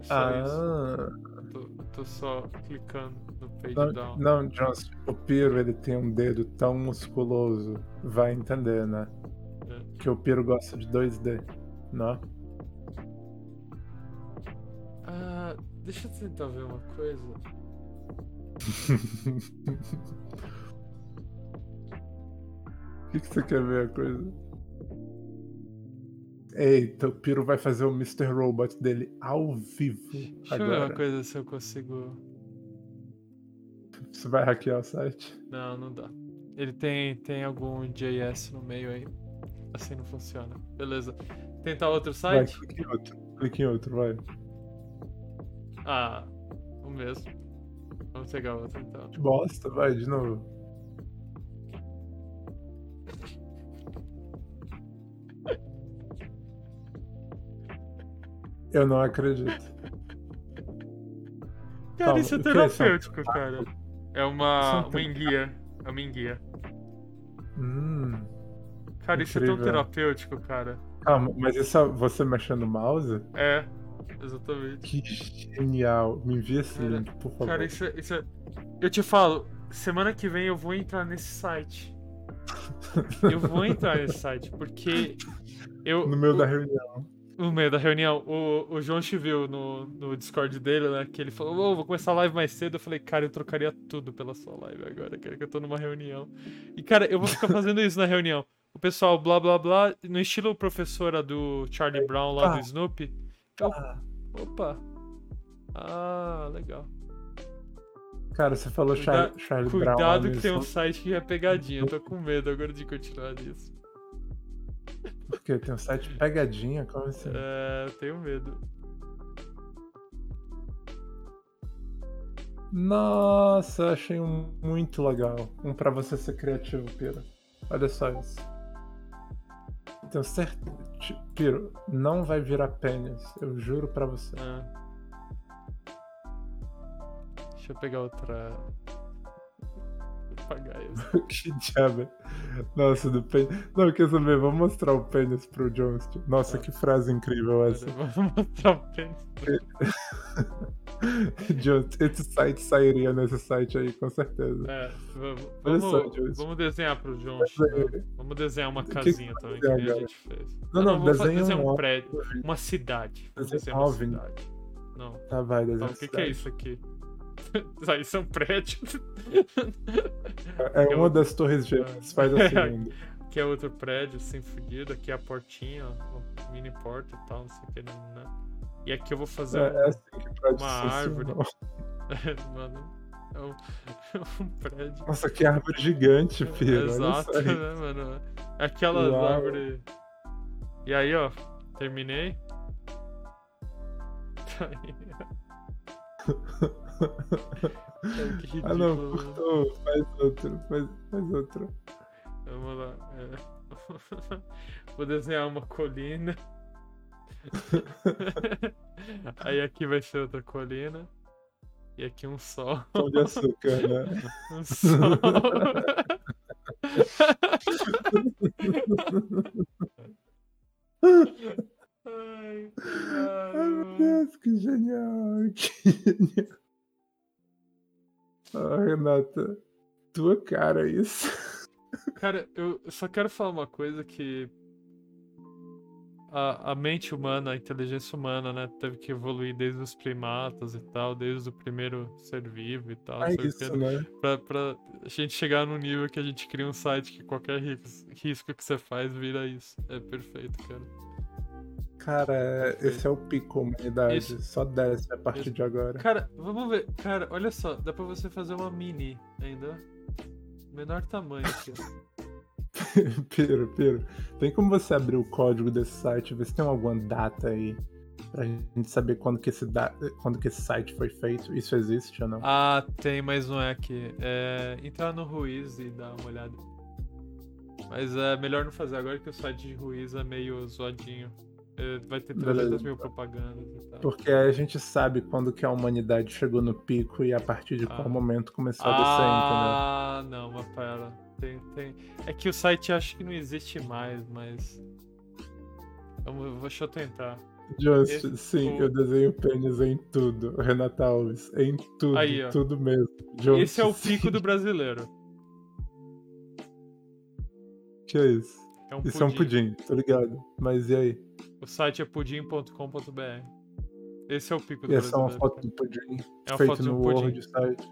É só isso. Ah, Tô, tô só clicando no page não, down. não, Johnson, o Piro ele tem um dedo tão musculoso. Vai entender, né? É. Que o Piro gosta de 2D, não? Deixa eu tentar ver uma coisa. O [laughs] que, que você quer ver a coisa? Eita, o Piro vai fazer o Mr. Robot dele ao vivo Deixa eu ver uma agora. coisa se eu consigo. Você vai hackear o site? Não, não dá. Ele tem, tem algum JS no meio aí. Assim não funciona. Beleza. Tentar outro Vai, site? clique em outro. Clique em outro, vai. Ah, o mesmo. Vamos pegar outro então. Que bosta, vai, de novo. Eu não acredito. Cara, Calma, isso é é terapêutico, cara. É uma, é um uma enguia. É uma enguia. Hum. Cara, isso é tão Incrível. terapêutico, cara. Calma, mas isso é você mexendo no mouse? É, exatamente. Que genial. Me envia esse Cara, link, por favor. Cara, isso é, isso é. Eu te falo, semana que vem eu vou entrar nesse site. Eu vou entrar nesse [laughs] site, porque. Eu, No meio o- da reunião. No meio da reunião, o, o João te viu no, no Discord dele, né? Que ele falou, "Ô, vou começar a live mais cedo. Eu falei, cara, eu trocaria tudo pela sua live agora, cara, que eu tô numa reunião. E, cara, eu vou ficar fazendo isso na reunião. O pessoal, blá blá blá, no estilo professora do Charlie Brown lá do Ah. Snoopy. Eu, Ah, opa. Ah, legal. cara, você falou Cuida- Charlie, Brown. Cuidado que tem um site que é pegadinha. Eu tô com medo agora de continuar nisso. Porque tem um site pegadinha, como assim? É, tenho medo. Nossa, eu achei um muito legal. Um pra você ser criativo, Piro. Olha só isso. Tenho certeza. Piro, não vai virar pênis. Eu juro pra você. Ah. Deixa eu pegar outra. Vou pagar isso. [laughs] que diabo. Nossa, do pênis. Não, quer saber? Vamos mostrar o pênis pro Jones. Nossa, Tá. que frase incrível essa. [laughs] Vou mostrar o pênis. [laughs] [laughs] Jones, esse site sairia nesse site aí, com certeza. É, vamos, só, vamos, desenhar pro né? é, Vamos desenhar uma o que que casinha também, vai que a desenhar gente fez. Não, não, fa- desenha desenhar um um prédio, uma cidade. Desenha desenhar um uma OVNI. cidade. Não. Tá, vai, Então, desenha o que, que é isso aqui? Ah, [laughs] isso é um prédio. É Eu- uma das torres gêmeas, faz a [laughs] segunda. Aqui é outro prédio, assim, fudido. Aqui é a portinha, ó, mini porta e tal, não sei o que. Né? E aqui eu vou fazer É, é um- assim que pode uma árvore. [laughs] Mano, é um, [laughs] é um prédio. Nossa, que árvore gigante, Piro. olha Exato, né, mano? Aquelas Uau. árvores. E aí, ó, terminei. [laughs] Tá aí. Que Ah, não, cortou. Faz outro, faz, faz outro. Vamos lá. é. Vou desenhar uma colina. [laughs] Aí aqui vai ser outra colina. E aqui um sol. Pão de açúcar, né? [laughs] Um sol. [laughs] Ai, meu. Deus, que genial. Que genial. Ah, Renata, tua cara isso. Cara, eu só quero falar uma coisa que. A, a mente humana, a inteligência humana, né, teve que evoluir desde os primatas e tal, desde o primeiro ser vivo e tal. É isso, quê, né? pra, pra gente chegar no nível que a gente cria um site que qualquer ris- risco que você faz vira isso. É perfeito, cara. Cara, esse é o pico humanidade. Isso. Só desce a partir Isso. de agora. Cara, vamos ver. Cara, olha só, dá pra você fazer uma mini ainda. Menor tamanho aqui. [laughs] Piro, Piro. Tem como você abrir o código desse site, ver se tem alguma data aí pra gente saber quando que esse, da... quando que esse site foi feito? Isso existe ou não? Ah, tem, mas não é aqui. É entrar no Ruiz e dar uma olhada. Mas é melhor não fazer agora que o site de Ruiz é meio zoadinho. É, vai ter 300 Beleza. mil propagandas e tal. Porque aí a gente sabe quando que a humanidade chegou no pico e a partir de qual Ah. momento começou a descer, Ah, não, mas pera. Tem, tem. É que o site acho que não existe mais, mas. Vamos, deixa eu tentar. entendeu? Just, Esse- sim, o- eu desenho pênis em tudo. Renata Alves, em tudo, Aí, tudo mesmo. Just, Esse é o sim. pico do brasileiro. [laughs] Que é isso? É um Isso é um pudim, tô ligado. Mas e aí? O site é pudim.com.br. Esse é o pico do E essa é uma foto do pudim É uma feito foto de um no pudim. Word site.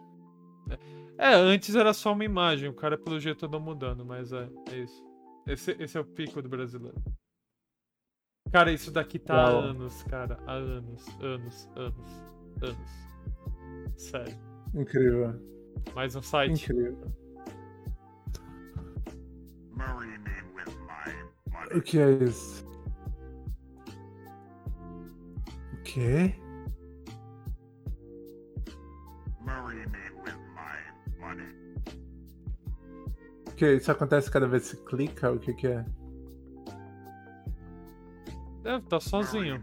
É, antes era só uma imagem, o cara pelo jeito andou mudando, mas é, é isso. Esse, esse é o pico do brasileiro. Cara, isso daqui tá há Uau. anos, cara. Há anos, anos, anos, anos. Sério. Incrível, Mais um site. incrível. O que é isso? Quê? Marry me with my money. O que? Isso acontece cada vez que você clica? O que que é? Deve tá sozinho.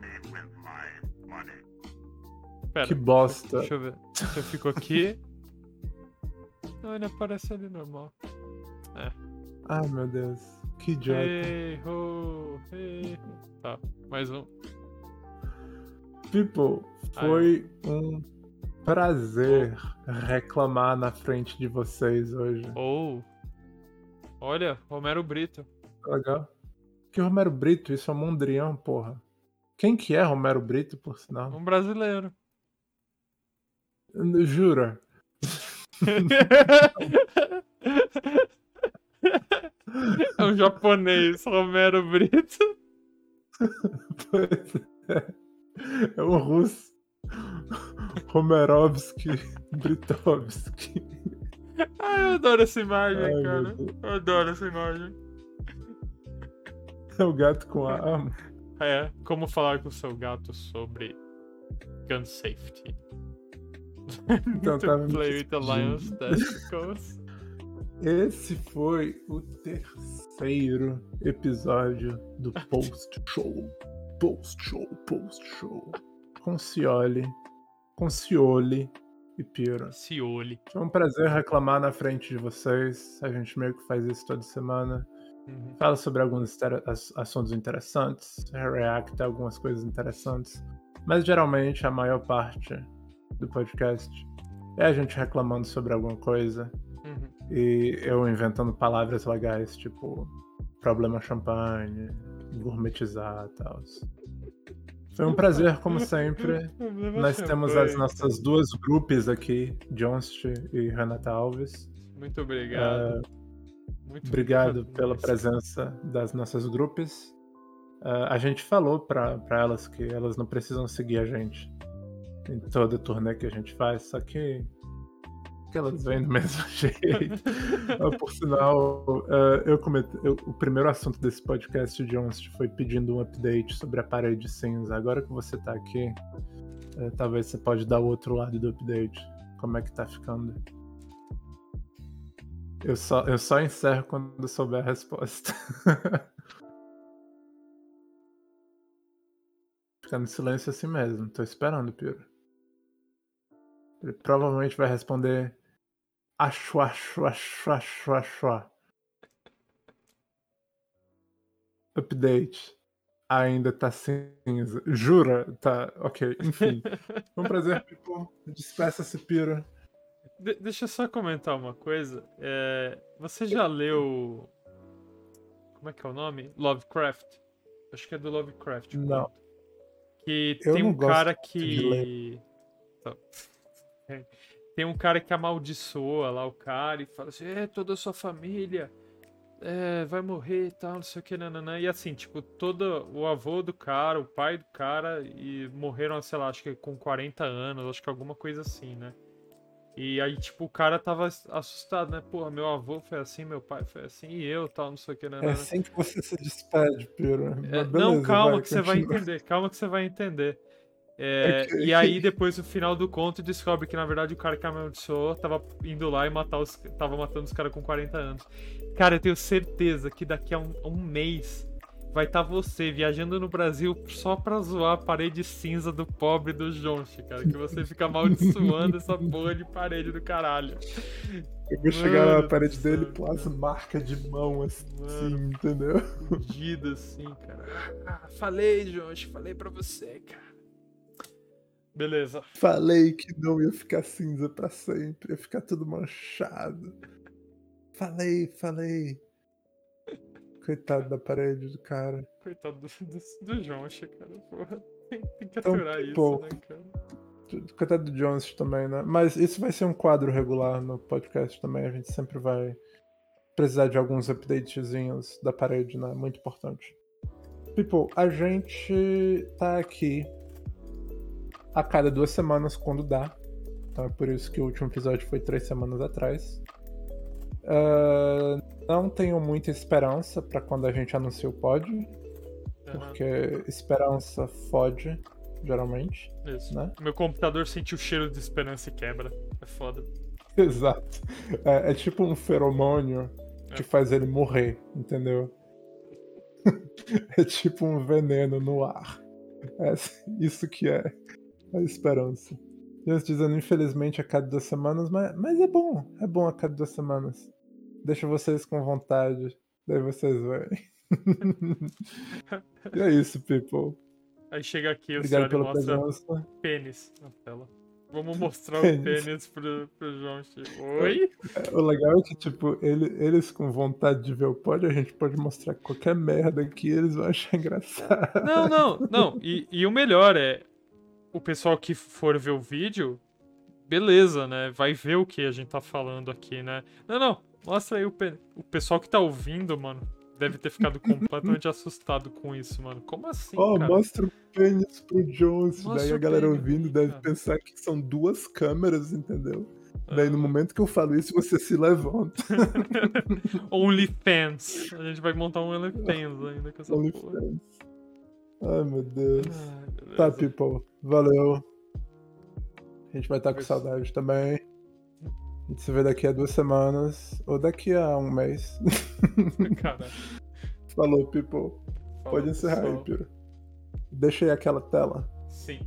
Pera. Que bosta. Deixa eu ver. Eu fico aqui. [laughs] Não, ele aparece ali normal. Ah, meu Deus. Que idiota. Hey, ho, hey. Tá, mais um. People, foi um prazer reclamar na frente de vocês hoje. Ou. Olha, Romero Brito. Legal? Que Romero Brito? Isso é Mondrian, porra. Quem que é Romero Brito, por sinal? Um brasileiro. Jura? [laughs] é um japonês, Romero Brito. [laughs] Pois é. É um russo. Romerovski Britovski. Ah, eu adoro essa imagem, Ai, cara. Eu adoro essa imagem. É o gato com a arma. É, como falar com o seu gato sobre gun safety. [laughs] Então, to play with the lion's testicles. Esse foi o terceiro episódio do Post Show. Post Show, Post Show. Com Cioli, com Cioli e Piro. Cioli. Foi um prazer reclamar na frente de vocês. A gente meio que faz isso toda semana. Uhum. Fala sobre alguns assuntos interessantes, react a algumas coisas interessantes. Mas geralmente a maior parte do podcast é a gente reclamando sobre alguma coisa Uhum. e eu inventando palavras legais, tipo problema champanhe, gourmetizar e tal. Foi um prazer, como sempre. [laughs] Nós temos as nossas duas grupos aqui, Jonst e Renata Alves. Muito obrigado. Muito Obrigado pela presença das nossas grupos. Ah, a gente falou pra elas que elas não precisam seguir a gente em toda turnê que a gente faz, só que, que elas vêm do mesmo [laughs] jeito. Por sinal, ah, eu eu- o primeiro assunto desse podcast de Onst foi pedindo um update sobre a parede cinza. Agora que você tá aqui, eh, talvez você pode dar o outro lado do update. Como é que tá ficando? Eu só, eu só encerro quando souber a resposta. [laughs] Ficar no silêncio assim mesmo. Tô esperando, Piro. Ele provavelmente vai responder. Acho, acho, acho, acho, acho. Update. Ainda tá cinza. Jura? Tá, ok. Enfim. [laughs] Foi um prazer, people. Despeça-se, Piro. De- deixa eu só comentar uma coisa. É, você já leu. Como é que é o nome? Lovecraft? Acho que é do Lovecraft. Não. Que Eu tem um cara que. Tá. É. Tem um cara que amaldiçoa lá o cara e fala assim: é, toda a sua família é, vai morrer e tal, não sei o que, nananã. E assim, tipo, todo o avô do cara, o pai do cara, e morreram, sei lá, acho que com 40 anos, acho que alguma coisa assim, né? E aí, tipo, o cara tava assustado, né? Porra, meu avô foi assim, meu pai foi assim, e eu tal, não sei o que, É nananã. assim que você se despede, Piro. É, não, calma vai, que você vai continua. entender, calma que você vai entender. É, Ok. E aí, depois, no final do conto, descobre que, na verdade, o cara que amaldiçoou tava indo lá e matar os, tava matando os caras com 40 anos. Cara, eu tenho certeza que daqui a um, a um mês vai estar você viajando no Brasil só pra zoar a parede cinza do pobre do Jonche, cara. Que você fica amaldiçoando essa porra de parede do caralho. Eu vou chegar Mano na parede dele com as marcas de mão assim, Mano. entendeu? Fudido assim, cara. Ah, falei, Jonche, falei pra você, cara. Beleza. Falei que não ia ficar cinza pra sempre, ia ficar tudo manchado. Falei, falei. Coitado da parede do cara. Coitado do, do, do Joncha, cara. Porra, tem, tem que Então, aturar isso, pô. né, cara? Coitado do Jones também, né? Mas isso vai ser um quadro regular no podcast também. A gente sempre vai precisar de alguns updatezinhos da parede, né? Muito importante. People, a gente tá aqui a cada duas semanas quando dá. Então é por isso que o último episódio foi três semanas atrás. Ah, não tenho muita esperança pra quando a gente anuncia o pod, Aham, porque esperança fode, geralmente. isso. né? Meu computador sente o cheiro de esperança e quebra. É foda. [laughs] Exato. É, é tipo um feromônio que É. faz ele morrer, entendeu? [laughs] é tipo um veneno no ar. É isso que é a esperança. Eles dizendo, infelizmente, a cada duas semanas, mas, mas é bom, é bom a cada duas semanas. Deixa vocês com vontade, daí vocês veem. [laughs] e é isso, people. Aí chega aqui o Obrigado senhor e pela mostra presença. pênis na tela. Vamos [laughs] mostrar Pênis. o pênis pro, pro Joncha. Oi? O legal é que, tipo, ele- eles com vontade de ver o pod, a gente pode mostrar qualquer merda que eles vão achar engraçado. Não, não, não. E, e o melhor é, o pessoal que for ver o vídeo, beleza, né? Vai ver o que a gente tá falando aqui, né? Não, não. Mostra aí o, pe- o pessoal que tá ouvindo, mano. Deve ter ficado completamente [laughs] assustado com isso, mano. Como assim, Ó, cara? mostra o pênis pro Jones. Mostra daí a galera pênis, ouvindo deve cara. pensar que são duas câmeras, entendeu? Daí no Ah. momento que eu falo isso, você se levanta. [laughs] [laughs] OnlyFans. A gente vai montar um OnlyFans ainda com essa porra. OnlyFans. Ai, meu Deus. Ai, Tá, people. Valeu. A gente vai estar com Pois. saudade também. A gente se vê daqui a duas semanas. Ou daqui a um mês. [laughs] Cara, Falou, people. falou, Pode encerrar aí, pessoal. Piro. Deixa aí aquela tela. Sim.